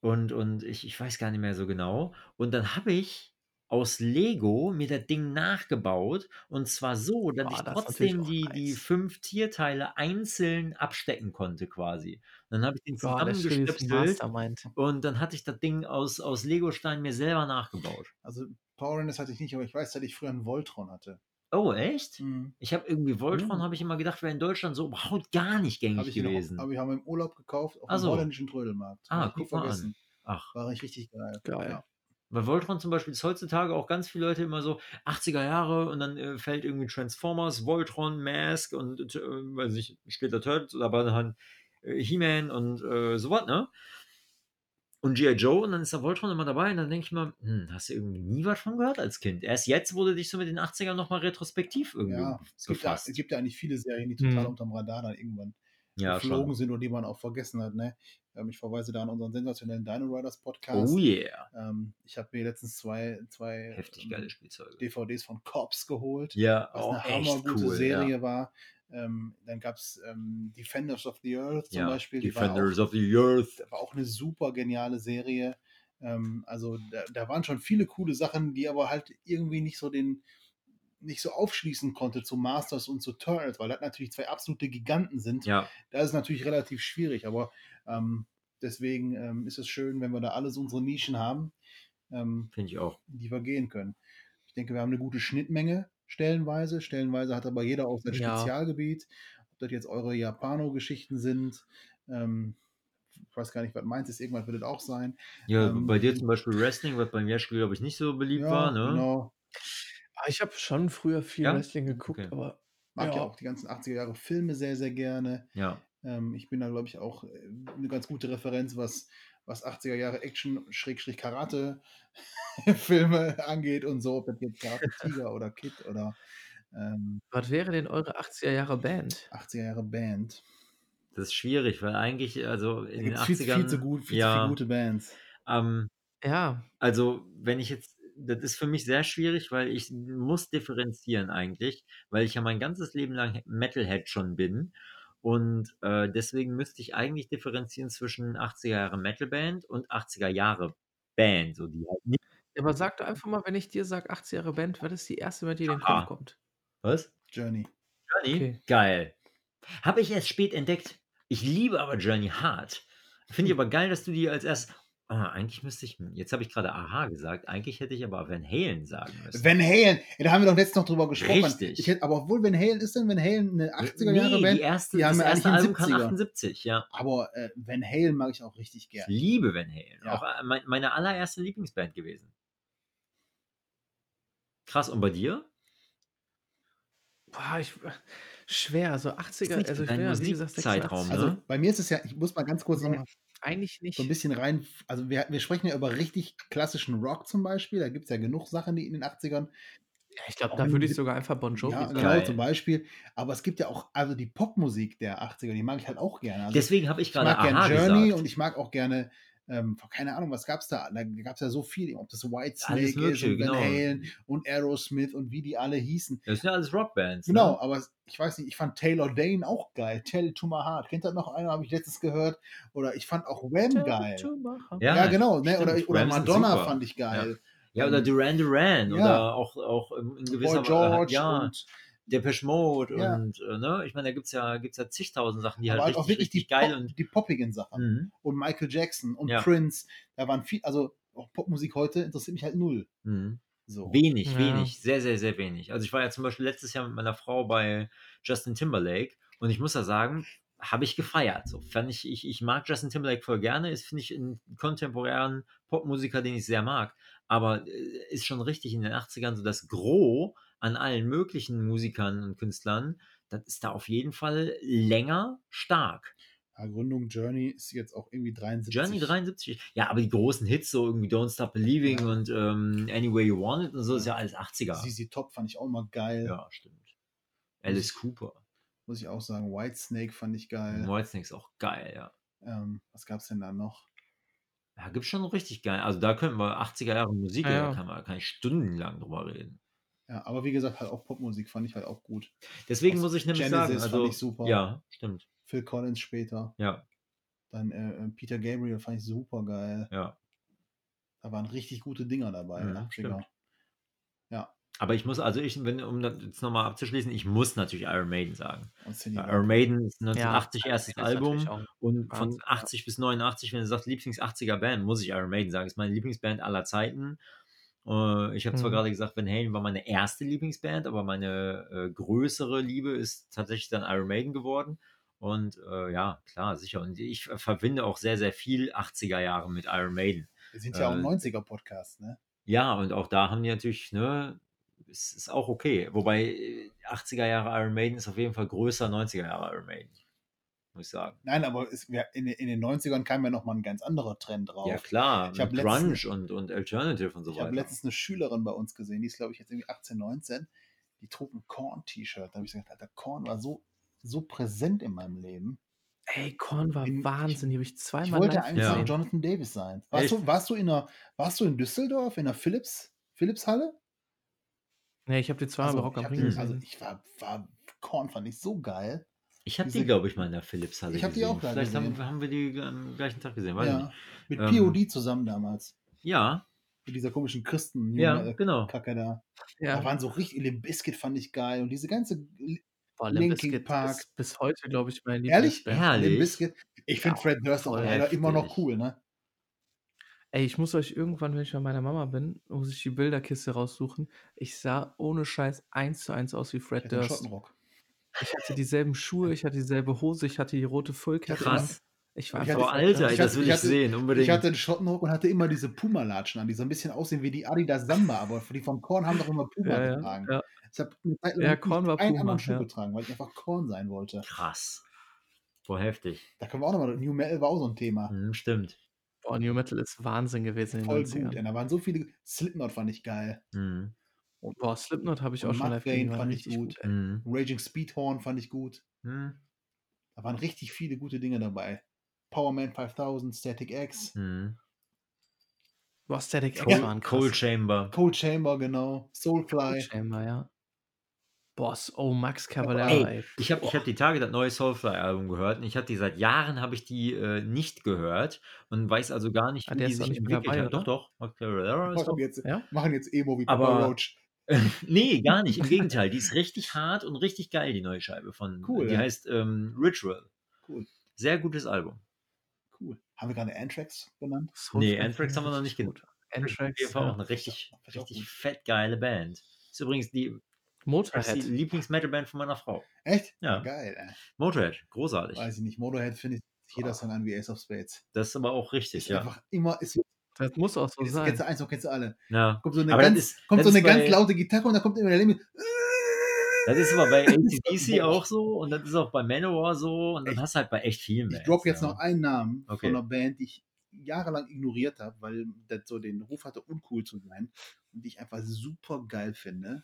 Speaker 1: Und, und ich, ich weiß gar nicht mehr so genau. Und dann habe ich aus Lego mir das Ding nachgebaut. Und zwar so, dass
Speaker 3: Boah,
Speaker 1: ich
Speaker 3: das ist natürlich
Speaker 1: trotzdem
Speaker 3: auch
Speaker 1: die, die fünf Tierteile einzeln abstecken konnte, quasi. Und dann habe ich den
Speaker 3: Boah, ist ein
Speaker 1: zusammengestöpselt.
Speaker 3: Mastermind.
Speaker 1: Und dann hatte ich das Ding aus, aus Lego-Steinen mir selber nachgebaut.
Speaker 2: Also Power Rangers hatte ich nicht, aber ich weiß, dass ich früher einen Voltron hatte.
Speaker 1: Oh, echt?
Speaker 2: Mhm.
Speaker 1: Ich habe irgendwie Voltron,
Speaker 2: Mhm.
Speaker 1: habe ich immer gedacht, wäre in Deutschland so überhaupt gar nicht gängig
Speaker 2: ich, ihn
Speaker 1: gewesen.
Speaker 2: auch, aber ich habe im Urlaub gekauft auf
Speaker 1: Ach
Speaker 2: dem
Speaker 1: so.
Speaker 2: holländischen Trödelmarkt.
Speaker 1: Ah,
Speaker 2: Hab ich nie
Speaker 1: guck mal an.
Speaker 2: vergessen.
Speaker 1: Ach.
Speaker 2: War richtig, richtig geil.
Speaker 3: Geil.
Speaker 2: Ja.
Speaker 1: Bei Voltron zum Beispiel ist heutzutage auch ganz viele Leute immer so 80er Jahre und dann äh, fällt irgendwie Transformers, Voltron, Mask und äh, weiß nicht, später Turtles oder aber dann äh, He-Man und äh, sowas, ne? Und G.I. Joe und dann ist da Voltron immer dabei und dann denke ich mal, hm, hast du irgendwie nie was von gehört als Kind? Erst jetzt wurde dich so mit den 80ern nochmal retrospektiv irgendwie
Speaker 2: Ja, es gibt, ja, es gibt ja eigentlich viele Serien, die total
Speaker 3: Mhm.
Speaker 2: unterm Radar dann irgendwann
Speaker 1: ja,
Speaker 2: geflogen
Speaker 1: schon.
Speaker 2: sind und die man auch vergessen hat. Ne? Ähm, ich verweise da an unseren sensationellen Dino Riders Podcast.
Speaker 1: Oh yeah.
Speaker 2: Ähm, ich habe mir letztens zwei, zwei
Speaker 1: Heftig
Speaker 2: ähm,
Speaker 1: geile Spielzeuge.
Speaker 2: DVDs von Cops geholt,
Speaker 1: Ja,
Speaker 2: was
Speaker 1: auch
Speaker 2: eine hammergute
Speaker 1: cool.
Speaker 2: Serie
Speaker 1: ja.
Speaker 2: war. Dann gab es Defenders of the Earth zum
Speaker 1: ja.
Speaker 2: Beispiel. Die
Speaker 1: Defenders
Speaker 2: auch,
Speaker 1: of the Earth.
Speaker 2: war auch eine super geniale Serie. Also da, da waren schon viele coole Sachen, die aber halt irgendwie nicht so den nicht so aufschließen konnte zu Masters und zu Turtles, weil das natürlich zwei absolute Giganten sind.
Speaker 1: Ja,
Speaker 2: Da ist es natürlich relativ schwierig, aber ähm, deswegen ähm, ist es schön, wenn wir da alles unsere Nischen haben, ähm,
Speaker 1: finde ich auch.
Speaker 2: die wir gehen können. Ich denke, wir haben eine gute Schnittmenge stellenweise. Stellenweise hat aber jeder auch sein
Speaker 3: Ja.
Speaker 2: Spezialgebiet. Ob das jetzt eure Japano-Geschichten sind. Ähm, ich weiß gar nicht, was meins ist. Irgendwann wird es auch sein.
Speaker 1: Ja,
Speaker 2: Ähm,
Speaker 1: bei dir zum Beispiel Wrestling, was beim Jeschke, glaube ich, nicht so beliebt war, ne?
Speaker 2: genau.
Speaker 3: Ah, Ich habe schon früher viel
Speaker 1: Ja?
Speaker 3: Wrestling geguckt,
Speaker 1: Okay.
Speaker 3: aber
Speaker 2: Mag ja.
Speaker 3: Ja.
Speaker 2: auch die ganzen 80er Jahre Filme sehr, sehr gerne.
Speaker 1: Ja.
Speaker 2: Ähm, ich bin da, glaube ich, auch äh, eine ganz gute Referenz, was, was 80er Jahre Action-Karate-Filme angeht und so, ob das jetzt Karate Tiger oder Kid oder ähm,
Speaker 3: was wäre denn eure 80er Jahre Band?
Speaker 2: 80er Jahre Band.
Speaker 1: Das ist schwierig, weil eigentlich, also
Speaker 2: Da
Speaker 1: in den
Speaker 2: gibt es viel,
Speaker 1: 80ern.
Speaker 2: viel, zu gut, viel zu
Speaker 1: ja,
Speaker 2: viele gute Bands.
Speaker 1: ähm,
Speaker 3: Ja,
Speaker 1: also wenn ich jetzt, das ist für mich sehr schwierig, weil ich muss differenzieren eigentlich, weil ich ja mein ganzes Leben lang Metalhead schon bin. Und äh, deswegen müsste ich eigentlich differenzieren zwischen 80er Jahre Metalband und 80er Jahre Band, so die halt nicht.
Speaker 3: aber sag doch einfach mal, wenn ich dir sage 80er Jahre Band, was ist die erste, mit die dir in den. Kopf kommt?
Speaker 1: Was?
Speaker 2: Journey.
Speaker 1: Journey?
Speaker 3: Okay.
Speaker 1: Geil. Habe ich erst spät entdeckt. Ich liebe aber Journey hart. Finde ich aber geil, dass du die als erst. Ah, eigentlich müsste ich. Jetzt habe ich gerade Aha gesagt. Eigentlich hätte ich aber Van Halen sagen müssen.
Speaker 2: Van Halen, ja, da haben wir doch letztens noch drüber gesprochen.
Speaker 1: Richtig.
Speaker 2: Ich hätte, aber obwohl Van Halen ist denn Van Halen eine 80er Jahre
Speaker 1: nee,
Speaker 2: Band?
Speaker 1: die erste,
Speaker 2: Die haben
Speaker 1: das
Speaker 2: ja
Speaker 1: erste Album kann
Speaker 2: 70er.
Speaker 1: 78, ja.
Speaker 2: Aber äh, Van Halen mag ich auch richtig
Speaker 1: Ich
Speaker 2: gern.
Speaker 1: liebe Van Halen.
Speaker 2: Ja.
Speaker 1: Auch äh, mein, meine allererste Lieblingsband gewesen. Krass, und bei dir?
Speaker 3: Boah, ich, schwer, so 80er,
Speaker 1: nicht
Speaker 3: also ich bin ja, wie gesagt,
Speaker 1: Musikzeitraum,
Speaker 3: 86.
Speaker 1: ne?
Speaker 2: Also bei mir ist es ja, ich muss mal ganz kurz nochmal
Speaker 3: Eigentlich nicht.
Speaker 2: so ein bisschen rein, also wir, wir sprechen ja über richtig klassischen Rock zum Beispiel, da gibt es ja genug Sachen, die in den 80ern,
Speaker 3: Ja, ich glaube, da würde ich sogar einfach Bon Jovi
Speaker 2: ja,
Speaker 3: sagen.
Speaker 2: genau zum Beispiel, aber es gibt ja auch, also die Popmusik der 80er, die mag ich halt auch gerne. Also
Speaker 1: Deswegen habe ich
Speaker 2: ich
Speaker 1: gerade
Speaker 2: mag gerne Journey
Speaker 1: gesagt.
Speaker 2: und ich mag auch gerne, ähm, keine Ahnung, was gab es da? Da gab es ja so viel, ob das White Snake ist und Van
Speaker 1: genau.
Speaker 2: Halen und Aerosmith und wie die alle hießen.
Speaker 1: Das sind ja alles Rockbands.
Speaker 2: Genau,
Speaker 1: Ne?
Speaker 2: aber ich weiß nicht, ich fand Taylor Dane auch geil. Tell to my heart. Kennt das noch einer? Habe ich letztens gehört. Oder ich fand auch Wham geil.
Speaker 3: To my heart.
Speaker 2: Ja, genau. Ne? Oder, oder Madonna fand ich geil.
Speaker 1: Ja, oder
Speaker 2: Ähm,
Speaker 1: Duran Duran
Speaker 2: ja.
Speaker 1: oder auch, auch in gewisser
Speaker 2: George
Speaker 1: ja,
Speaker 2: und
Speaker 1: Depeche Mode
Speaker 2: Ja.
Speaker 1: und äh, ne, ich meine, da gibt's ja, gibt's ja zigtausend Sachen, die
Speaker 2: aber
Speaker 1: halt
Speaker 2: halt auch
Speaker 1: richtig,
Speaker 2: wirklich die,
Speaker 1: geil
Speaker 2: Pop,
Speaker 1: und
Speaker 2: die poppigen Sachen.
Speaker 1: mhm,
Speaker 2: Und Michael Jackson und
Speaker 1: Ja.
Speaker 2: Prince, da waren viel, also auch Popmusik heute interessiert mich halt null.
Speaker 1: mhm.
Speaker 2: So.
Speaker 1: Wenig,
Speaker 3: Ja.
Speaker 1: wenig, sehr, sehr, sehr wenig. Also ich war ja zum Beispiel letztes Jahr mit meiner Frau bei Justin Timberlake und ich muss ja sagen, habe ich gefeiert. So fand ich, ich, ich mag Justin Timberlake voll gerne, ist, finde ich, ein kontemporären Popmusiker, den ich sehr mag. Aber äh, ist schon richtig in den 80ern so das Gros an allen möglichen Musikern und Künstlern, das ist da auf jeden Fall länger stark.
Speaker 2: Ja, Gründung Journey ist jetzt auch irgendwie 73.
Speaker 1: Journey 73, ja, aber die großen Hits, so irgendwie Don't Stop Believing
Speaker 2: Ja.
Speaker 1: und ähm, Any Way You Want It und so, ist ja alles 80er.
Speaker 2: ZZ Top fand ich auch immer geil.
Speaker 1: Ja, stimmt. Alice Cooper.
Speaker 2: Muss ich auch sagen. Whitesnake fand ich geil.
Speaker 1: Whitesnake ist auch geil, ja.
Speaker 2: Ähm, was gab's denn da noch?
Speaker 1: Ja, gibt schon richtig geil. Also da könnten wir 80er Jahre Musik,
Speaker 3: Ja,
Speaker 1: da
Speaker 3: ja.
Speaker 1: kann, man, kann ich stundenlang drüber reden.
Speaker 2: Ja, aber wie gesagt, halt auch Popmusik fand ich halt auch gut.
Speaker 1: Deswegen
Speaker 2: Also
Speaker 1: muss ich nämlich
Speaker 2: Genesis
Speaker 1: sagen,
Speaker 2: fand
Speaker 1: also,
Speaker 2: ich super.
Speaker 1: ja, stimmt.
Speaker 2: Phil Collins später.
Speaker 1: Ja,
Speaker 2: Dann äh, äh, Peter Gabriel fand ich super geil.
Speaker 1: ja.
Speaker 2: Da waren richtig gute Dinger dabei.
Speaker 1: Mhm,
Speaker 2: 80er.
Speaker 1: stimmt.
Speaker 2: Ja,
Speaker 1: Aber ich muss, also ich, wenn, um das jetzt nochmal abzuschließen, ich muss natürlich Iron Maiden sagen. Iron Maiden ist 1980
Speaker 3: Ja,
Speaker 1: erstes Album und von
Speaker 3: Wahnsinn, ja.
Speaker 1: 80 bis 89, wenn du sagst Lieblings-80er Band, muss ich Iron Maiden sagen. Ist meine Lieblingsband aller Zeiten. Äh, ich habe zwar
Speaker 3: Mhm.
Speaker 1: gerade gesagt, Van Halen war meine erste Lieblingsband, aber meine äh, größere Liebe ist tatsächlich dann Iron Maiden geworden. Und äh, ja, klar, sicher. Und ich ver- verbinde auch sehr, sehr viel 80er Jahre mit Iron Maiden.
Speaker 2: Wir sind ja auch ein
Speaker 1: äh,
Speaker 2: 90er-Podcast, ne?
Speaker 1: Ja, und auch da haben die natürlich, ne, es ist auch okay. Wobei äh, 80er Jahre Iron Maiden ist auf jeden Fall größer 90er Jahre Iron Maiden. Muss ich sagen.
Speaker 2: Nein, aber es, wir, in, den- in den 90ern kam ja nochmal ein ganz anderer Trend drauf.
Speaker 1: Ja, klar.
Speaker 2: Ich hab
Speaker 1: mit
Speaker 2: letztens-
Speaker 1: Grunge und, und Alternative und so
Speaker 2: ich habe
Speaker 1: weiter.
Speaker 2: letztens eine Schülerin bei uns gesehen, die ist, glaube ich, jetzt irgendwie 18, 19. Die trug ein Korn-T-Shirt. Da habe ich gesagt, Alter, Korn war so, so präsent in meinem Leben.
Speaker 3: Ey, Korn war
Speaker 2: In-
Speaker 3: Wahnsinn, die habe ich
Speaker 2: Ich
Speaker 3: zweimal
Speaker 2: wollte
Speaker 3: live
Speaker 2: eigentlich
Speaker 1: Ja.
Speaker 2: Jonathan Davis sein. Warst
Speaker 1: Echt?
Speaker 2: du, warst, du in der, warst du in Düsseldorf, in der Philips, Philips-Halle?
Speaker 3: Nee, ich habe die zweimal bei Rock
Speaker 2: ich
Speaker 3: am Ring
Speaker 2: die,
Speaker 3: gesehen.
Speaker 2: also ich war, war, Korn fand ich so geil.
Speaker 1: Ich habe die, glaube ich, mal in der Philips-Halle
Speaker 2: Ich hab die auch da
Speaker 1: Vielleicht haben,
Speaker 2: gesehen.
Speaker 1: haben wir die am gleichen Tag gesehen. Weiß
Speaker 2: Ja,
Speaker 1: nicht.
Speaker 2: mit
Speaker 1: Ähm,
Speaker 2: POD zusammen damals.
Speaker 1: Ja,
Speaker 2: Mit dieser komischen Christen
Speaker 1: ja, genau.
Speaker 2: Kacke da. Da
Speaker 3: ja,
Speaker 2: waren so richtig, Limp Bizkit fand ich geil und diese ganze
Speaker 3: boah,
Speaker 2: Linkin Park.
Speaker 3: ist bis heute, glaube ich, meine
Speaker 2: Ehrlich?
Speaker 3: Lieblingsband.
Speaker 1: Herrlich.
Speaker 2: Limp. Ich finde
Speaker 3: Ja,
Speaker 2: Fred Durst auch leider immer noch cool, ne?
Speaker 3: Ey, ich muss euch irgendwann, wenn ich bei meiner Mama bin, muss ich die Bilderkiste raussuchen. Ich sah ohne Scheiß eins zu eins aus wie Fred Durst.
Speaker 2: Schottenrock.
Speaker 3: Ich hatte dieselben Schuhe, ich hatte dieselbe Hose, ich hatte die rote Fullcap. an.
Speaker 1: Krass.
Speaker 3: Ich war
Speaker 2: Ich hatte-
Speaker 1: Boah, Alter,
Speaker 2: ich
Speaker 1: das
Speaker 2: hatte-
Speaker 1: will
Speaker 2: ich
Speaker 1: ich
Speaker 2: hatte-
Speaker 1: sehen, unbedingt.
Speaker 2: Ich hatte einen Schottenrock und hatte immer diese Puma-Latschen an, die so ein bisschen aussehen wie die Adidas Samba, aber die vom Korn haben doch immer Puma
Speaker 3: Ja, ja,
Speaker 2: getragen.
Speaker 3: ja.
Speaker 2: Ich habe eine Zeit lang
Speaker 3: Ja, Korn war
Speaker 2: einen
Speaker 3: Puma,
Speaker 2: anderen Schuh
Speaker 3: ja.
Speaker 2: getragen, weil ich einfach Korn sein wollte.
Speaker 1: Krass. Boah, heftig.
Speaker 2: Da können wir auch nochmal, New Metal war auch so ein Thema.
Speaker 1: Hm, stimmt.
Speaker 3: Boah, New Metal ist Wahnsinn gewesen in den
Speaker 2: Voll
Speaker 3: 90ern.
Speaker 2: gut. ey. Da waren so viele, Slipknot fand ich geil.
Speaker 1: Hm,
Speaker 3: Und boah, Slipknot habe ich auch schon live gesehen,
Speaker 2: fand ich gut.
Speaker 3: gut. ey.
Speaker 1: hm,
Speaker 2: Raging Speedhorn fand ich gut.
Speaker 1: hm,
Speaker 2: Da waren richtig viele gute Dinge dabei. Powerman 5000, Static X,
Speaker 1: hm.
Speaker 3: Boah, Static X
Speaker 1: Cold,
Speaker 3: waren krass.
Speaker 1: Cold Chamber.
Speaker 2: Cold Chamber, genau. Soulfly.
Speaker 3: Chamber, ja. Boss, oh, Max Cavalera,
Speaker 1: Ey, ich habe ich hab die Tage das neue Soulfly-Album gehört und ich habe die seit Jahren habe ich die äh, nicht gehört und weiß also gar nicht,
Speaker 3: Ah,
Speaker 1: wie
Speaker 3: der
Speaker 1: die
Speaker 3: doch
Speaker 1: sich entwickelt
Speaker 3: dabei,
Speaker 1: hat. Doch,
Speaker 3: oder?
Speaker 1: doch. Mark Cavalera ist doch
Speaker 2: Machen jetzt,
Speaker 3: Ja?
Speaker 2: machen jetzt Emo wie
Speaker 1: Aber-
Speaker 2: Papa Roach.
Speaker 1: nee, gar nicht. Im Gegenteil. Die ist richtig hart und richtig geil, die neue Scheibe von.
Speaker 2: Cool,
Speaker 1: Die
Speaker 2: ja.
Speaker 1: heißt ähm, Ritual.
Speaker 2: Cool.
Speaker 1: Sehr gutes Album.
Speaker 2: Cool. Haben wir gerade Anthrax genannt?
Speaker 1: Nee,
Speaker 3: Soulfly
Speaker 1: Anthrax haben wir noch nicht
Speaker 3: gut.
Speaker 1: Auf jeden
Speaker 3: Anthrax,
Speaker 1: Fall auch
Speaker 3: ja.
Speaker 1: eine richtig,
Speaker 2: auch
Speaker 1: richtig fett geile Band. Ist übrigens die, ist die
Speaker 3: Motorhead.
Speaker 1: Lieblings-Metal-Band von meiner Frau.
Speaker 2: Echt?
Speaker 1: Ja.
Speaker 2: Geil, ey.
Speaker 1: Motorhead, großartig.
Speaker 2: Weiß ich nicht. Motorhead finde ich jeder. Song an wie Ace of Spades.
Speaker 1: Das ist aber auch richtig,
Speaker 2: Ist
Speaker 1: ja.
Speaker 2: einfach immer, ist,
Speaker 3: Das muss auch so
Speaker 2: ist
Speaker 3: sein.
Speaker 2: kennst du eins, noch kennst du alle.
Speaker 1: ja.
Speaker 2: Kommt so eine,
Speaker 1: Aber das
Speaker 2: ganz,
Speaker 1: ist-
Speaker 2: kommt
Speaker 1: das
Speaker 2: so eine ganz laute Gitarre und da kommt immer der Limit.
Speaker 1: Das ist aber bei ACDC auch so und das ist auch bei Manowar so und dann hast du halt bei echt vielen
Speaker 2: Ich
Speaker 1: Bands.
Speaker 2: drop jetzt
Speaker 1: ja.
Speaker 2: noch einen Namen
Speaker 1: Okay.
Speaker 2: von einer Band, die ich jahrelang ignoriert habe, weil das so den Ruf hatte, uncool zu sein und die ich einfach super geil finde.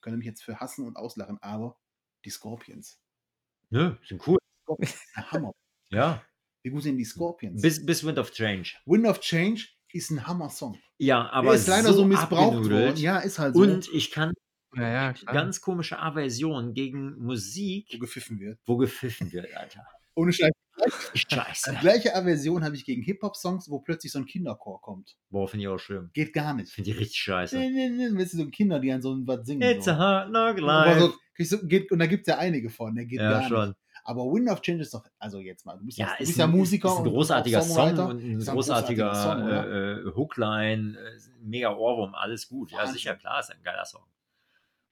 Speaker 2: Können mich jetzt für hassen und auslachen, aber die Scorpions.
Speaker 1: Nö, sind cool.
Speaker 2: Scorpions Hammer.
Speaker 1: Ja.
Speaker 2: Wie gut sind die Scorpions?
Speaker 1: Bis, bis Wind of Change.
Speaker 2: Wind of Change ist ein Hammer-Song.
Speaker 1: Ja, aber
Speaker 2: Der ist leider so, missbraucht
Speaker 1: abgenudelt.
Speaker 2: worden. Ja, ist halt so.
Speaker 1: Und ich kann
Speaker 3: Ja, ja,
Speaker 1: ganz komische Aversion gegen
Speaker 2: wo
Speaker 1: Musik,
Speaker 2: gepfiffen wird.
Speaker 1: wo gepfiffen wird, Alter.
Speaker 2: Ohne Scheiß.
Speaker 1: Scheiße.
Speaker 2: Die gleiche Aversion habe ich gegen Hip-Hop-Songs, wo plötzlich so ein Kinderchor kommt.
Speaker 1: Boah, finde ich auch schlimm.
Speaker 2: Geht gar nicht.
Speaker 1: Finde ich richtig scheiße.
Speaker 2: Nee, nee, nee, Weißt du, so Kinder, die an so was singen.
Speaker 1: It's
Speaker 2: so.
Speaker 1: a hard knock life.
Speaker 2: so, geht, und da gibt es ja einige von, der geht
Speaker 1: ja,
Speaker 2: gar
Speaker 1: schon.
Speaker 2: nicht. Aber Wind of Change ist doch, also jetzt mal, du bist ja,
Speaker 1: Ja,
Speaker 2: du
Speaker 1: ist,
Speaker 2: bist ja
Speaker 1: ein,
Speaker 2: Musiker
Speaker 1: ist ein
Speaker 2: und
Speaker 1: großartiger
Speaker 2: auch
Speaker 1: Song und ein
Speaker 2: Ist ja ein
Speaker 1: großartiger
Speaker 2: großartiger Song,
Speaker 1: äh, äh, Hookline, äh, mega Ohrwurm, alles gut. Ja,
Speaker 2: Wahnsinn.
Speaker 1: sicher, klar, ist ein geiler Song.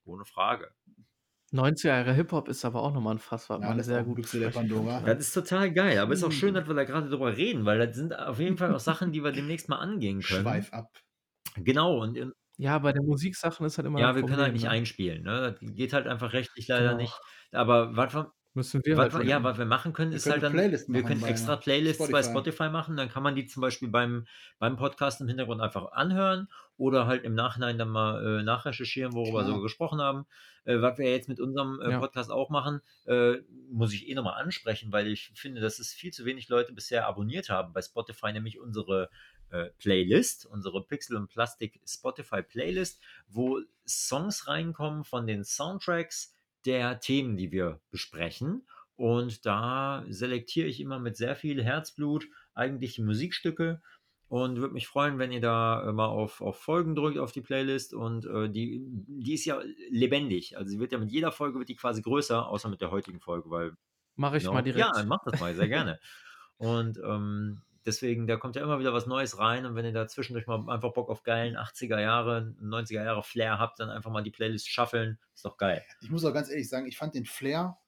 Speaker 1: Ohne Frage.
Speaker 3: 90er Jahre Hip-Hop ist aber auch nochmal ein Fass, was
Speaker 2: Ja,
Speaker 3: man
Speaker 2: das
Speaker 3: sehr gut
Speaker 2: der Pandora.
Speaker 1: Das ist total geil, aber ist auch schön,
Speaker 2: Mhm.
Speaker 1: dass wir da gerade drüber reden, weil das sind auf jeden Fall auch Sachen, die wir demnächst mal angehen können.
Speaker 2: Schweif ab.
Speaker 1: Genau, und in,
Speaker 3: Ja, bei den Musiksachen ist halt immer
Speaker 1: ja, wir können
Speaker 3: Problem,
Speaker 1: halt nicht
Speaker 3: ne?
Speaker 1: einspielen. Ne? Das geht halt einfach rechtlich leider
Speaker 3: Genau.
Speaker 1: nicht. Aber was
Speaker 3: Müssen wir
Speaker 1: was
Speaker 3: halt
Speaker 1: ja, was wir machen können,
Speaker 2: Wir
Speaker 1: ist
Speaker 2: können
Speaker 1: halt dann,
Speaker 2: Playlist
Speaker 1: wir können extra Playlists bei
Speaker 2: Spotify.
Speaker 1: Spotify machen, dann kann man die zum Beispiel beim, beim Podcast im Hintergrund einfach anhören oder halt im Nachhinein dann mal äh, nachrecherchieren, worüber
Speaker 2: Klar.
Speaker 1: wir so gesprochen haben. Äh, was wir jetzt mit unserem äh,
Speaker 3: Ja.
Speaker 1: Podcast auch machen, äh, muss ich eh nochmal ansprechen, weil ich finde, dass es viel zu wenig Leute bisher abonniert haben bei Spotify, nämlich unsere äh, Playlist, unsere Pixel und Plastik Spotify Playlist, wo Songs reinkommen von den Soundtracks der Themen, die wir besprechen. Und da selektiere ich immer mit sehr viel Herzblut eigentlich Musikstücke und würde mich freuen, wenn ihr da äh, mal auf, auf Folgen drückt auf die Playlist. Und äh, die, die ist ja lebendig. Also sie wird ja mit jeder Folge wird die quasi größer, außer mit der heutigen Folge, weil
Speaker 3: Mache ich
Speaker 1: Genau.
Speaker 3: mal direkt.
Speaker 1: Ja, mach das mal, sehr gerne. Und ähm, deswegen, da kommt ja immer wieder was Neues rein. Und wenn ihr da zwischendurch mal einfach Bock auf geilen 80er Jahre, 90er Jahre Flair habt, dann einfach mal die Playlist shuffeln. Ist doch geil.
Speaker 2: Ich muss auch ganz ehrlich sagen, ich fand den Flair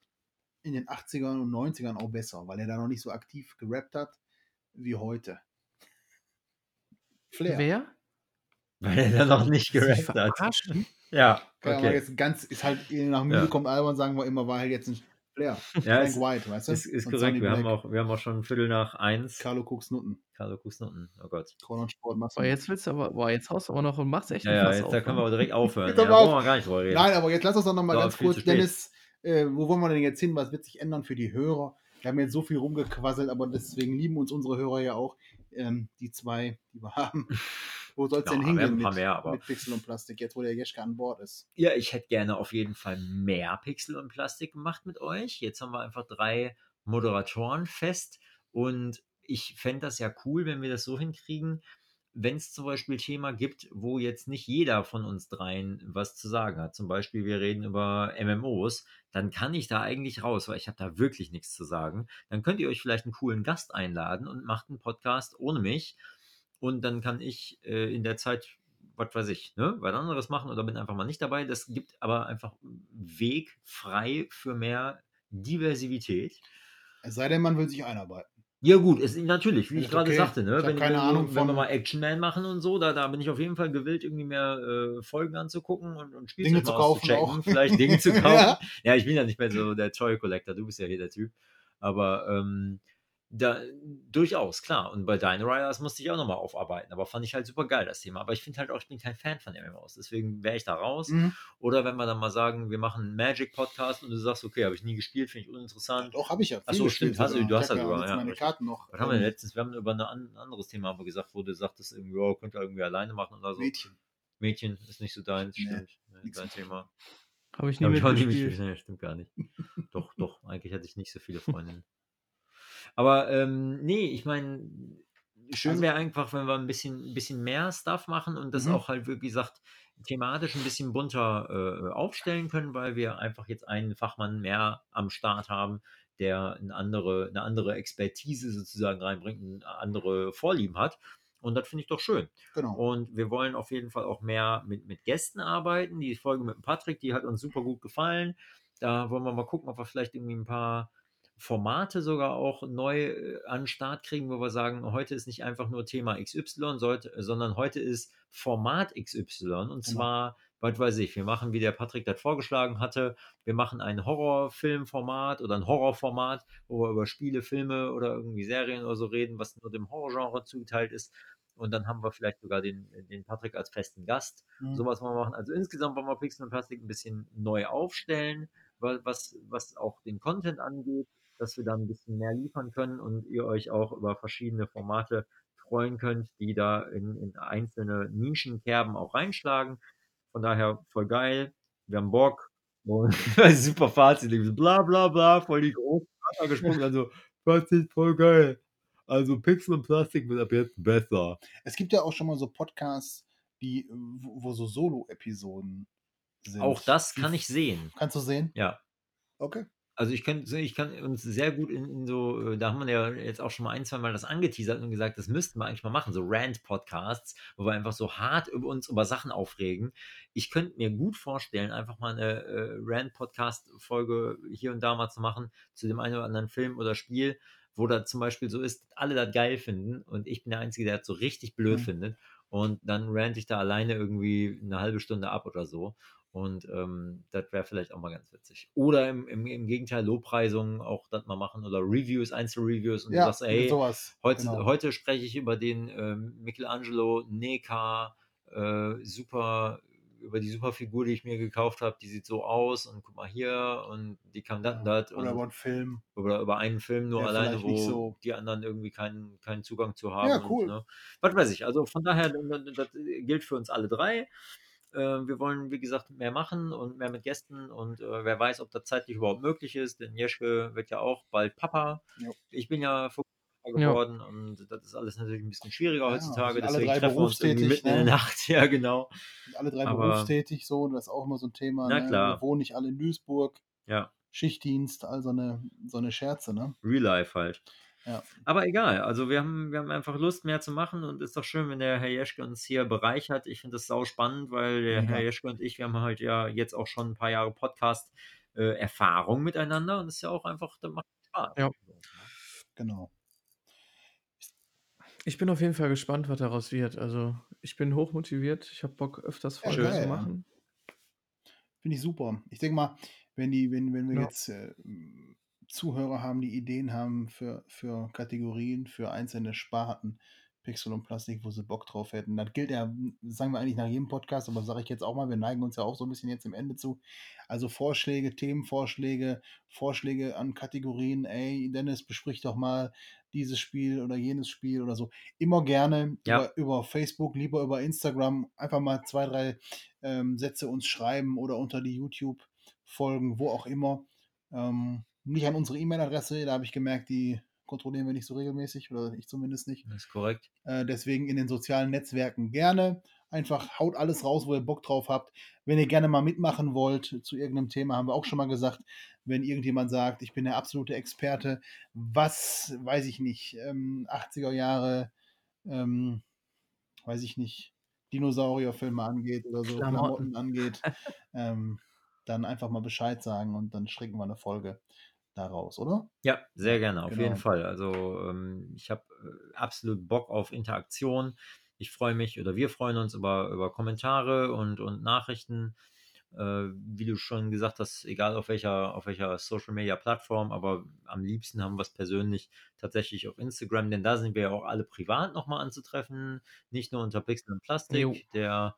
Speaker 2: in den 80ern und 90ern auch besser, weil er da noch nicht so aktiv gerappt hat wie heute. Flair.
Speaker 3: Wer?
Speaker 1: Weil er dann noch nicht gerappt hat. Ja,
Speaker 2: Kann man
Speaker 1: okay.
Speaker 2: jetzt ganz, ist halt nach Mühe
Speaker 1: Ja.
Speaker 2: kommt albern, sagen wir immer, war halt jetzt ein Flair.
Speaker 1: Ja,
Speaker 2: Frank
Speaker 1: ist,
Speaker 2: White, weißt du?
Speaker 1: ist, ist korrekt. Wir haben, auch, wir haben auch schon Viertel nach eins.
Speaker 2: Carlo Cooks Nutten.
Speaker 1: Carlo Kusnutten. Oh Gott.
Speaker 2: Korn und Sport machst du
Speaker 3: Boah, jetzt willst du aber, boah, jetzt haust du aber noch und machst echt
Speaker 1: Ja,
Speaker 3: ein
Speaker 1: ja, jetzt,
Speaker 3: auf,
Speaker 1: da können wir
Speaker 3: ne?
Speaker 1: aber direkt aufhören.
Speaker 2: Jetzt
Speaker 1: Ja,
Speaker 2: aber auf.
Speaker 1: brauchen wir gar nicht drüber reden.
Speaker 2: Nein, aber jetzt lass uns doch noch mal
Speaker 1: So,
Speaker 2: ganz kurz. Dennis, äh, wo wollen wir denn jetzt hin? Was wird sich ändern für die Hörer? Wir haben jetzt so viel rumgequasselt, aber deswegen lieben uns unsere Hörer ja auch. Ähm, die zwei, die wir haben. Wo soll es
Speaker 1: Ja,
Speaker 2: denn hingehen
Speaker 1: ein paar
Speaker 2: mit,
Speaker 1: mehr, aber-
Speaker 2: mit Pixel und Plastik, jetzt wo der Jeschke an Bord ist?
Speaker 1: Ja, ich hätte gerne auf jeden Fall mehr Pixel und Plastik gemacht mit euch. Jetzt haben wir einfach drei Moderatoren fest und ich fände das ja cool, wenn wir das so hinkriegen, wenn es zum Beispiel Thema gibt, wo jetzt nicht jeder von uns dreien was zu sagen hat. Zum Beispiel, wir reden über MMOs, dann kann ich da eigentlich raus, weil ich habe da wirklich nichts zu sagen. Dann könnt ihr euch vielleicht einen coolen Gast einladen und macht einen Podcast ohne mich. Und dann kann ich äh, in der Zeit, was weiß ich, ne, was anderes machen oder bin einfach mal nicht dabei. Das gibt aber einfach Weg frei für mehr Diversität.
Speaker 2: Es sei denn, man will sich einarbeiten.
Speaker 1: Ja, gut, es, natürlich, wie
Speaker 2: Ja,
Speaker 1: ich gerade
Speaker 2: okay.
Speaker 1: sagte, ne?
Speaker 2: Ich
Speaker 1: wenn,
Speaker 2: keine Ahnung
Speaker 1: wenn wir mal Action Man machen und so, da, da bin ich auf jeden Fall gewillt, irgendwie mehr äh, Folgen anzugucken und, und Spielzeug
Speaker 2: Dinge zu kaufen auch.
Speaker 1: vielleicht Dinge zu kaufen.
Speaker 2: Ja.
Speaker 1: ja. ich bin ja nicht mehr so der Toy Collector, du bist ja hier der Typ. Aber ähm, da, durchaus, klar. Und bei Dino Riders musste ich auch nochmal aufarbeiten, aber fand ich halt super geil, das Thema. Aber ich finde halt auch, ich bin kein Fan von MMOs, deswegen wäre ich da raus.
Speaker 2: Mhm.
Speaker 1: Oder wenn wir dann mal sagen, wir machen einen Magic-Podcast und du sagst, okay, habe ich nie gespielt, finde ich uninteressant.
Speaker 2: Doch, habe ich ja.
Speaker 1: Ach
Speaker 2: viel
Speaker 1: so,
Speaker 2: gespielt
Speaker 1: stimmt, hast du- hast ja sogar,
Speaker 2: jetzt
Speaker 1: ja,
Speaker 2: meine. Karten noch.
Speaker 1: Was haben wir denn
Speaker 2: Ähm,
Speaker 1: letztens? Wir haben über ein anderes Thema haben wir gesagt, wo du sagtest, irgendwie, oh, könnt ihr irgendwie alleine machen oder so.
Speaker 2: Mädchen.
Speaker 1: Mädchen ist nicht so deins,
Speaker 2: Nee,
Speaker 1: stimmt. Nee, dein Thema.
Speaker 3: Habe ich nie mitgespielt.
Speaker 1: Nee, stimmt gar nicht. doch, doch, eigentlich hatte ich nicht so viele Freundinnen. Aber ähm, nee, ich meine, schön
Speaker 2: Also-
Speaker 1: wäre einfach, wenn wir ein bisschen, ein bisschen mehr Stuff machen und das
Speaker 2: Mhm.
Speaker 1: auch halt wirklich sagt, thematisch ein bisschen bunter äh, aufstellen können, weil wir einfach jetzt einen Fachmann mehr am Start haben, der eine andere, eine andere Expertise sozusagen reinbringt, eine andere Vorlieben hat. Und das finde ich doch schön.
Speaker 2: Genau.
Speaker 1: Und wir wollen auf jeden Fall auch mehr mit, mit Gästen arbeiten. Die Folge mit Patrick, die hat uns super gut gefallen. Da wollen wir mal gucken, ob wir vielleicht irgendwie ein paar Formate sogar auch neu äh, an den Start kriegen, wo wir sagen, heute ist nicht einfach nur Thema XY, sollte, sondern heute ist Format XY. Und
Speaker 2: Genau.
Speaker 1: zwar, was weiß ich, wir machen, wie der Patrick das vorgeschlagen hatte, wir machen ein Horrorfilmformat oder ein Horrorformat, wo wir über Spiele, Filme oder irgendwie Serien oder so reden, was nur dem Horrorgenre zugeteilt ist. Und dann haben wir vielleicht sogar den, den Patrick als festen Gast.
Speaker 2: Mhm.
Speaker 1: Sowas wollen wir machen. Also insgesamt wollen wir Pixel und Plastik ein bisschen neu aufstellen, wa- was, was auch den Content angeht, dass wir da ein bisschen mehr liefern können und ihr euch auch über verschiedene Formate freuen könnt, die da in, in einzelne Nischenkerben auch reinschlagen. Von daher voll geil. Wir haben Bock. Und super Fazit, bla bla bla, voll die großen Wörter gesprungen. Also ich voll geil. Also Pixel und Plastik wird ab jetzt besser.
Speaker 2: Es gibt ja auch schon mal so Podcasts, die, wo, so Solo-Episoden sind.
Speaker 1: Auch das kann ich sehen.
Speaker 2: Kannst du sehen?
Speaker 1: Ja.
Speaker 2: Okay.
Speaker 1: Also ich kann, ich kann uns sehr gut in, in so, äh, da haben wir ja jetzt auch schon mal ein, zwei Mal das angeteasert und gesagt, das müssten wir eigentlich mal machen, so Rant-Podcasts, wo wir einfach so hart über uns über Sachen aufregen. Ich könnte mir gut vorstellen, einfach mal eine äh, Rant-Podcast-Folge hier und da mal zu machen zu dem einen oder anderen Film oder Spiel, wo da zum Beispiel so ist, alle das geil finden und ich bin der Einzige, der das so richtig blöd
Speaker 2: Mhm.
Speaker 1: findet. Und dann rant ich da alleine irgendwie eine halbe Stunde ab oder so. Und ähm, das wäre vielleicht auch mal ganz witzig. Oder im, im, im Gegenteil Lobpreisungen auch das mal machen oder Reviews, Einzelreviews und
Speaker 2: Ja,
Speaker 1: du sagst, ey,
Speaker 2: sowas.
Speaker 1: heute,
Speaker 2: genau.
Speaker 1: heute spreche ich über den ähm, Michelangelo Neka, äh, super, über die super Figur, die ich mir gekauft habe, die sieht so aus und guck mal hier und die kann das und das
Speaker 2: Oder über einen Film.
Speaker 1: oder über einen Film nur
Speaker 2: Der
Speaker 1: alleine, wo
Speaker 2: so-
Speaker 1: die anderen irgendwie keinen, keinen Zugang zu haben.
Speaker 2: Ja, cool.
Speaker 1: Und, ne, was weiß ich. Also von daher, das gilt für uns alle drei. Äh, wir wollen, wie gesagt, mehr machen und mehr mit Gästen und äh, wer weiß, ob das zeitlich überhaupt möglich ist, denn Jeschke wird ja auch bald Papa.
Speaker 2: Jo.
Speaker 1: Ich bin ja vor kurzem
Speaker 3: Ja.
Speaker 1: geworden und das ist alles natürlich ein bisschen schwieriger
Speaker 2: Ja,
Speaker 1: heutzutage, deswegen
Speaker 2: drei
Speaker 1: treffen wir uns mitten in der
Speaker 2: ne?
Speaker 1: Nacht. Ja, genau.
Speaker 2: Sind alle drei
Speaker 1: Aber-
Speaker 2: berufstätig, so, das ist auch immer so ein Thema.
Speaker 1: Na
Speaker 2: ne?
Speaker 1: klar.
Speaker 2: Wir wohnen nicht alle in Duisburg,
Speaker 1: Ja,
Speaker 2: Schichtdienst, also eine, so eine Scherze, ne?
Speaker 1: Real Life halt.
Speaker 2: Ja.
Speaker 1: Aber egal, also wir haben, wir haben einfach Lust, mehr zu machen und ist doch schön, wenn der Herr Jeschke uns hier bereichert. Ich finde das sau spannend, weil der
Speaker 2: Mega.
Speaker 1: Herr Jeschke und ich, wir haben halt ja jetzt auch schon ein paar Jahre Podcast-Erfahrung miteinander und es ist ja auch einfach, das macht Spaß.
Speaker 3: Ja.
Speaker 2: Genau.
Speaker 3: Ich bin auf jeden Fall gespannt, was daraus wird. Also, ich bin hochmotiviert. Ich habe Bock, öfters
Speaker 2: Ja,
Speaker 3: Folgen
Speaker 2: geil,
Speaker 3: zu
Speaker 2: ja.
Speaker 3: machen.
Speaker 2: Finde ich super. Ich denke mal, wenn die, wenn, wenn wir
Speaker 3: Ja.
Speaker 2: jetzt äh, Zuhörer haben, die Ideen haben für, für Kategorien, für einzelne Sparten, Pixel und Plastik, wo sie Bock drauf hätten, das gilt ja, sagen wir eigentlich nach jedem Podcast, aber sage ich jetzt auch mal, wir neigen uns ja auch so ein bisschen jetzt im Ende zu. Also Vorschläge, Themenvorschläge, Vorschläge an Kategorien, ey, Dennis, besprich doch mal dieses Spiel oder jenes Spiel oder so. Immer gerne
Speaker 1: Ja.
Speaker 2: über, über Facebook, lieber über Instagram, einfach mal zwei, drei ähm, Sätze uns schreiben oder unter die YouTube-Folgen, wo auch immer. Ähm, nicht an unsere E-Mail-Adresse, da habe ich gemerkt, die kontrollieren wir nicht so regelmäßig oder ich zumindest nicht.
Speaker 1: Das ist korrekt.
Speaker 2: Äh, deswegen in den sozialen Netzwerken gerne. Einfach haut alles raus, wo ihr Bock drauf habt. Wenn ihr gerne mal mitmachen wollt zu irgendeinem Thema, haben wir auch schon mal gesagt, wenn irgendjemand sagt, ich bin der absolute Experte, was, weiß ich nicht, ähm, 80er Jahre, ähm, weiß ich nicht, Dinosaurierfilme angeht oder so,
Speaker 3: Klamotten.
Speaker 2: Klamotten angeht, ähm, dann einfach mal Bescheid sagen und dann stricken wir eine Folge daraus, oder?
Speaker 1: Ja, sehr gerne, auf
Speaker 2: Genau.
Speaker 1: jeden Fall. Also ähm, ich habe äh, absolut Bock auf Interaktion. Ich freue mich oder wir freuen uns über, über Kommentare und, und Nachrichten. Äh, wie du schon gesagt hast, egal auf welcher, auf welcher Social Media Plattform, aber am liebsten haben wir es persönlich tatsächlich auf Instagram, denn da sind wir ja auch alle privat nochmal anzutreffen, nicht nur unter Pixel und Plastik.
Speaker 3: Jo.
Speaker 1: Der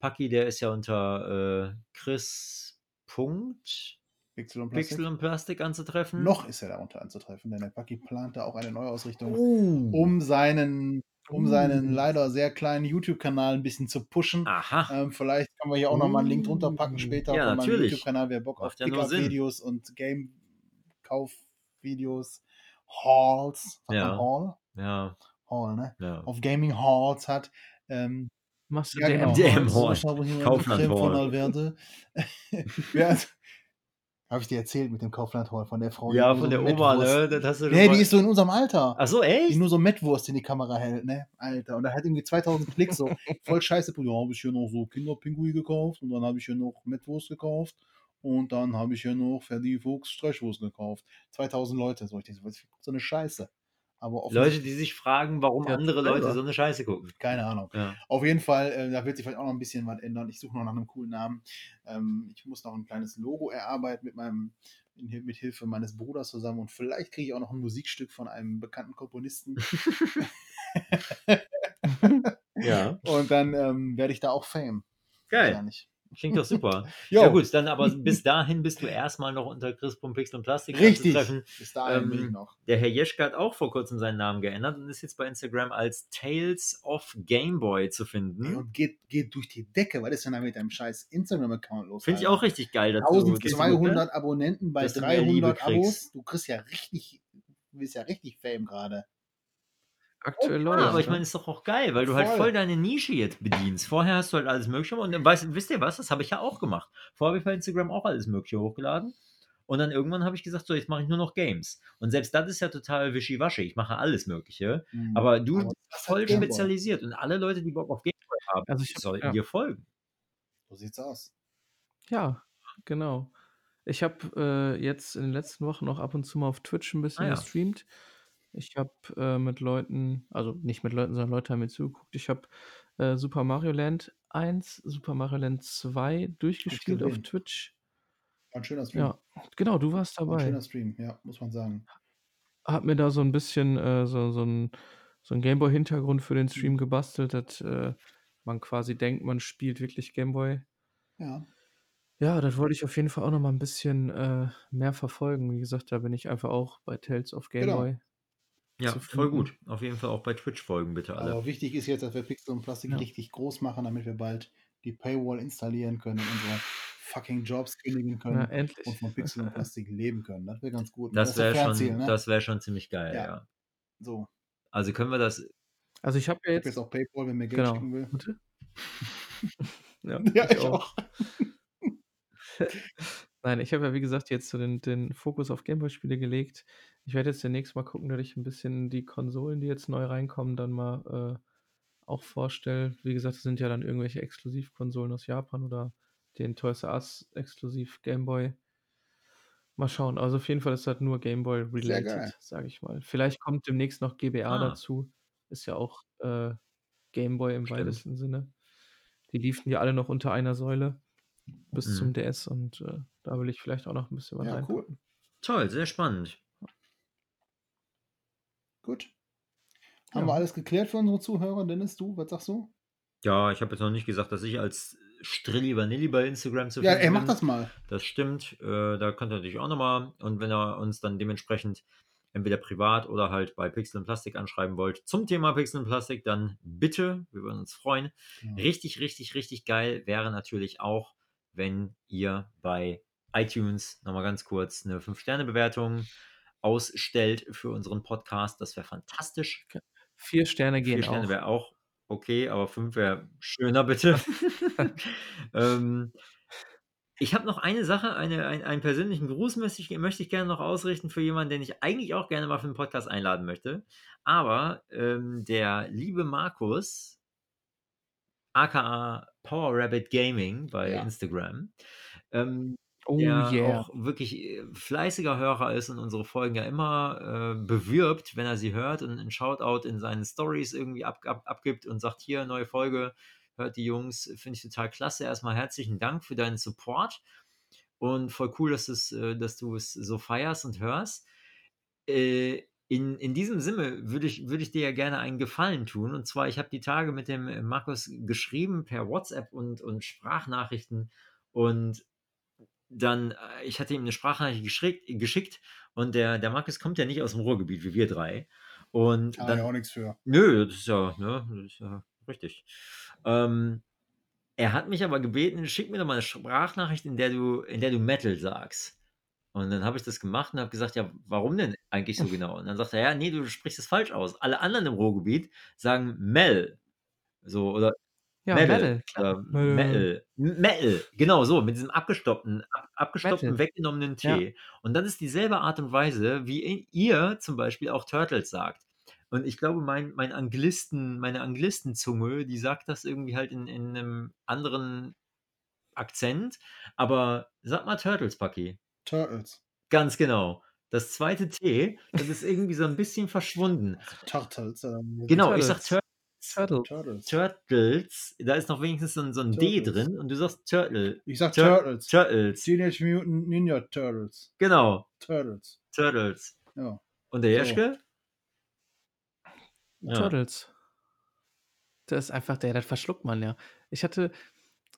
Speaker 1: Paki, der ist ja unter äh, Chris Punkt
Speaker 2: Pixel und Plastik.
Speaker 1: Pixel und Plastik anzutreffen.
Speaker 2: Noch ist er darunter anzutreffen, denn der Paki plant da auch eine Neuausrichtung,
Speaker 1: Uh.
Speaker 2: um seinen, um seinen
Speaker 1: Uh.
Speaker 2: leider sehr kleinen YouTube-Kanal ein bisschen zu pushen.
Speaker 1: Aha.
Speaker 2: Ähm, vielleicht können wir hier auch nochmal einen Link drunter packen später
Speaker 1: Ja,
Speaker 2: von meinem
Speaker 1: natürlich.
Speaker 2: YouTube-Kanal, wer Bock auf
Speaker 1: ja.
Speaker 2: Pickup-Videos und Game-Kauf-Videos, Halls,
Speaker 1: Ja.
Speaker 2: Hall?
Speaker 1: Ja,
Speaker 2: Hall, ne?
Speaker 1: ja.
Speaker 2: Auf Gaming-Halls hat. Ähm,
Speaker 3: Machst du
Speaker 2: ja, genau.
Speaker 1: DM
Speaker 2: So,
Speaker 1: Hall.
Speaker 2: hier
Speaker 1: Kaufland
Speaker 2: Creme von
Speaker 1: Hall.
Speaker 2: Alverde. Wer Habe ich dir erzählt mit dem Kaufland Hall von der Frau? die
Speaker 1: Ja, von
Speaker 2: so
Speaker 1: der Oma,
Speaker 2: Mettwurst-
Speaker 1: ne? Das hast du
Speaker 2: Nee, die ist so in unserem Alter.
Speaker 1: Ach so,
Speaker 2: Die
Speaker 1: echt?
Speaker 2: nur so Mettwurst in die Kamera hält, ne? Alter. Und da hat irgendwie 2000 Klicks so. Voll scheiße. Ja, habe ich hier noch so Kinderpingui gekauft und dann habe ich hier noch Mettwurst gekauft und dann habe ich hier noch Ferdi Fuchs Streichwurst gekauft. 2000 Leute. So, ich denke, so eine Scheiße. Aber
Speaker 1: Leute, die sich fragen, warum
Speaker 3: Ja,
Speaker 1: andere Leute
Speaker 3: selber.
Speaker 1: so eine Scheiße gucken.
Speaker 2: keine Ahnung.
Speaker 1: Ja.
Speaker 2: Auf jeden Fall, äh, da wird sich vielleicht auch noch ein bisschen was ändern. Ich suche noch nach einem coolen Namen. Ähm, ich muss noch ein kleines Logo erarbeiten mit meinem, in, mit Hilfe meines Bruders zusammen und vielleicht kriege ich auch noch ein Musikstück von einem bekannten Komponisten.
Speaker 1: ja.
Speaker 2: und dann ähm, werde ich da auch Fame.
Speaker 1: Geil. Klingt doch super. Ja gut, dann aber bis dahin bist du erstmal noch unter Chris Pixel und Plastik
Speaker 2: Richtig. Bis dahin bin
Speaker 1: Ähm,
Speaker 2: ich noch.
Speaker 1: Der Herr Jeschke hat auch vor kurzem seinen Namen geändert und ist jetzt bei Instagram als Tales of Gameboy zu
Speaker 2: Ey,
Speaker 1: finden.
Speaker 2: und geht, geht durch die Decke. Was ist denn da mit deinem scheiß Instagram-Account los?
Speaker 1: Finde ich auch richtig geil. du-
Speaker 2: 1200 Abonnenten bei
Speaker 1: dass du mehr Liebe
Speaker 2: 300
Speaker 1: kriegst.
Speaker 2: Abos. Du kriegst ja richtig Du bist ja richtig Fame gerade.
Speaker 3: Aktuell
Speaker 1: Ja,
Speaker 3: läuft.
Speaker 1: aber ich
Speaker 3: ne?
Speaker 1: meine, ist doch auch geil, weil du halt
Speaker 2: Voll.
Speaker 1: voll deine Nische jetzt bedienst. Vorher hast du halt alles Mögliche und dann weißt, wisst ihr was, das habe ich ja auch gemacht. Vorher habe ich bei Instagram auch alles Mögliche hochgeladen. Und dann irgendwann habe ich gesagt, so, jetzt mache ich nur noch Games. Und selbst das ist ja total wischiwaschi. Ich mache alles Mögliche.
Speaker 2: Mhm.
Speaker 1: Aber du
Speaker 2: Aber
Speaker 1: bist voll
Speaker 2: halt
Speaker 1: spezialisiert. Und alle Leute, die Bock auf Gameboy haben,
Speaker 3: Also ich hab-
Speaker 1: sollten
Speaker 3: ja.
Speaker 1: dir folgen.
Speaker 2: So sieht's aus.
Speaker 3: Ja, genau. Ich habe äh, jetzt in den letzten Wochen auch ab und zu mal auf Twitch ein bisschen
Speaker 1: Ah ja.
Speaker 3: gestreamt. Ich habe äh, mit Leuten, also nicht mit Leuten, sondern Leute haben mir zugeguckt. Ich habe äh, Super Mario Land 1, Super Mario Land 2 durchgespielt auf. Twitch.
Speaker 2: War ein schöner Stream.
Speaker 3: Ja, genau, du warst
Speaker 2: War ein
Speaker 3: dabei.
Speaker 2: schöner Stream, ja, muss man sagen.
Speaker 3: Hab mir da so ein bisschen äh, so, so ein, so ein Gameboy-Hintergrund für den
Speaker 2: Mhm.
Speaker 3: Stream gebastelt, dass äh, man quasi denkt, man spielt wirklich Gameboy.
Speaker 2: Ja.
Speaker 3: Ja, das wollte ich auf jeden Fall auch noch mal ein bisschen äh, mehr verfolgen. Wie gesagt, da bin ich einfach auch bei Tales of
Speaker 2: Genau.
Speaker 1: Ja, voll gut. Auf jeden Fall auch bei Twitch folgen, bitte alle.
Speaker 2: Aber wichtig ist jetzt, dass wir Pixel und Plastik
Speaker 3: Ja.
Speaker 2: richtig groß machen, damit wir bald die Paywall installieren können und unsere fucking Jobs kündigen
Speaker 3: Na,
Speaker 2: können
Speaker 3: endlich.
Speaker 2: und von Pixel und Plastik leben können. Das wäre ganz gut.
Speaker 1: das wäre schon,
Speaker 2: ne?
Speaker 1: das wär schon ziemlich geil,
Speaker 2: Ja.
Speaker 1: ja.
Speaker 2: So.
Speaker 1: Also können wir das.
Speaker 3: Also ich habe ja
Speaker 2: Ich hab
Speaker 3: jetzt.
Speaker 2: jetzt auch Paypal, wenn mir Geld
Speaker 3: Genau.
Speaker 2: schicken will.
Speaker 3: Bitte? ja,
Speaker 2: Ja, ich auch.
Speaker 3: Nein, ich habe ja wie gesagt jetzt so den, den Fokus auf Gameboy-Spiele gelegt. Ich werde jetzt demnächst mal gucken, dass ich ein bisschen die Konsolen, die jetzt neu reinkommen, dann mal äh, auch vorstelle. Wie gesagt, das sind ja dann irgendwelche Exklusivkonsolen aus Japan oder den Toys R Us exklusiv Gameboy. Mal schauen. Also auf jeden Fall ist das nur Gameboy related, sage ich mal. Vielleicht kommt demnächst noch GBA
Speaker 1: Ah.
Speaker 3: dazu. Ist ja auch äh, Gameboy im
Speaker 1: Stimmt.
Speaker 3: weitesten Sinne. Die liefen ja alle noch unter einer Säule bis
Speaker 1: Mhm.
Speaker 3: zum DS und äh, da will ich vielleicht auch noch ein bisschen was
Speaker 2: Ja, cool.
Speaker 1: Toll, sehr spannend.
Speaker 2: Gut. Haben
Speaker 3: Ja.
Speaker 2: wir alles geklärt für unsere Zuhörer? Dennis, du, was sagst du?
Speaker 1: Ja, ich habe jetzt noch nicht gesagt, dass ich als Strilli Vanilli bei Instagram zu
Speaker 2: Ja,
Speaker 1: finden
Speaker 2: ey, mach das mal.
Speaker 1: Das stimmt. Äh, da könnt ihr natürlich auch nochmal. Und wenn ihr uns dann dementsprechend entweder privat oder halt bei Pixel und Plastik anschreiben wollt zum Thema Pixel und Plastik, dann bitte, wir würden uns freuen.
Speaker 2: Ja.
Speaker 1: Richtig, richtig, richtig geil wäre natürlich auch, wenn ihr bei iTunes nochmal ganz kurz eine 5-Sterne-Bewertung ausstellt für unseren Podcast. Das wäre fantastisch.
Speaker 3: Vier Sterne gehen
Speaker 1: Vier Sterne wäre auch okay, aber fünf wäre schöner, bitte. ähm, ich habe noch eine Sache, eine, ein, einen persönlichen Gruß möchte ich, möchte ich gerne noch ausrichten für jemanden, den ich eigentlich auch gerne mal für den Podcast einladen möchte. Aber ähm, der liebe Markus, aka Power Rabbit Gaming bei
Speaker 2: Ja.
Speaker 1: Instagram, ähm,
Speaker 3: Oh
Speaker 1: der
Speaker 3: yeah.
Speaker 1: auch wirklich äh, fleißiger Hörer ist und unsere Folgen ja immer äh, bewirbt, wenn er sie hört und einen Shoutout in seinen Stories irgendwie ab, ab, abgibt und sagt, hier, neue Folge, hört die Jungs, finde ich total klasse. Erstmal herzlichen Dank für deinen Support und voll cool, dass, es, äh, dass du es so feierst und hörst. Äh, in, in diesem Sinne würde ich, würde ich dir ja gerne einen Gefallen tun. Und zwar, ich habe die Tage mit dem äh, Markus geschrieben per WhatsApp und, und Sprachnachrichten. Und dann, äh, ich hatte ihm eine Sprachnachricht geschickt, geschickt und der, der Markus kommt ja nicht aus dem Ruhrgebiet wie wir drei. Und
Speaker 2: Ah,
Speaker 1: dann,
Speaker 2: ja, auch nichts für.
Speaker 1: Nö, das ist ja, ne, das ist ja richtig. Ähm, er hat mich aber gebeten, schick mir doch mal eine Sprachnachricht, in der du, in der du Metal sagst. Und dann habe ich das gemacht und habe gesagt, ja, warum denn eigentlich so genau? Und dann sagt er, ja, nee, du sprichst es falsch aus. Alle anderen im Ruhrgebiet sagen Mel. So, oder
Speaker 3: Ja,
Speaker 1: Metal.
Speaker 3: Metal.
Speaker 1: Oder Metal. Metal. Genau so, mit diesem abgestoppten, ab, abgestoppten,
Speaker 3: Metal.
Speaker 1: weggenommenen T. Und das ist dieselbe Art und Weise, wie ihr zum Beispiel auch Turtles sagt. Und ich glaube, mein, mein Anglisten, meine Anglistenzunge, die sagt das irgendwie halt in, in einem anderen Akzent. Aber sag mal Turtles, Paki.
Speaker 2: Turtles.
Speaker 1: Ganz genau. Das zweite T, das ist irgendwie so ein bisschen verschwunden.
Speaker 2: Turtles. ähm,
Speaker 1: Genau, ich sag
Speaker 3: Turtles.
Speaker 1: Turtles.
Speaker 3: Turtle.
Speaker 2: Turtles.
Speaker 1: Turtles, da ist noch wenigstens so ein, so ein D
Speaker 2: Turtles.
Speaker 1: drin und du sagst Turtle.
Speaker 2: Ich sag
Speaker 1: Tur-
Speaker 2: Turtles.
Speaker 1: Turtles.
Speaker 2: Teenage Mutant Ninja Turtles.
Speaker 1: Genau,
Speaker 2: Turtles.
Speaker 1: Turtles.
Speaker 2: Ja.
Speaker 1: Und der
Speaker 2: So.
Speaker 1: Jeschke? Ja.
Speaker 3: Turtles. Das ist einfach der, das verschluckt man ja. Ich hatte,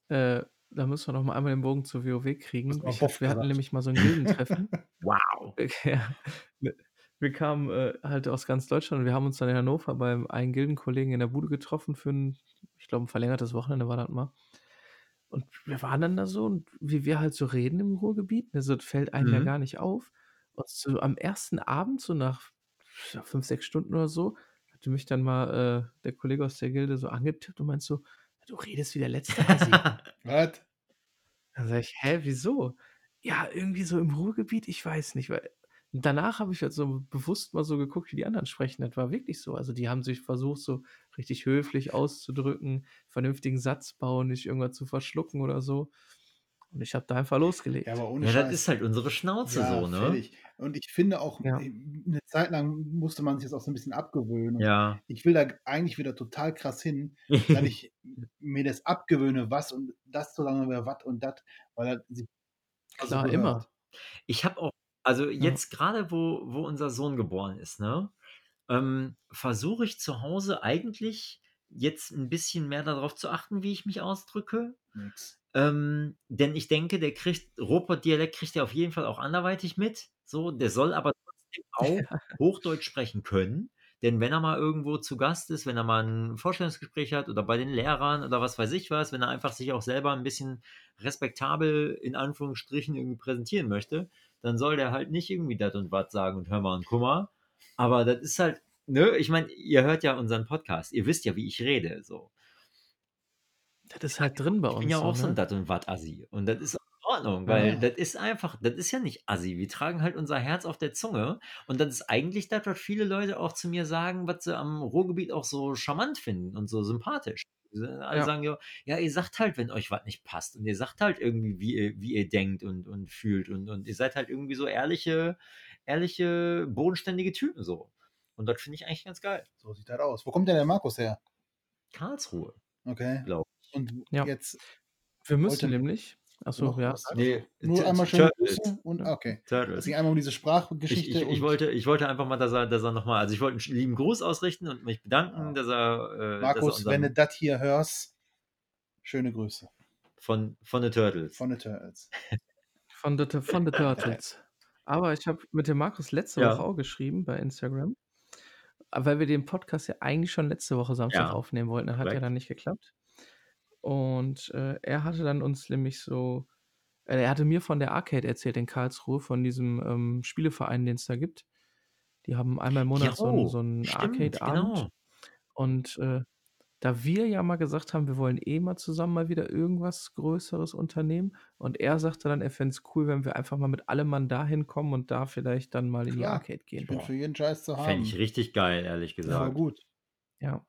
Speaker 3: äh, da müssen wir noch mal einmal den Bogen zur WoW kriegen. Ich, wir hatten nämlich mal so ein Gildentreffen.
Speaker 1: Wow.
Speaker 3: ja. Wir- kamen äh, halt aus ganz Deutschland und wir haben uns dann in Hannover beim einen Gildenkollegen in der Bude getroffen für ein, ich glaube, ein verlängertes Wochenende war das mal. Und wir waren dann da so, und wie wir halt so reden im Ruhrgebiet, ne, so das fällt einem ja
Speaker 1: Mhm.
Speaker 3: gar nicht auf. Und so am ersten Abend, so nach ja, fünf, sechs Stunden oder so, hatte mich dann mal äh, der Kollege aus der Gilde so angetippt und meint so, du redest wie der letzte Assi.
Speaker 2: Was?
Speaker 3: Dann sage ich, hä, wieso? Ja, irgendwie so im Ruhrgebiet, ich weiß nicht, weil danach habe ich halt so bewusst mal so geguckt, wie die anderen sprechen. Das war wirklich so. Also die haben sich versucht, so richtig höflich auszudrücken, vernünftigen Satz bauen, nicht irgendwas zu verschlucken oder so. Und ich habe da einfach losgelegt.
Speaker 2: Ja, aber ohne
Speaker 1: Ja, das ist halt unsere Schnauze
Speaker 2: Ja,
Speaker 1: so, ne?
Speaker 2: fertig. Und ich finde auch,
Speaker 3: Ja.
Speaker 2: eine Zeit lang musste man sich das auch so ein bisschen abgewöhnen.
Speaker 1: Ja.
Speaker 2: Ich will da eigentlich wieder total krass hin, dass ich mir das abgewöhne, was und das so lange wäre, was und das, weil er sich also
Speaker 3: Klar, immer.
Speaker 1: Ich habe auch, also jetzt gerade, wo, wo unser Sohn geboren ist, ne, ähm, versuche ich zu Hause eigentlich jetzt ein bisschen mehr darauf zu achten, wie ich mich ausdrücke.
Speaker 2: Nix.
Speaker 1: Ähm, denn ich denke, der kriegt, Ruhrpott-Dialekt kriegt er auf jeden Fall auch anderweitig mit. So, der soll aber trotzdem auch Hochdeutsch sprechen können. Denn wenn er mal irgendwo zu Gast ist, wenn er mal ein Vorstellungsgespräch hat oder bei den Lehrern oder was weiß ich was, wenn er einfach sich auch selber ein bisschen respektabel in Anführungsstrichen irgendwie präsentieren möchte, dann soll der halt nicht irgendwie dat und wat sagen und hör mal einen Kummer. Aber das ist halt, ne, ich meine, ihr hört ja unseren Podcast, ihr wisst ja, wie ich rede, so.
Speaker 3: Das ist halt drin bei
Speaker 1: Ich
Speaker 3: uns.
Speaker 1: bin ja auch so ein
Speaker 3: ne?
Speaker 1: Dat und Wat Assi. Und das ist in Ordnung,
Speaker 3: Ja.
Speaker 1: weil das ist einfach, das ist ja nicht Assi. Wir tragen halt unser Herz auf der Zunge. Und das ist eigentlich das, was viele Leute auch zu mir sagen, was sie am Ruhrgebiet auch so charmant finden und so sympathisch. Sie Alle
Speaker 3: Ja.
Speaker 1: sagen ja, ja, ihr sagt halt, wenn euch was nicht passt. Und ihr sagt halt irgendwie, wie ihr, wie ihr denkt und, und fühlt. Und, und ihr seid halt irgendwie so ehrliche, ehrliche, bodenständige Typen so. Und das finde ich eigentlich ganz geil.
Speaker 2: So sieht das aus. Wo kommt denn der Markus her?
Speaker 1: Karlsruhe.
Speaker 2: Okay.
Speaker 1: Glaub
Speaker 2: Und
Speaker 3: Ja.
Speaker 2: jetzt
Speaker 3: Wir müssen nämlich. Achso, ja.
Speaker 1: Nee,
Speaker 2: nur einmal. Grüße und ah, okay. Es ging einmal um diese
Speaker 1: Ich,
Speaker 2: Sprachgeschichte.
Speaker 1: ich, ich,
Speaker 2: und
Speaker 1: wollte, ich wollte einfach mal, dass er, dass er nochmal, also ich wollte einen lieben Gruß ausrichten und mich bedanken,
Speaker 2: Ja.
Speaker 1: dass er, äh,
Speaker 2: Markus,
Speaker 1: dass er
Speaker 2: wenn du das hier hörst, schöne Grüße
Speaker 1: von, von den Turtles.
Speaker 2: von den Turtles.
Speaker 3: Von the, von the Turtles. Aber ich habe mit dem Markus letzte
Speaker 1: Ja.
Speaker 3: Woche auch geschrieben bei Instagram, weil wir den Podcast ja eigentlich schon letzte Woche Samstag
Speaker 1: Ja,
Speaker 3: aufnehmen wollten. Das hat ja
Speaker 1: korrekt.
Speaker 3: dann nicht geklappt. Und äh, er hatte dann uns nämlich so, äh, er hatte mir von der Arcade erzählt in Karlsruhe, von diesem ähm, Spieleverein, den es da gibt. Die haben einmal im Monat so einen,
Speaker 1: Jo,
Speaker 3: so einen Arcade-Abend.
Speaker 1: genau.
Speaker 3: Und äh, da wir ja mal gesagt haben, wir wollen eh mal zusammen mal wieder irgendwas Größeres unternehmen. Und er sagte dann, er fände es cool, wenn wir einfach mal mit allem Mann dahin kommen und da vielleicht dann mal in die Arcade gehen.
Speaker 2: Ich bin
Speaker 1: Boah.
Speaker 2: für jeden Scheiß zu haben.
Speaker 1: Fände ich richtig geil, ehrlich
Speaker 2: ja,
Speaker 1: gesagt.
Speaker 2: gut.
Speaker 3: Ja.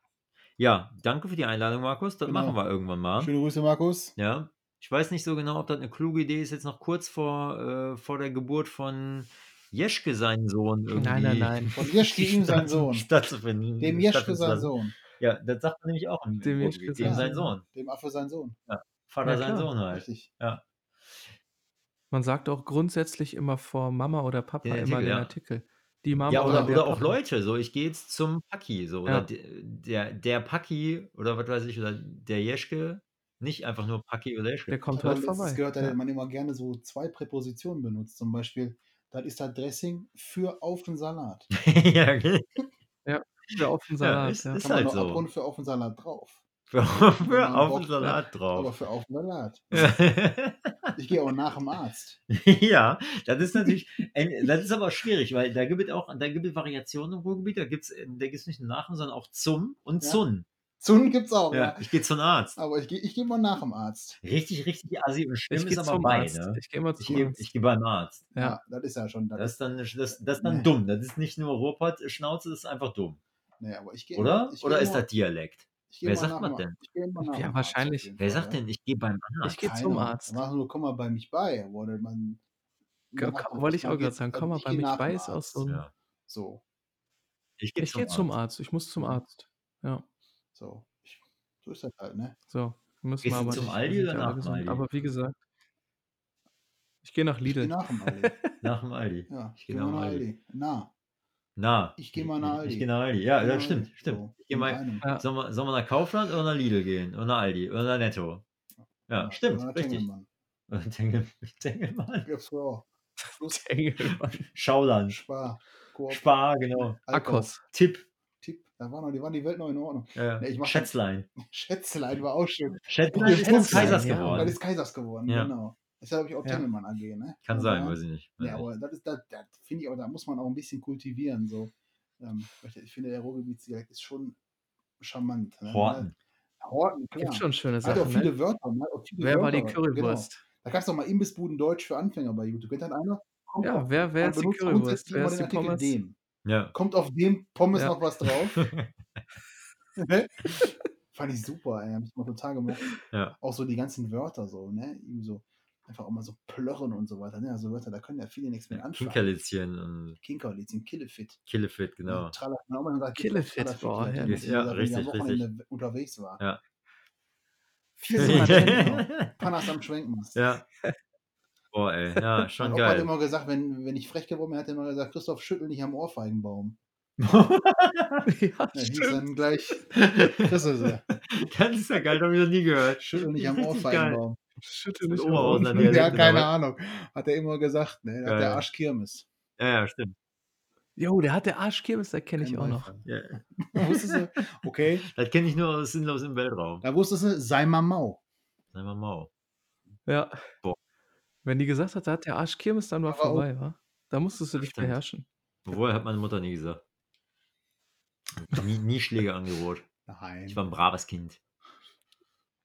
Speaker 1: Ja, danke für die Einladung, Markus. Das
Speaker 2: Genau.
Speaker 1: machen wir irgendwann mal.
Speaker 2: Schöne Grüße, Markus.
Speaker 1: Ja. Ich weiß nicht so genau, ob das eine kluge Idee ist, jetzt noch kurz vor, äh, vor der Geburt von Jeschke, seinen Sohn, irgendwie
Speaker 3: Nein, nein, nein.
Speaker 2: Von Jeschke, ihm sein
Speaker 1: statt-
Speaker 2: Sohn.
Speaker 1: stattzufinden.
Speaker 2: Dem Jeschke sein. Sohn.
Speaker 1: Ja, das sagt man nämlich auch
Speaker 3: Dem Jeschke.
Speaker 1: Dem
Speaker 3: sein Sohn.
Speaker 2: Dem Affe sein Sohn.
Speaker 1: Vater
Speaker 3: Ja,
Speaker 1: sein. Sohn halt.
Speaker 2: Richtig.
Speaker 1: Ja.
Speaker 3: Man sagt auch grundsätzlich immer vor Mama oder Papa
Speaker 1: Den
Speaker 3: immer
Speaker 1: Artikel,
Speaker 3: den
Speaker 1: ja.
Speaker 3: Artikel. Die Mama
Speaker 1: Ja, oder,
Speaker 3: der
Speaker 1: oder auch. Leute, so ich gehe jetzt zum Paki, so, oder
Speaker 3: Ja.
Speaker 1: de- der, der Paki oder was weiß ich, oder der Jeschke, nicht einfach nur Paki oder Jeschke.
Speaker 3: Der kommt halt vorbei.
Speaker 2: gehört, dass
Speaker 3: Ja.
Speaker 2: man immer gerne so zwei Präpositionen benutzt. Zum Beispiel, das ist das Dressing für auf den Salat.
Speaker 1: ja, okay.
Speaker 3: Der auf den Salat.
Speaker 1: ist-
Speaker 3: ja.
Speaker 1: ist-
Speaker 2: Kann man
Speaker 1: halt so.
Speaker 2: abrunden für auf den Salat drauf.
Speaker 1: für, für auf den Salat
Speaker 2: Aber
Speaker 1: drauf.
Speaker 2: für auf den Salat. Ich gehe auch nach dem Arzt.
Speaker 1: ja, das ist natürlich, das ist aber schwierig, weil da gibt es auch, da gibt es Variationen im Ruhrgebiet, da gibt es da gibt's nicht nur Nachen, sondern auch zum und
Speaker 2: Ja.
Speaker 1: Zun.
Speaker 2: Zun gibt's auch,
Speaker 1: Ja,
Speaker 2: ja.
Speaker 1: ich gehe zum Arzt.
Speaker 2: Aber ich gehe ich geh mal nach dem Arzt.
Speaker 1: Richtig, richtig assi und schlimm
Speaker 3: Ich
Speaker 1: ist
Speaker 3: gehe
Speaker 1: aber
Speaker 3: zum
Speaker 1: bei,
Speaker 3: Arzt.
Speaker 1: ne?
Speaker 3: Ich gehe immer
Speaker 1: Ich
Speaker 3: zum
Speaker 1: gehe
Speaker 3: Arzt.
Speaker 1: ich geh beim Arzt.
Speaker 3: Ja.
Speaker 2: Ja, das ist ja schon. Das
Speaker 1: Das ist dann, das, das ist dann
Speaker 2: Nee.
Speaker 1: dumm. Das ist nicht nur Ruhrpott-Schnauze, das ist einfach dumm.
Speaker 2: nee, aber ich gehe
Speaker 1: Oder?
Speaker 2: immer- ich geh
Speaker 1: Oder ist das Dialekt?
Speaker 2: Ich geh
Speaker 1: wer sagt man denn?
Speaker 2: Ich
Speaker 3: Ja, wahrscheinlich.
Speaker 1: Wer sagt denn, ich gehe beim Arzt?
Speaker 3: Ich gehe zum. Arzt.
Speaker 2: Mach nur, komm mal bei mich bei. Oder man,
Speaker 3: wollte ich auch gerade sagen, komm mal
Speaker 2: ich
Speaker 3: bei
Speaker 2: geh
Speaker 3: mich bei, ist auch so
Speaker 1: Ja.
Speaker 2: So,
Speaker 1: Ich gehe
Speaker 3: Ich gehe zum Arzt. Ich muss zum Arzt. Ja.
Speaker 2: so. Ich, so ist das halt, ne?
Speaker 3: So. Müssen
Speaker 1: Gehst
Speaker 3: wir aber
Speaker 1: zum
Speaker 3: nicht.
Speaker 1: Aldi oder nach. Aldi?
Speaker 3: Aber wie gesagt, ich gehe nach
Speaker 2: Ich gehe
Speaker 3: Lidl.
Speaker 2: nach dem Aldi.
Speaker 1: Nach dem Aldi.
Speaker 2: Ja,
Speaker 1: Ich
Speaker 2: ich
Speaker 1: geh
Speaker 2: gehe
Speaker 1: nach dem. Aldi.
Speaker 2: Na,
Speaker 1: Na.
Speaker 2: Ich geh mal nach Aldi.
Speaker 1: Ich gehe nach Aldi. Ja,
Speaker 2: geh
Speaker 1: das stimmt, stimmt.
Speaker 2: So,
Speaker 1: ich gehe
Speaker 2: in
Speaker 1: mal.
Speaker 3: Ja.
Speaker 1: sollen, wir, sollen wir nach Kaufland oder nach Lidl gehen? Oder nach Aldi? Oder nach Netto? Ja,
Speaker 2: Ja,
Speaker 1: stimmt, richtig.
Speaker 2: Tengelmann.
Speaker 1: Tengelmann.
Speaker 2: Gibt's früher auch. Plus
Speaker 3: Engelmann.
Speaker 1: Schauland.
Speaker 2: Spar. Coop,
Speaker 1: Spar, genau.
Speaker 3: Akkos.
Speaker 1: Tipp.
Speaker 2: Tipp. Da war noch, die waren die Welt noch in Ordnung.
Speaker 1: Ja.
Speaker 2: Nee,
Speaker 1: Schätzlein.
Speaker 2: Schätzlein war auch schön.
Speaker 1: Schätzlein ist Kaisers
Speaker 3: ja.
Speaker 1: Geworden.
Speaker 2: das ist Kaisers geworden,
Speaker 1: Ja.
Speaker 2: genau. Deshalb habe ich auch
Speaker 3: Ja.
Speaker 2: Tengelmann AG, ne?
Speaker 1: Kann
Speaker 2: Ja,
Speaker 1: sein,
Speaker 2: ja.
Speaker 1: weiß ich nicht.
Speaker 2: Ja, aber das ist, das, das finde ich auch, da muss man auch ein bisschen kultivieren, so. Ähm, ich finde, der Ruhrgebietsdialekt ist schon charmant. Ne?
Speaker 1: Horten.
Speaker 2: Horten, klar.
Speaker 3: Gibt schon schöne
Speaker 2: Hat
Speaker 3: Sachen.
Speaker 2: auch viele
Speaker 3: Ne?
Speaker 2: Wörter. Ne? Auch viele
Speaker 3: Wer war die
Speaker 2: Wörter, genau.
Speaker 3: Currywurst?
Speaker 2: Da gab es doch mal Imbissbuden Deutsch für Anfänger bei YouTube. Kennt dann einer? Kommt
Speaker 3: Ja,
Speaker 2: auf-
Speaker 3: wer, wer ist die Currywurst? Wer ist die
Speaker 2: Artikel
Speaker 3: Pommes?
Speaker 2: dem.
Speaker 1: Ja.
Speaker 2: Kommt auf dem Pommes
Speaker 3: Ja.
Speaker 2: noch was drauf? Ne? Fand ich super, ey. Hab ich mal total gemacht.
Speaker 1: Ja.
Speaker 2: Auch so die ganzen Wörter so, ne? Irgendwie so, einfach auch mal so plörren und so weiter. Ne? Also Wörter, da können ja viele nichts mehr anfangen.
Speaker 1: Kinkerlitzchen und
Speaker 2: Kinkerlitzchen, Killefit.
Speaker 1: Killefit, genau.
Speaker 2: Ne?
Speaker 3: Killefit, boah, herrlich.
Speaker 1: Ja,
Speaker 2: wenn
Speaker 1: richtig,
Speaker 2: ich am Wochenende unterwegs war.
Speaker 1: Ja.
Speaker 2: Vier Monate Panas am Schwenkmast.
Speaker 1: ja. Boah, ey, ja, schon
Speaker 2: Mein Opa hat
Speaker 1: geil.
Speaker 2: immer gesagt, wenn, wenn ich frech geworden bin, hat er immer gesagt, Christoph, schüttel nicht am Ohrfeigenbaum.
Speaker 3: ja,
Speaker 2: Ja, dann gleich, das ist er.
Speaker 1: das ist ja geil, das hab ich noch nie gehört.
Speaker 2: Schüttel nicht am
Speaker 1: Richtig geil.
Speaker 2: Ohrfeigenbaum.
Speaker 3: Schüttel
Speaker 1: Das
Speaker 3: nicht
Speaker 1: Dialekt,
Speaker 2: Ja,
Speaker 1: oder
Speaker 2: keine
Speaker 1: was?
Speaker 2: Ahnung. Hat er immer gesagt, ne? Hat der Arsch Kirmes.
Speaker 1: Ja, ja, stimmt.
Speaker 3: Jo, der hat der Arschkirmes, da kenne ich auch noch.
Speaker 1: Ja.
Speaker 2: Du, okay,
Speaker 1: Das kenne ich nur aus Sinnlos im Weltraum.
Speaker 2: da wusstest du, sei mal mau.
Speaker 1: Wir mal.
Speaker 3: Ja.
Speaker 1: Boah.
Speaker 3: Wenn die gesagt hat, da hat der Arschkirmes, dann war
Speaker 2: Aber
Speaker 3: vorbei, wa? Da musstest du dich
Speaker 1: Stimmt.
Speaker 3: beherrschen.
Speaker 1: Obwohl, hat meine Mutter nie gesagt. Nie, nie Schläge angedroht.
Speaker 2: Nein.
Speaker 1: Ich war ein braves Kind.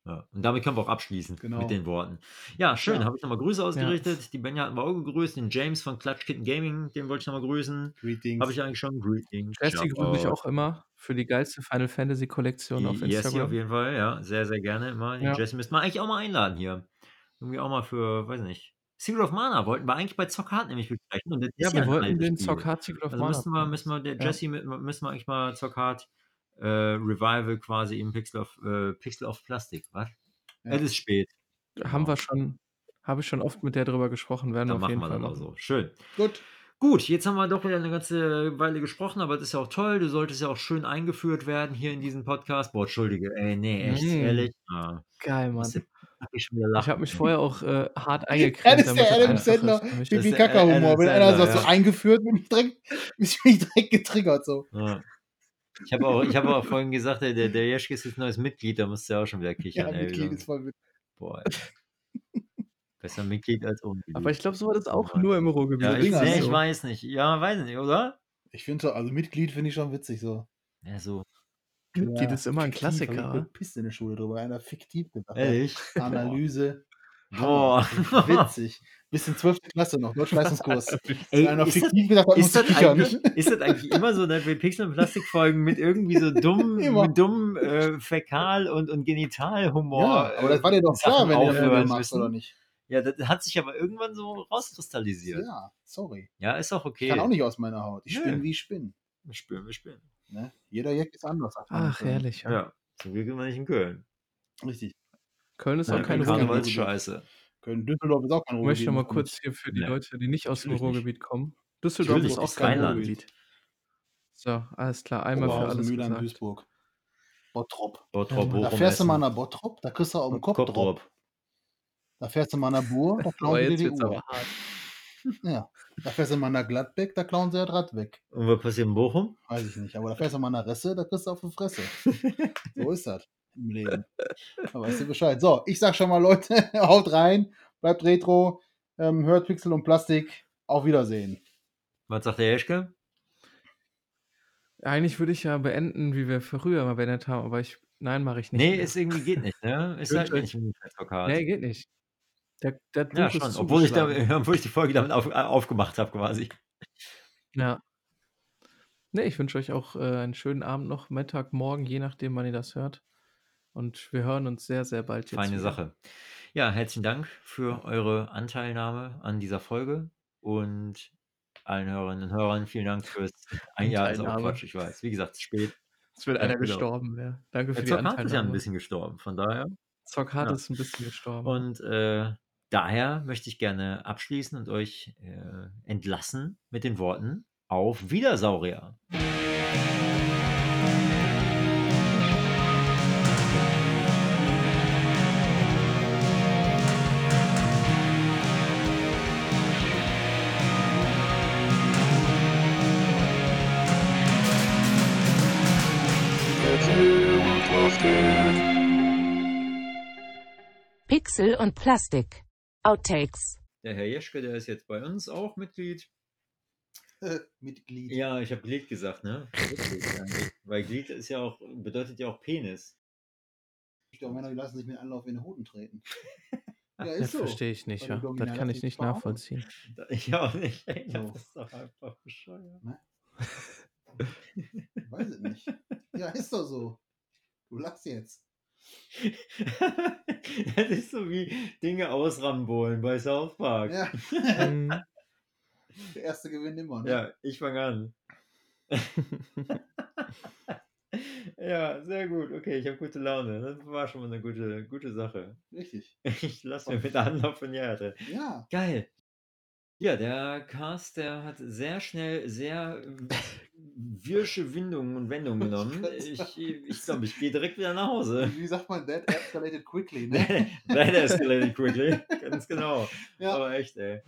Speaker 1: Ja. Und damit können wir auch abschließen
Speaker 2: Genau.
Speaker 1: mit den Worten. Ja, schön.
Speaker 2: Ja.
Speaker 1: Habe ich nochmal Grüße ausgerichtet. Die Benja hatten wir auch gegrüßt. Den James von Clutch Kitten Gaming, den wollte ich nochmal grüßen.
Speaker 2: Greetings.
Speaker 1: Habe ich eigentlich schon. Greetings.
Speaker 3: Jessie grüße ich auch immer für die geilste Final Fantasy Kollektion auf
Speaker 1: Jessie
Speaker 3: Instagram.
Speaker 1: auf jeden Fall, ja. Sehr, sehr gerne immer. Den
Speaker 3: Ja.
Speaker 1: Jessie müssten wir eigentlich auch mal einladen hier. Irgendwie auch mal für, weiß nicht. Secret of Mana wollten wir eigentlich bei Zockhart nämlich besprechen. Und
Speaker 3: Ja,
Speaker 1: ist
Speaker 3: wir wollten den
Speaker 1: Spiel.
Speaker 3: Zock Secret of
Speaker 1: Also
Speaker 3: Mana
Speaker 1: müssen wir, müssen wir, der
Speaker 3: Ja.
Speaker 1: Jesse, müssen wir eigentlich mal Zockhart äh, Revival quasi im Pixel of, äh, Pixel of Plastik, was?
Speaker 2: Ja.
Speaker 1: Es ist spät.
Speaker 3: Haben wir schon, habe ich schon oft mit der drüber gesprochen, werden
Speaker 1: Dann
Speaker 3: auf
Speaker 1: machen
Speaker 3: jeden
Speaker 1: wir
Speaker 3: Fall
Speaker 1: auch
Speaker 3: machen.
Speaker 1: so. Schön.
Speaker 2: Gut.
Speaker 1: Gut, jetzt haben wir doch wieder eine ganze Weile gesprochen, aber das ist ja auch toll. Du solltest ja auch schön eingeführt werden hier in diesen Podcast. Boah, Entschuldige, ey, nee, echt,
Speaker 3: Mm.
Speaker 1: ehrlich. Ah,
Speaker 3: Geil, Mann. Ich
Speaker 1: lachen.
Speaker 3: habe mich vorher auch äh, hart
Speaker 2: Ja,
Speaker 3: eingecremt,
Speaker 2: das ist der Adam Sandler,
Speaker 1: der
Speaker 2: Kaka Humor. Wenn einer so
Speaker 1: ja.
Speaker 2: eingeführt, bin ich direkt, bin ich direkt getriggert. So.
Speaker 1: Ja. Ich habe auch, ich hab auch vorhin gesagt, ey, der, der Jeschke ist jetzt neues Mitglied, da musst du ja auch schon wieder
Speaker 2: Ja,
Speaker 1: kichern. ey,
Speaker 2: Mitglied ist voll witzig.
Speaker 1: Boah, ey. Besser Mitglied als Unmitglied.
Speaker 3: Aber ich glaube, so war das auch
Speaker 1: Ja.
Speaker 3: nur im Ruhrgebiet.
Speaker 1: ja,
Speaker 2: so
Speaker 1: ich, nee,
Speaker 2: ne?
Speaker 1: ich weiß nicht. Ja, weiß nicht, oder?
Speaker 2: Ich finde so, also Mitglied finde ich schon witzig. So.
Speaker 1: Ja, so.
Speaker 3: Mitglied
Speaker 2: Ja,
Speaker 3: ist immer ein Klassiker.
Speaker 2: Ich pisst in der Schule drüber. Einer fiktiv gesagt.
Speaker 1: Ehrlich?
Speaker 2: Analyse.
Speaker 1: Boah.
Speaker 2: Hammer. Witzig. Bis in 12. Klasse noch, Deutschleistungskurs.
Speaker 1: Ey,
Speaker 2: einer
Speaker 1: ist das,
Speaker 2: hat,
Speaker 1: ist, das
Speaker 2: ich
Speaker 1: ist das eigentlich immer so, dass wir Pixel- und Plastikfolgen mit irgendwie so dumm,
Speaker 2: Immer.
Speaker 1: mit dumm äh, Fäkal- und, und Genitalhumor.
Speaker 2: Ja, aber das war dir doch
Speaker 1: Sachen
Speaker 2: klar, wenn du das machst, oder nicht?
Speaker 1: Ja, das hat sich aber irgendwann so rauskristallisiert. Ja,
Speaker 2: Ja, sorry.
Speaker 1: ist auch okay.
Speaker 2: Ich kann auch nicht aus meiner Haut. Ich
Speaker 1: Nö.
Speaker 2: spinne, wie ich bin.
Speaker 1: Wir spielen, wir spielen.
Speaker 2: Ne? Jeder Jack ist anders.
Speaker 3: Ach, herrlich. Ja.
Speaker 1: Ja, so wie wir nicht in Köln.
Speaker 2: Richtig.
Speaker 3: Köln ist
Speaker 1: Ja,
Speaker 3: auch kein
Speaker 2: Köln ist.
Speaker 1: Karnevalsscheiße.
Speaker 2: Köln, Düsseldorf ist auch kein
Speaker 3: Ich möchte mal
Speaker 2: Ruhrgebiet,
Speaker 3: kurz hier für die
Speaker 1: Nee.
Speaker 3: Leute, die nicht aus dem. Ruhrgebiet kommen. Düsseldorf ist auch kein
Speaker 1: Rheinland.
Speaker 3: Ruhrgebiet. So, alles klar. Einmal für
Speaker 2: Oberhausen,
Speaker 3: alles
Speaker 2: Mülheim,
Speaker 3: gesagt.
Speaker 2: Duisburg. Bottrop.
Speaker 1: Bottrop,
Speaker 3: Ja,
Speaker 2: Da fährst du mal nach Bottrop, da kriegst du auf den Kopf
Speaker 1: Kopf
Speaker 2: drauf.
Speaker 1: drauf.
Speaker 2: Da fährst du mal nach Bur, da klauen sie dir die Uhr. Ja. Da fährst du mal nach Gladbeck, da klauen sie das Rad weg.
Speaker 1: Und was passiert in Bochum?
Speaker 2: Weiß ich nicht. Aber da fährst du mal nach Resse, da kriegst du auf die Fresse. so ist das im Leben. Da weißt du Bescheid. So, ich sag schon mal, Leute, haut rein, bleibt retro, ähm, hört Pixel und Plastik. Auf Wiedersehen.
Speaker 1: Was sagt der Jeschke?
Speaker 3: Eigentlich würde ich ja beenden, wie wir früher mal beendet haben, aber ich, nein, mache ich nicht.
Speaker 1: Nee,
Speaker 3: mehr.
Speaker 1: ist irgendwie geht nicht, ne? Ist halt
Speaker 3: euch-
Speaker 1: nicht im
Speaker 3: nee, geht nicht. Der, der
Speaker 1: Ja,
Speaker 3: ist
Speaker 1: schon. Obwohl ich, da, obwohl ich die Folge damit auf, aufgemacht habe, quasi.
Speaker 3: Ja. Nee, ich wünsche euch auch äh, einen schönen Abend noch, Mittag, morgen, je nachdem, wann ihr das hört. Und wir hören uns sehr, sehr bald jetzt.
Speaker 1: Feine
Speaker 3: wieder.
Speaker 1: Sache. Ja, herzlichen Dank für eure Anteilnahme an dieser Folge und allen Hörerinnen und Hörern vielen Dank fürs ein Jahr ist auch
Speaker 3: Anteilnahme.
Speaker 1: Quatsch, ich weiß. Wie gesagt, spät.
Speaker 3: Es wird
Speaker 1: Ja,
Speaker 3: einer
Speaker 1: genau.
Speaker 3: gestorben, ja. Danke für
Speaker 1: Der
Speaker 3: die
Speaker 1: Zock hat ist ja ein
Speaker 3: Anteilnahme.
Speaker 1: bisschen gestorben, von daher.
Speaker 3: Zockhart
Speaker 1: Ja.
Speaker 3: ist ein bisschen gestorben.
Speaker 1: Und äh, daher möchte ich gerne abschließen und euch äh, entlassen mit den Worten Auf Wiedersaurier.
Speaker 4: Pixel und Plastik. Outtakes.
Speaker 1: Der Herr Jeschke, der ist jetzt bei uns auch Mitglied.
Speaker 2: Äh, mit Glied.
Speaker 1: Ja, ich habe Glied gesagt, ne? Weil Glied ist ja auch, bedeutet ja auch Penis.
Speaker 2: Ich glaube, Männer die lassen sich mit Anlauf in den Hoden treten. Ja,
Speaker 3: Das
Speaker 2: so.
Speaker 3: verstehe ich nicht, ja. Das kann ich
Speaker 2: nicht
Speaker 3: nachvollziehen.
Speaker 1: Ich auch nicht. Ey,
Speaker 2: So.
Speaker 1: Das ist doch einfach bescheuert.
Speaker 2: Weiß ich nicht. Ja, ist doch so. Du lachst jetzt.
Speaker 1: das ist so wie Dinge ausrambolen bei South Park.
Speaker 2: Ja.
Speaker 3: Mhm.
Speaker 2: Der erste gewinnt immer, ne?
Speaker 1: Ja, ich fange an. ja, sehr gut. Okay, ich habe gute Laune. Das war schon mal eine gute, gute Sache.
Speaker 2: Richtig.
Speaker 1: Ich lasse mir mit Anlauf in die Erde.
Speaker 2: Ja.
Speaker 1: Geil. Ja, der Cast, der hat sehr schnell sehr wirsche Windungen und Wendungen genommen. Ich glaube, ich, glaub, ich gehe direkt wieder nach Hause.
Speaker 2: Wie sagt man, that escalated quickly, ne?
Speaker 1: That escalated quickly. Ganz genau.
Speaker 2: Ja.
Speaker 1: Aber echt, ey.